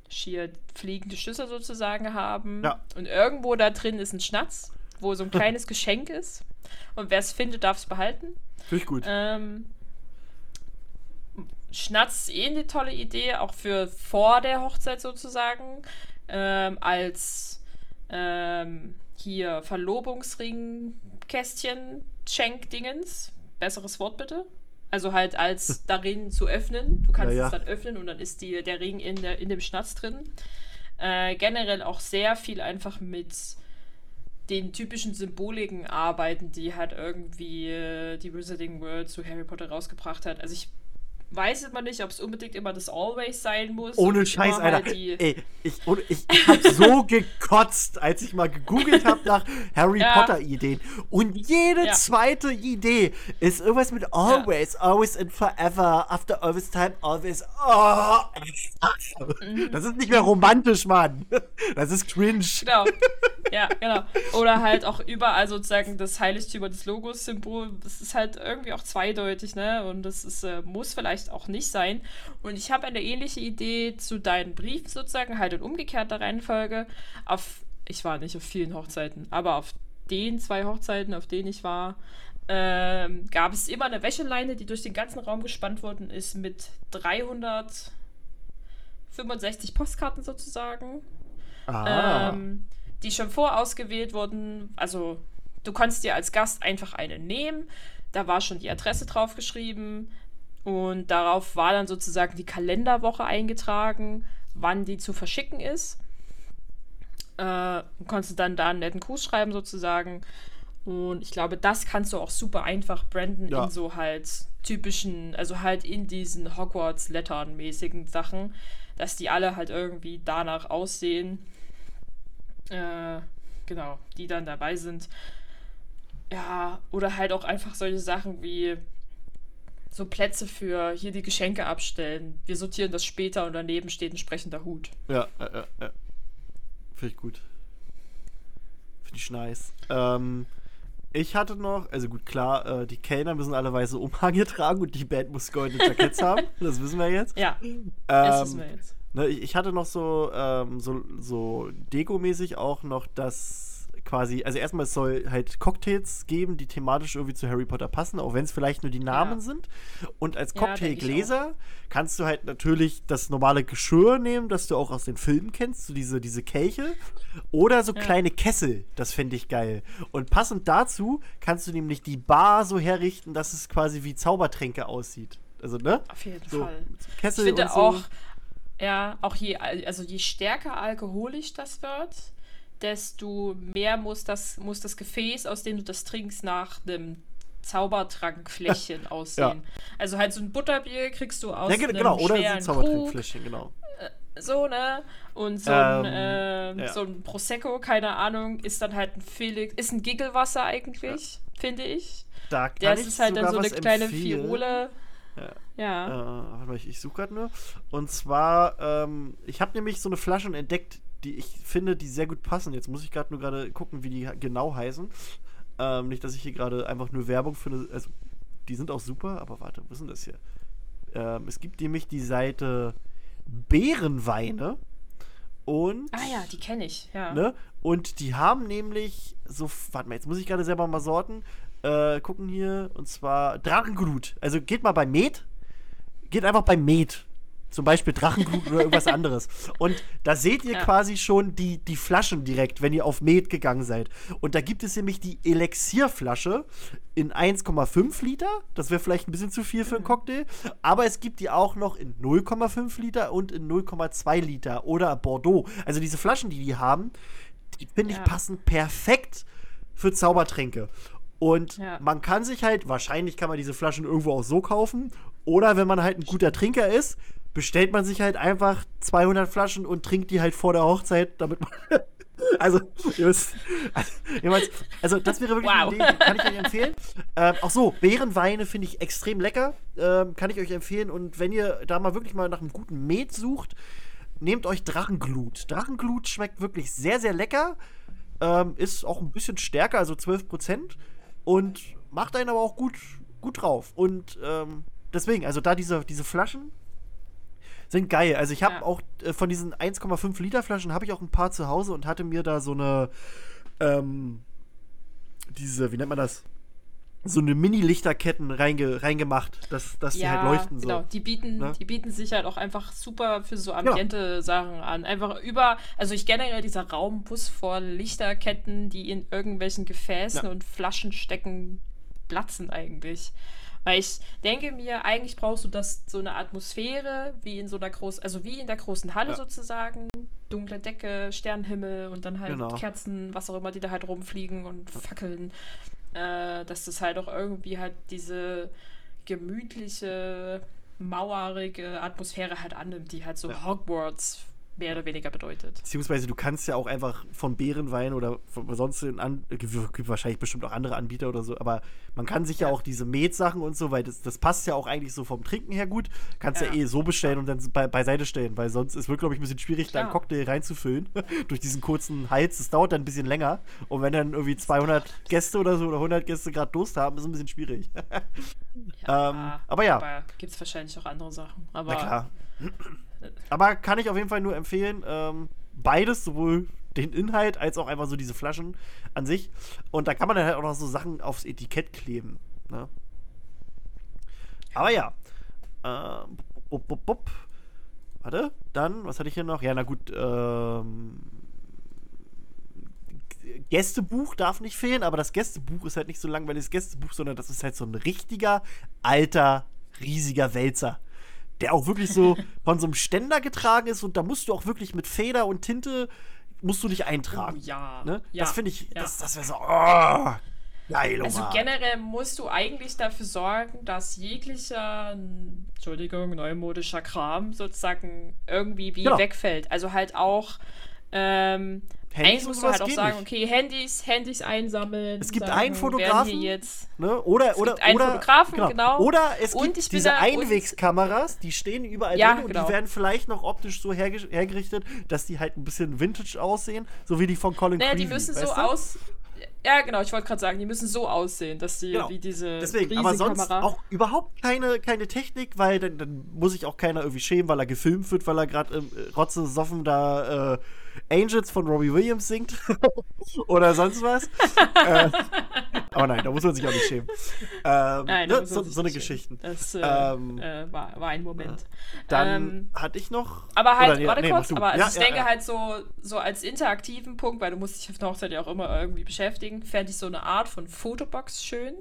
schier fliegende Schüssel sozusagen haben. Ja. Und irgendwo da drin ist ein Schnatz, wo so ein kleines [laughs] Geschenk ist. Und wer es findet, darf es behalten. Finde ich gut. Ähm, Schnatz ist eh eine tolle Idee, auch für vor der Hochzeit sozusagen. Ähm, als ähm, hier Verlobungsring-Kästchen, Schenkdingens. Besseres Wort bitte. Also halt als [laughs] darin zu öffnen. Du kannst Ja, ja. es dann öffnen und dann ist die, der Ring in, der, in dem Schnatz drin. Äh, generell auch sehr viel einfach mit den typischen Symboliken arbeiten, die halt irgendwie äh, die Wizarding World zu Harry Potter rausgebracht hat. Also ich weiß immer nicht, ob es unbedingt immer das Always sein muss. Ohne Scheiß, halt Alter. die- Ey, ich, ohne, ich, hab so [laughs] gekotzt, als ich mal gegoogelt habe nach Harry Ja. Potter Ideen. Und jede Ja. zweite Idee ist irgendwas mit always, always and forever, after always time, always. Oh. Mhm. Das ist nicht mehr romantisch, Mann. Das ist cringe. Genau. Ja, genau. Oder [laughs] halt auch überall sozusagen das Heiligtümer des Logos-Symbol. Das ist halt irgendwie auch zweideutig, ne? Und das ist, äh, muss vielleicht auch nicht sein. Und ich habe eine ähnliche Idee zu deinen Briefen sozusagen, halt in umgekehrter Reihenfolge. Auf, ich war nicht auf vielen Hochzeiten, aber auf den zwei Hochzeiten, auf denen ich war, ähm, gab es immer eine Wäscheleine, die durch den ganzen Raum gespannt worden ist mit 365 Postkarten sozusagen Ah. ähm, die schon vorausgewählt wurden. Also du konntest dir als Gast einfach eine nehmen. Da war schon die Adresse drauf geschrieben und darauf war dann sozusagen die Kalenderwoche eingetragen, wann die zu verschicken ist. Äh, und konntest dann da einen netten Gruß schreiben sozusagen. Und ich glaube, das kannst du auch super einfach branden Ja. in so halt typischen, also halt in diesen Hogwarts-Lettern mäßigen Sachen, dass die alle halt irgendwie danach aussehen. Äh, genau, die dann dabei sind. Ja, oder halt auch einfach solche Sachen wie so Plätze für hier die Geschenke abstellen. Wir sortieren das später und daneben steht ein sprechender Hut. Ja, äh, äh, äh. Finde ich gut. Finde ich nice. Ähm, ich hatte noch, also gut, klar, äh, die Kellner müssen alle weiße Umhänge [laughs] tragen und die Band muss goldene Jackets haben. Das wissen wir jetzt. Ja, das Ähm, wissen wir jetzt. Ne, ich, ich hatte noch so, ähm, so, so Deko-mäßig auch noch das quasi, also erstmal es soll halt Cocktails geben, die thematisch irgendwie zu Harry Potter passen, auch wenn es vielleicht nur die Namen Ja. sind. Und als Ja, Cocktailgläser kannst du halt natürlich das normale Geschirr nehmen, das du auch aus den Filmen kennst, so diese, diese Kelche. Oder so Ja. kleine Kessel, das fände ich geil. Und passend dazu kannst du nämlich die Bar so herrichten, dass es quasi wie Zaubertränke aussieht. Also, ne? Auf jeden So, Fall. so Ich Kessel finde und so. auch, ja, auch je, also je stärker alkoholisch das wird, desto mehr muss das, muss das Gefäß, aus dem du das trinkst, nach einem Zaubertrankfläschchen [laughs] aussehen. Also halt so ein Butterbier kriegst du aus Ja, ge- einem genau, oder so ein schweren Krug, Zaubertrinkfläschchen, genau. so, ne? Und so ein, Ähm, ähm, ja. so ein Prosecco, keine Ahnung, ist dann halt ein Felix, ist ein Giggelwasser eigentlich, finde ich. Da kann Das ich ist halt dann so eine kleine empfehlen. Fiole. Ja. Ja. Äh, warte mal, ich, ich suche gerade nur. Und zwar, ähm, ich habe nämlich so eine Flaschen entdeckt, die ich finde, die sehr gut passen. Jetzt muss ich gerade nur gerade gucken, wie die genau heißen. Ähm, nicht, dass ich hier gerade einfach nur Werbung eine. Also, die sind auch super, aber warte, was ist denn das hier? Ähm, es gibt nämlich die Seite Bärenweine. Und. Ah ja, die kenne ich, ja. Ne? Und die haben nämlich so, warte mal, jetzt muss ich gerade selber mal sorten. Äh, gucken hier, und zwar Drachenglut. Also geht mal bei Med. Geht einfach bei Med Zum Beispiel Drachenglut oder irgendwas anderes. Und da seht ihr Ja. quasi schon die, die Flaschen direkt, wenn ihr auf Met gegangen seid. Und da gibt es nämlich die Elixierflasche in 1,5 Liter. Das wäre vielleicht ein bisschen zu viel für einen Cocktail. Aber es gibt die auch noch in 0,5 Liter und in 0,2 Liter oder Bordeaux. Also diese Flaschen, die die haben, die finde ich Ja. passen perfekt für Zaubertränke. Und Ja. man kann sich halt, wahrscheinlich kann man diese Flaschen irgendwo auch so kaufen. Oder wenn man halt ein guter Trinker ist, bestellt man sich halt einfach 200 Flaschen und trinkt die halt vor der Hochzeit, damit man. [laughs] Also, ihr wisst, also, also das wäre wirklich Wow. eine Idee, kann ich euch empfehlen. Ähm, auch so, Beerenweine finde ich extrem lecker, ähm, kann ich euch empfehlen. Und wenn ihr da mal wirklich mal nach einem guten Met sucht, nehmt euch Drachenglut. Drachenglut schmeckt wirklich sehr, sehr lecker. Ähm, ist auch ein bisschen stärker, also 12%. Und macht einen aber auch gut, gut drauf. Und ähm, deswegen, also da diese, diese Flaschen sind geil. Also ich habe Ja. auch äh, von diesen 1,5 Liter Flaschen habe ich auch ein paar zu Hause und hatte mir da so eine, ähm, diese, wie nennt man das? So eine Mini-Lichterketten reinge reingemacht, dass, dass die halt leuchten so. genau. Die bieten, Ne? die bieten sich halt auch einfach super für so Ambiente-Sachen an. Einfach über, also ich generell dieser Raumbus vor Lichterketten, die in irgendwelchen Gefäßen Ja. und Flaschen stecken, platzen eigentlich. Weil ich denke mir, eigentlich brauchst du das so eine Atmosphäre, wie in so einer großen, also wie in der großen Halle Ja. sozusagen. Dunkle Decke, Sternenhimmel und dann halt Genau. Kerzen, was auch immer, die da halt rumfliegen und Fackeln. Äh, dass das halt auch irgendwie halt diese gemütliche, mauerige Atmosphäre halt annimmt, die halt so Hogwarts mehr oder weniger bedeutet. Beziehungsweise du kannst ja auch einfach von Beerenwein oder von sonst an, gibt gibt wahrscheinlich bestimmt auch andere Anbieter oder so, aber man kann sich ja, auch diese Met-Sachen und so, weil das, das passt ja auch eigentlich so vom Trinken her gut, kannst ja, Ja. eh so bestellen und dann be beiseite stellen, weil sonst ist wirklich, glaube ich, ein bisschen schwierig, da einen Klar. Cocktail reinzufüllen [laughs] durch diesen kurzen Hals. Das dauert dann ein bisschen länger und wenn dann irgendwie 200 Gäste oder so oder 100 Gäste gerade Durst haben, ist es ein bisschen schwierig. [laughs] Ähm, aber ja. Aber gibt es wahrscheinlich auch andere Sachen. Aber Na klar. Aber kann ich auf jeden Fall nur empfehlen. Ähm, beides, sowohl den Inhalt als auch einfach so diese Flaschen an sich. Und da kann man dann halt auch noch so Sachen aufs Etikett kleben. Ne? Aber ja. Ähm, bup, bup, bup. Warte, dann, was hatte ich hier noch? Ja, na gut, ähm. Gästebuch darf nicht fehlen, aber das Gästebuch ist halt nicht so langweiliges Gästebuch, sondern das ist halt so ein richtiger, alter, riesiger Wälzer. Der auch wirklich so von so einem Ständer getragen ist und da musst du auch wirklich mit Feder und Tinte musst du dich oh, eintragen. ja. Ne? ja. Das finde ich, ja. das, das wäre so, oh, geil, Also generell musst du eigentlich dafür sorgen, dass jeglicher, Entschuldigung, neumodischer Kram sozusagen irgendwie wie Genau. wegfällt. Also halt auch, ähm, Handys eigentlich und musst du sowas halt auch sagen, nicht. okay, Handys, Handys einsammeln. Es gibt sagen, einen Fotografen, jetzt Ne? Oder, Es oder, gibt einen oder, Fotografen, genau. Oder es Und gibt diese da- und- Einwegskameras, die stehen überall Ja, drin und genau. die werden vielleicht noch optisch so herge hergerichtet, dass die halt ein bisschen vintage aussehen, so wie die von Colin Naja, die Creevy, müssen so du? aus. Ja, genau, ich wollte gerade sagen, die müssen so aussehen, dass die Genau. wie diese Deswegen, aber sonst auch überhaupt keine, keine Technik, weil dann, dann muss sich auch keiner irgendwie schämen, weil er gefilmt wird, weil er gerade ähm, Rotze soffen da äh, Angels von Robbie Williams singt [laughs] oder sonst was. [laughs] äh, aber nein, da muss man sich auch nicht schämen. Ähm, Nein, ne, so, so eine. Geschichten. Das äh, Ähm, äh, war, war ein Moment. Dann Ähm, hatte ich noch. Aber halt, nee, warte nee, kurz, aber also Ja, ich ja, denke ja. halt so, so als interaktiven Punkt, weil du musst dich auf einer Hochzeit ja auch immer irgendwie beschäftigen, fände ich so eine Art von Fotobox schön,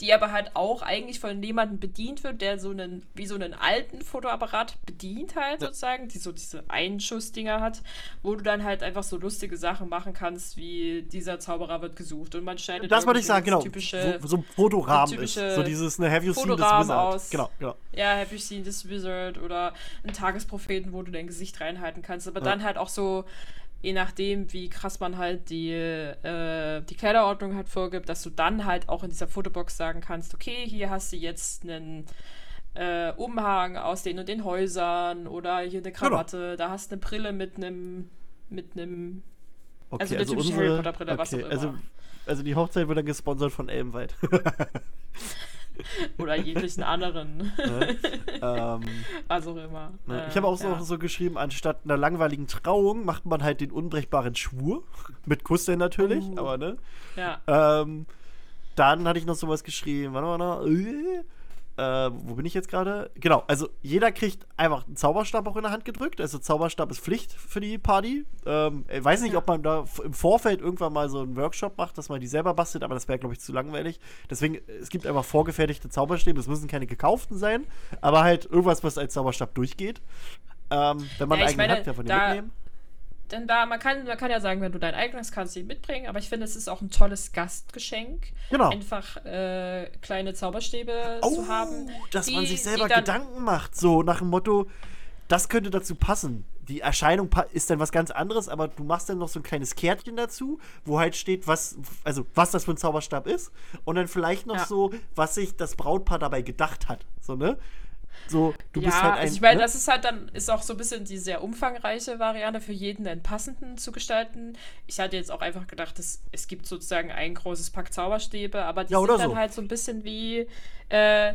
die aber halt auch eigentlich von jemandem bedient wird, der so einen, wie so einen alten Fotoapparat bedient halt sozusagen, die so diese Einschussdinger hat, wo du dann halt einfach so lustige Sachen machen kannst, wie dieser Zauberer wird gesucht und man schneidet Das wollte ich sagen, genau. typische so, so ein Fotorahmen ist. So dieses, ne, have you seen this wizard? aus- Genau, genau. ja, Have you seen this wizard oder einen Tagespropheten, wo du dein Gesicht reinhalten kannst, aber Ja. dann halt auch so, je nachdem, wie krass man halt die, äh, die Kleiderordnung halt vorgibt, dass du dann halt auch in dieser Fotobox sagen kannst, okay, hier hast du jetzt einen äh, Umhang aus den und den Häusern oder hier Genau. eine Krawatte, da hast du eine Brille mit einem mit einem Okay, Also also, unsere, Harry Potter Brille, was okay, auch immer. also, also die Hochzeit wird dann gesponsert von Elbenwald. [laughs] oder jeglichen anderen, ne? ähm, was auch immer. ne? Ich habe auch ja. so, so geschrieben, anstatt einer langweiligen Trauung macht man halt den unbrechbaren Schwur. Mit Kuss denn natürlich, Oh. aber ne? Ja. Ähm, dann hatte ich noch sowas geschrieben. Warte mal noch. Äh, äh, wo bin ich jetzt gerade? Genau, also jeder kriegt einfach einen Zauberstab auch in der Hand gedrückt. Also Zauberstab ist Pflicht für die Party. Ähm, ich weiß nicht, ob man da im Vorfeld irgendwann mal so einen Workshop macht, dass man die selber bastelt, aber das wäre, glaube ich, zu langweilig. Deswegen, es gibt einfach vorgefertigte Zauberstäbe. Es müssen keine gekauften sein, aber halt irgendwas, was als Zauberstab durchgeht. Ähm, wenn man Ja, einen eigenen meine, hat, darf man den da- mitnehmen. Denn da, man kann, man kann ja sagen, wenn du deinen eigenen hast, kannst du ihn mitbringen, aber ich finde, es ist auch ein tolles Gastgeschenk, Genau. einfach äh, kleine Zauberstäbe Oh, zu haben. dass man die- sich selber Gedanken macht, so nach dem Motto, das könnte dazu passen. Die Erscheinung ist dann was ganz anderes, aber du machst dann noch so ein kleines Kärtchen dazu, wo halt steht, was, also was das für ein Zauberstab ist und dann vielleicht noch Ja. so, was sich das Brautpaar dabei gedacht hat, so ne? So, du ja, bist halt ein. also ich meine, ne? das ist halt dann, ist auch so ein bisschen die sehr umfangreiche Variante für jeden einen passenden zu gestalten. Ich hatte jetzt auch einfach gedacht, es, es gibt sozusagen ein großes Pack Zauberstäbe, aber die Ja, sind dann so. halt so ein bisschen wie, äh,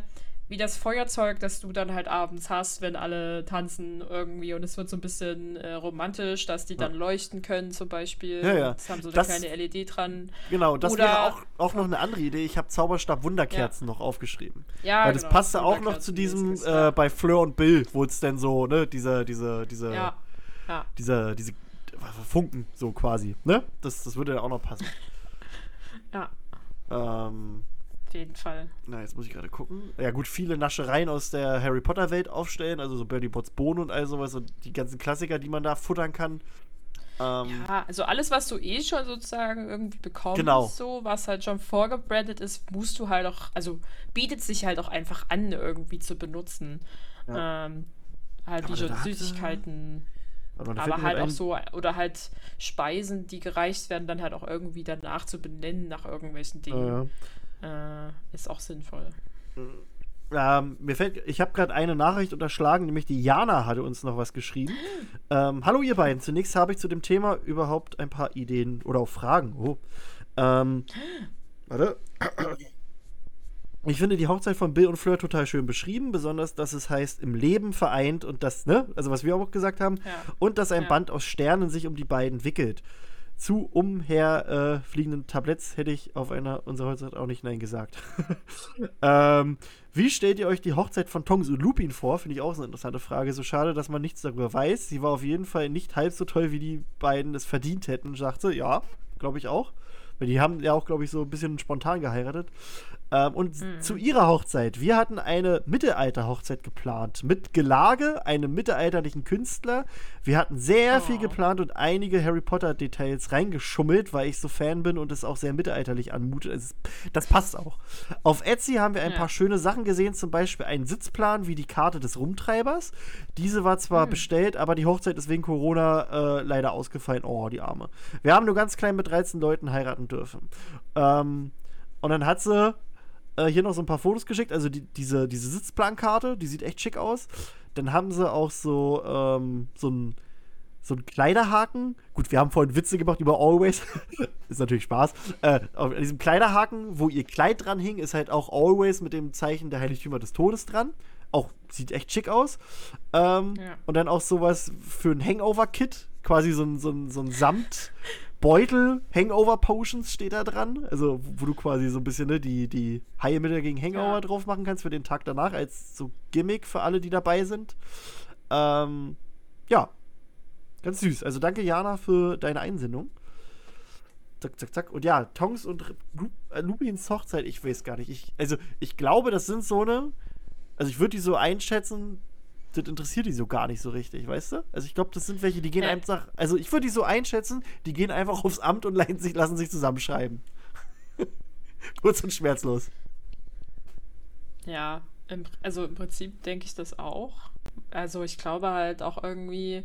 wie das Feuerzeug, das du dann halt abends hast, wenn alle tanzen irgendwie und es wird so ein bisschen äh, romantisch, dass die dann leuchten können zum Beispiel. Ja, ja. Das haben so eine Das- kleine LED dran. Genau, das oder- wäre auch, auch noch eine andere Idee. Ich habe Zauberstab Wunderkerzen noch aufgeschrieben. Ja, Weil das genau, passte auch noch zu diesem äh, ja. bei Fleur und Bill, wo es dann so, ne, diese, diese, diese, ja. Ja. diese, diese Funken, so quasi, ne? Das, das würde ja auch noch passen. ja, Ähm, auf jeden Fall. na, jetzt muss ich gerade gucken. Ja, gut, viele Naschereien aus der Harry Potter-Welt aufstellen, also so Bertie Botts Bohnen und all sowas und die ganzen Klassiker, die man da futtern kann. Ähm, Ja, also alles, was du eh schon sozusagen irgendwie bekommst, Genau. so, was halt schon vorgebrandet ist, musst du halt auch, also bietet sich halt auch einfach an, irgendwie zu benutzen. Ähm, halt Aber wie so da hatte- Süßigkeiten, aber mir halt auch so, oder halt Speisen, die gereicht werden, dann halt auch irgendwie danach zu benennen nach irgendwelchen Dingen. Äh, ist auch sinnvoll. Ähm, mir fällt, ich habe gerade eine Nachricht unterschlagen, nämlich die Jana hatte uns noch was geschrieben. Ähm, hallo ihr beiden, zunächst habe ich zu dem Thema überhaupt ein paar Ideen oder auch Fragen. Oh. Ähm, warte. Ich finde die Hochzeit von Bill und Fleur total schön beschrieben, besonders, dass es heißt, im Leben vereint und das, ne, also was wir auch gesagt haben, Ja. und dass ein Ja. Band aus Sternen sich um die beiden wickelt. Zu umher äh, Tabletts hätte ich auf einer unserer Hochzeit auch nicht Nein gesagt. [laughs] ähm, wie stellt ihr euch die Hochzeit von Tongs und Lupin vor? Finde ich auch eine interessante Frage. So schade, dass man nichts darüber weiß. Sie war auf jeden Fall nicht halb so toll, wie die beiden es verdient hätten, sagte. Ja, glaube ich auch. Weil die haben ja auch, glaube ich, so ein bisschen spontan geheiratet. Ähm, und Mhm. zu ihrer Hochzeit. Wir hatten eine Mittelalter-Hochzeit geplant. Mit Gelage, einem mittelalterlichen Künstler. Wir hatten sehr viel Oh. geplant und einige Harry Potter-Details reingeschummelt, weil ich so Fan bin und es auch sehr mittelalterlich anmutet. Es das passt auch. Auf Etsy haben wir ein Ja. paar schöne Sachen gesehen, zum Beispiel einen Sitzplan wie die Karte des Rumtreibers. Diese war zwar bestellt, aber die Hochzeit ist wegen Corona äh, leider ausgefallen. Oh, die Arme. Wir haben nur ganz klein mit 13 Leuten heiraten dürfen. Ähm, und dann hat sie äh, hier noch so ein paar Fotos geschickt. Also die, diese, diese Sitzplankarte, die sieht echt schick aus. Dann haben sie auch so, ähm, so ein so ein Kleiderhaken. Gut, wir haben vorhin Witze gemacht über Always. [laughs] ist natürlich Spaß. Äh, auf diesem Kleiderhaken, wo ihr Kleid dran hing, ist halt auch Always mit dem Zeichen der Heiligtümer des Todes dran. Auch sieht echt schick aus. Ähm, Ja. Und dann auch sowas für ein Hangover-Kit. Quasi so ein, so ein, so ein Samtbeutel. Hangover-Potions steht da dran. Also, wo du quasi so ein bisschen ne, die, die Heilmittel gegen Hangover Ja. drauf machen kannst für den Tag danach, als so Gimmick für alle, die dabei sind. Ähm, ja, Ganz süß. Also danke, Jana, für deine Einsendung. Zack, zack, zack. Und ja, Tongs und äh, Lupins Hochzeit, ich weiß gar nicht. Ich, also, ich glaube, das sind so eine. Also, ich würde die so einschätzen, das interessiert die so gar nicht so richtig, weißt du? Also, ich glaube, das sind welche, die gehen Ja. einfach. Also, ich würde die so einschätzen, die gehen einfach aufs Amt und lassen sich, lassen sich zusammenschreiben. [laughs] Kurz und schmerzlos. Ja, im, also im Prinzip denke ich das auch. Also ich glaube halt auch irgendwie,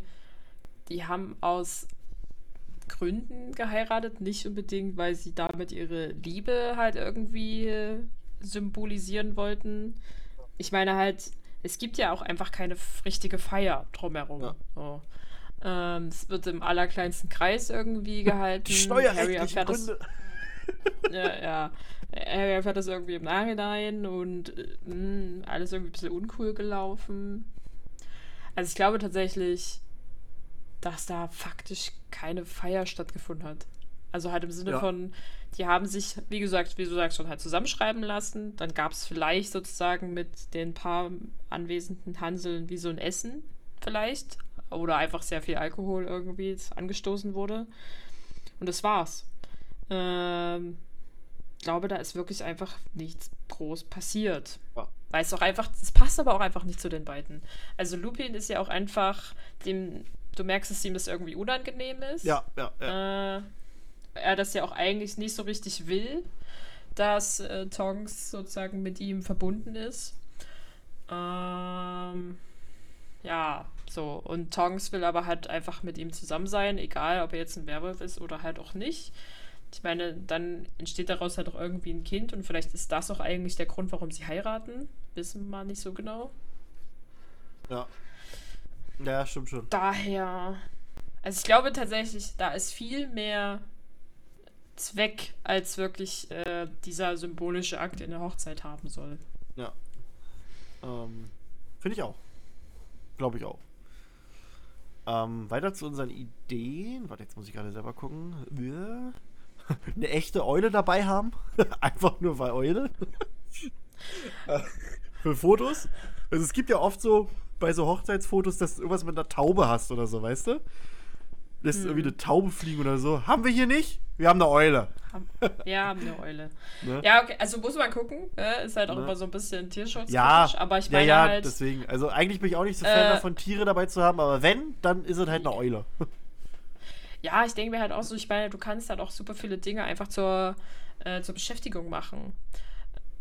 die haben aus Gründen geheiratet, nicht unbedingt, weil sie damit ihre Liebe halt irgendwie symbolisieren wollten. Ich meine halt, es gibt ja auch einfach keine richtige Feier drumherum. Ja. So. Ähm, es wird im allerkleinsten Kreis irgendwie [laughs] gehalten. Die Harry steuerrechtlichen erfährt das, [laughs] ja, ja. Er erfährt das irgendwie im Nachhinein und äh, mh, alles irgendwie ein bisschen uncool gelaufen. Also ich glaube tatsächlich, dass da faktisch keine Feier stattgefunden hat. Also halt im Sinne Ja. von, die haben sich, wie gesagt, wie du sagst, schon halt zusammenschreiben lassen. Dann gab es vielleicht sozusagen mit den paar anwesenden Hanseln wie so ein Essen vielleicht. Oder einfach sehr viel Alkohol irgendwie angestoßen wurde. Und das war's. Ähm, ich glaube, da ist wirklich einfach nichts groß passiert. Ja. Weil es auch einfach, es passt aber auch einfach nicht zu den beiden. Also Lupin ist ja auch einfach dem, du merkst, dass ihm das irgendwie unangenehm ist. Ja, ja, ja. Äh, er das ja auch eigentlich nicht so richtig will, dass äh, Tongs sozusagen mit ihm verbunden ist. Ähm, ja, so. Und Tongs will aber halt einfach mit ihm zusammen sein, egal ob er jetzt ein Werwolf ist oder halt auch nicht. Ich meine, dann entsteht daraus halt auch irgendwie ein Kind und vielleicht ist das auch eigentlich der Grund, warum sie heiraten. Wissen wir mal nicht so genau. ja. Ja, stimmt schon. Daher, also ich glaube tatsächlich, da ist viel mehr Zweck, als wirklich äh, dieser symbolische Akt in der Hochzeit haben soll. Ja. Ähm, Finde ich auch. Glaube ich auch. Ähm, weiter zu unseren Ideen. Warte, jetzt muss ich gerade selber gucken. Wir [laughs] eine echte Eule dabei haben. [laughs] Einfach nur weil Eule. [laughs] Für Fotos. Also es gibt ja oft so bei so Hochzeitsfotos, dass du irgendwas mit einer Taube hast oder so, weißt du? Lässt irgendwie eine Taube fliegen oder so. Haben wir hier nicht? Wir haben eine Eule. Ja, haben eine Eule. [laughs] Ne? Ja, okay, also muss man gucken. Ne? Ist halt auch Ne? immer so ein bisschen Tierschutz. Ja, aber ich ja, meine ja, halt. deswegen. Also eigentlich bin ich auch nicht so Fan Äh, davon, Tiere dabei zu haben, aber wenn, dann ist es halt eine Eule. [laughs] Ja, ich denke mir halt auch so, ich meine, du kannst halt auch super viele Dinge einfach zur, äh, zur Beschäftigung machen.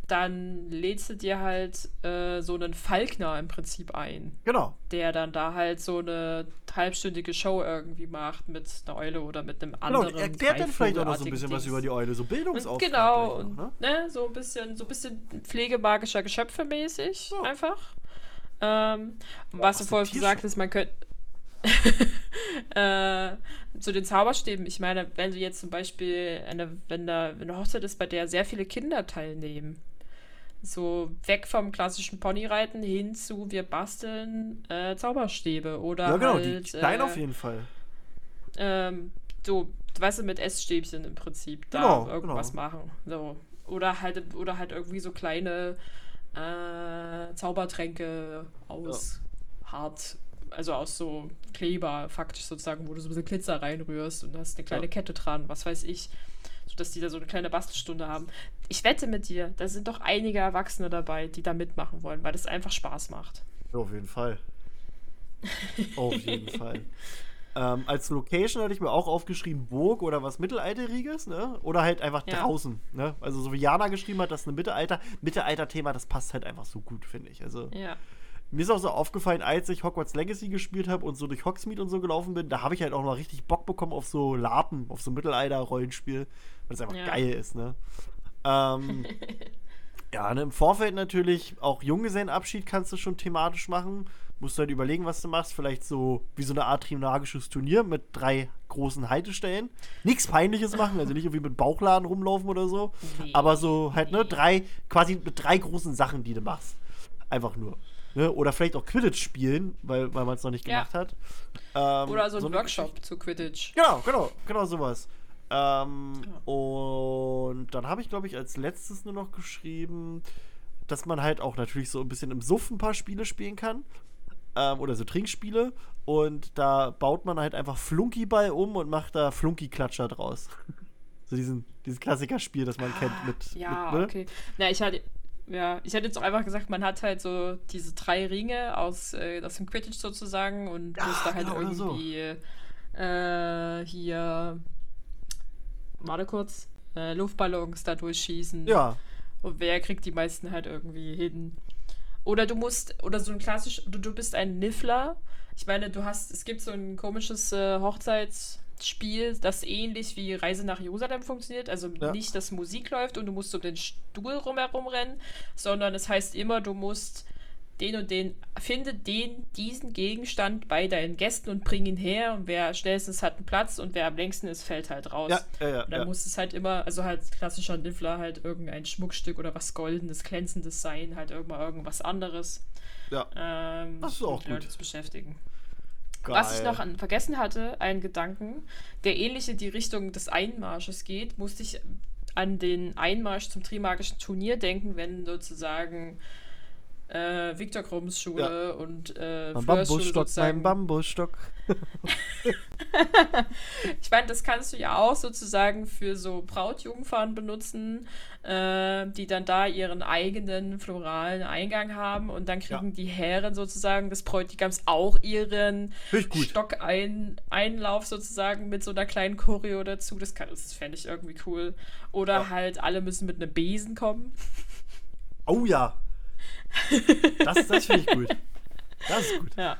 Dann lädst du dir halt äh, so einen Falkner im Prinzip ein, Genau. der dann da halt so eine halbstündige Show irgendwie macht mit einer Eule oder mit einem Genau, anderen. und erklärt dann vielleicht auch noch so ein bisschen was Dings. über die Eule, so Und Bildungsauftrag. genau, und noch, ne? so ein bisschen, so ein bisschen pflegemagischer Geschöpfe mäßig Ja. einfach. Ähm, und was du was vorhin gesagt hast, man könnte [laughs] äh, zu den Zauberstäben, ich meine, wenn du jetzt zum Beispiel eine, wenn da eine Hochzeit ist, bei der sehr viele Kinder teilnehmen, so weg vom klassischen Ponyreiten hin zu wir basteln äh, Zauberstäbe oder Ja, genau, halt, die kleinen äh, auf jeden Fall. ähm, so, weißt du, mit Essstäbchen im Prinzip da Genau, irgendwas genau. machen. So. Oder halt, oder halt irgendwie so kleine äh, Zaubertränke aus hart, also aus so Kleber faktisch sozusagen, wo du so ein bisschen Glitzer reinrührst und hast eine kleine Ja. Kette dran, was weiß ich. Sodass die da so eine kleine Bastelstunde haben. Ich wette mit dir, da sind doch einige Erwachsene dabei, die da mitmachen wollen, weil das einfach Spaß macht. Ja, auf jeden Fall. [laughs] auf jeden Fall. Ähm, als Location hatte ich mir auch aufgeschrieben Burg oder was Mittelalteriges, ne? Oder halt einfach Ja. draußen, ne? Also so wie Jana geschrieben hat, das ist ein Mittelalter. Mittelalter-Thema, das passt halt einfach so gut, finde ich. Also Ja. mir ist auch so aufgefallen, als ich Hogwarts Legacy gespielt habe und so durch Hogsmeade und so gelaufen bin, da habe ich halt auch mal richtig Bock bekommen auf so Lapen, auf so Mittelalter-Rollenspiel, weil es einfach Ja. geil ist, ne? [laughs] Ähm, [laughs] ja, ne, im Vorfeld natürlich auch Junggesellenabschied kannst du schon thematisch machen. Musst du halt überlegen, was du machst. Vielleicht so wie so eine Art trimagisches Turnier mit drei großen Haltestellen. Nichts Peinliches machen, also nicht irgendwie mit Bauchladen rumlaufen oder so. Nee, Aber so halt, ne, drei, quasi mit drei großen Sachen, die du machst. Einfach nur. Ne? Oder vielleicht auch Quidditch spielen, weil, weil man es noch nicht Ja. gemacht hat. Ähm, Oder so ein eine Workshop zu Quidditch. Genau, genau, genau sowas. Ähm, Ja. Und dann habe ich, glaube ich, als letztes nur noch geschrieben, dass man halt auch natürlich so ein bisschen im Suff ein paar Spiele spielen kann. Ähm, oder so Trinkspiele. Und da baut man halt einfach Flunkyball um und macht da Flunky-Klatscher draus. so diesen, dieses Klassikerspiel, das man kennt mit. Ah, Ja, mit, ne? okay. Na, ich hatte, ja, ich hätte jetzt auch einfach gesagt, man hat halt so diese drei Ringe aus, äh, aus dem Quidditch sozusagen und Ja, muss da halt genau, oder so. irgendwie äh, hier, warte kurz, äh, Luftballons da durchschießen. Ja, Und wer kriegt die meisten halt irgendwie hin? Oder du musst, oder so ein klassisch, du, du bist ein Niffler. Ich meine, du hast, es gibt so ein komisches äh, Hochzeitsspiel, das ähnlich wie Reise nach Jerusalem funktioniert. Also Ja. nicht, dass Musik läuft und du musst um den Stuhl rumherum rennen, sondern es heißt immer, du musst den und den, finde den, diesen Gegenstand bei deinen Gästen und bring ihn her. Und wer schnellstens hat einen Platz und wer am längsten ist, fällt halt raus. ja, ja, ja. Und dann ja. muss es halt immer, also halt klassischer Niffler, halt irgendein Schmuckstück oder was Goldenes, Glänzendes sein, halt irgendwann irgendwas anderes. ja. Ähm, Das ist auch die Leute gut. zu beschäftigen. Was ich Geil. noch an, vergessen hatte, einen Gedanken, der ähnlich in die Richtung des Einmarsches geht, musste ich an den Einmarsch zum Trimagischen Turnier denken, wenn sozusagen äh, Viktor Krumms Schule und äh, Mein Bambusstock, mein. Bambusstock. [laughs] Ich meine, das kannst du ja auch sozusagen für so Brautjungfern benutzen, äh, die dann da ihren eigenen floralen Eingang haben und dann kriegen Ja. die Herren sozusagen des Bräutigams auch ihren. Stockeinlauf sozusagen mit so einer kleinen Choreo dazu. Das, kann- das fände ich irgendwie cool. Oder Ja. halt alle müssen mit einem Besen kommen. Oh ja. [laughs] Das, das finde ich gut. Das ist gut. Ja.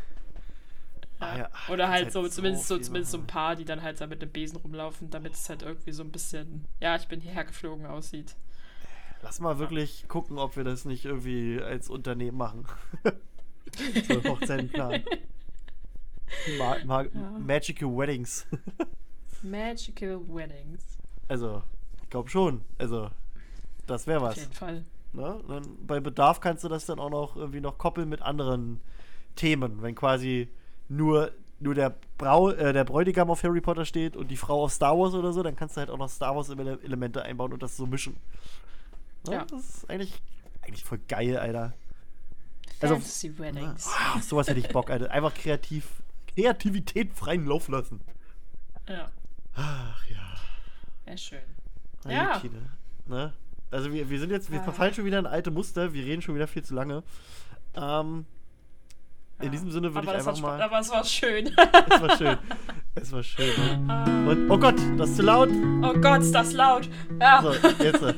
Ah, ja. Oder halt Kannst so, halt zumindest so, zumindest so ein paar, die dann halt da mit einem Besen rumlaufen, damit es halt irgendwie so ein bisschen, ja, ich bin hierher geflogen aussieht. Lass mal wirklich gucken, ob wir das nicht irgendwie als Unternehmen machen. [laughs] so Hochzeiten planen. Ma ma Magical Weddings. Magical Weddings. Also, ich glaube schon. Also, das wäre Auf was. jeden Fall. Ne? Dann, bei Bedarf kannst du das dann auch noch irgendwie noch koppeln mit anderen Themen. Wenn quasi nur, nur der, Brau äh, der Bräutigam auf Harry Potter steht und die Frau auf Star Wars oder so, dann kannst du halt auch noch Star Wars Ele- Elemente einbauen und das so mischen. Ne? Ja. Das ist eigentlich, eigentlich voll geil, Alter. Also- Fantasy Weddings. Ah, sowas hätte ich Bock, Alter. Einfach kreativ, Kreativität freien Lauf lassen. Ja, Ach ja. sehr schön. Ja. Ne? Also wir, wir sind jetzt, wir Ah. verfallen schon wieder in alte Muster, wir reden schon wieder viel zu lange. Ähm, in Ja. diesem Sinne würde ich einfach mal. Aber es war schön. [laughs] Es war schön. Es war schön. Ne? Und, oh Gott, das ist zu laut. oh Gott, ist das laut. Ja. So, jetzt. äh,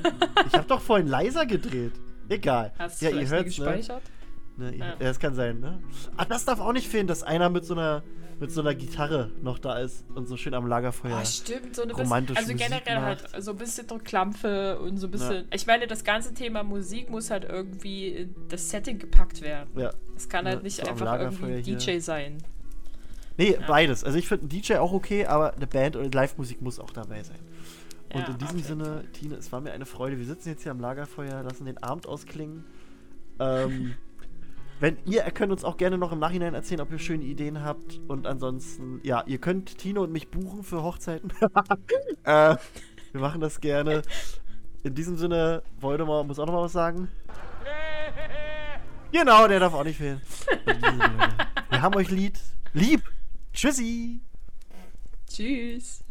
Ich habe doch vorhin leiser gedreht. Egal. Hast du ja, ihr vielleicht nie hört's, ne? gespeichert? ne? ihr- Ja. Ja, das kann sein, ne? Ah, das darf auch nicht fehlen, dass einer mit so einer mit so einer Gitarre noch da ist und so schön am Lagerfeuer. Oh, stimmt, so eine romantisch bisschen, also Musik generell macht. halt so ein bisschen Klampfe und so ein bisschen. Ich meine, das ganze Thema Musik muss halt irgendwie in das Setting gepackt werden. ja. Es kann Ja, halt nicht so einfach irgendwie hier. DJ sein. Nee, beides. Also ich finde ein DJ auch okay, aber eine Band oder Live-Musik muss auch dabei sein. Und Ja, in diesem Sinne, Tine, es war mir eine Freude. Wir sitzen jetzt hier am Lagerfeuer, lassen den Abend ausklingen. Ähm, [laughs] wenn ihr, ihr könnt uns auch gerne noch im Nachhinein erzählen, ob ihr schöne Ideen habt. Und ansonsten, ja, ihr könnt Tine und mich buchen für Hochzeiten. [laughs] äh, wir machen das gerne. In diesem Sinne, Voldemort muss auch noch mal was sagen. Genau, der darf auch nicht fehlen. Wir haben euch lieb. Lieb. Tschüssi. Tschüss.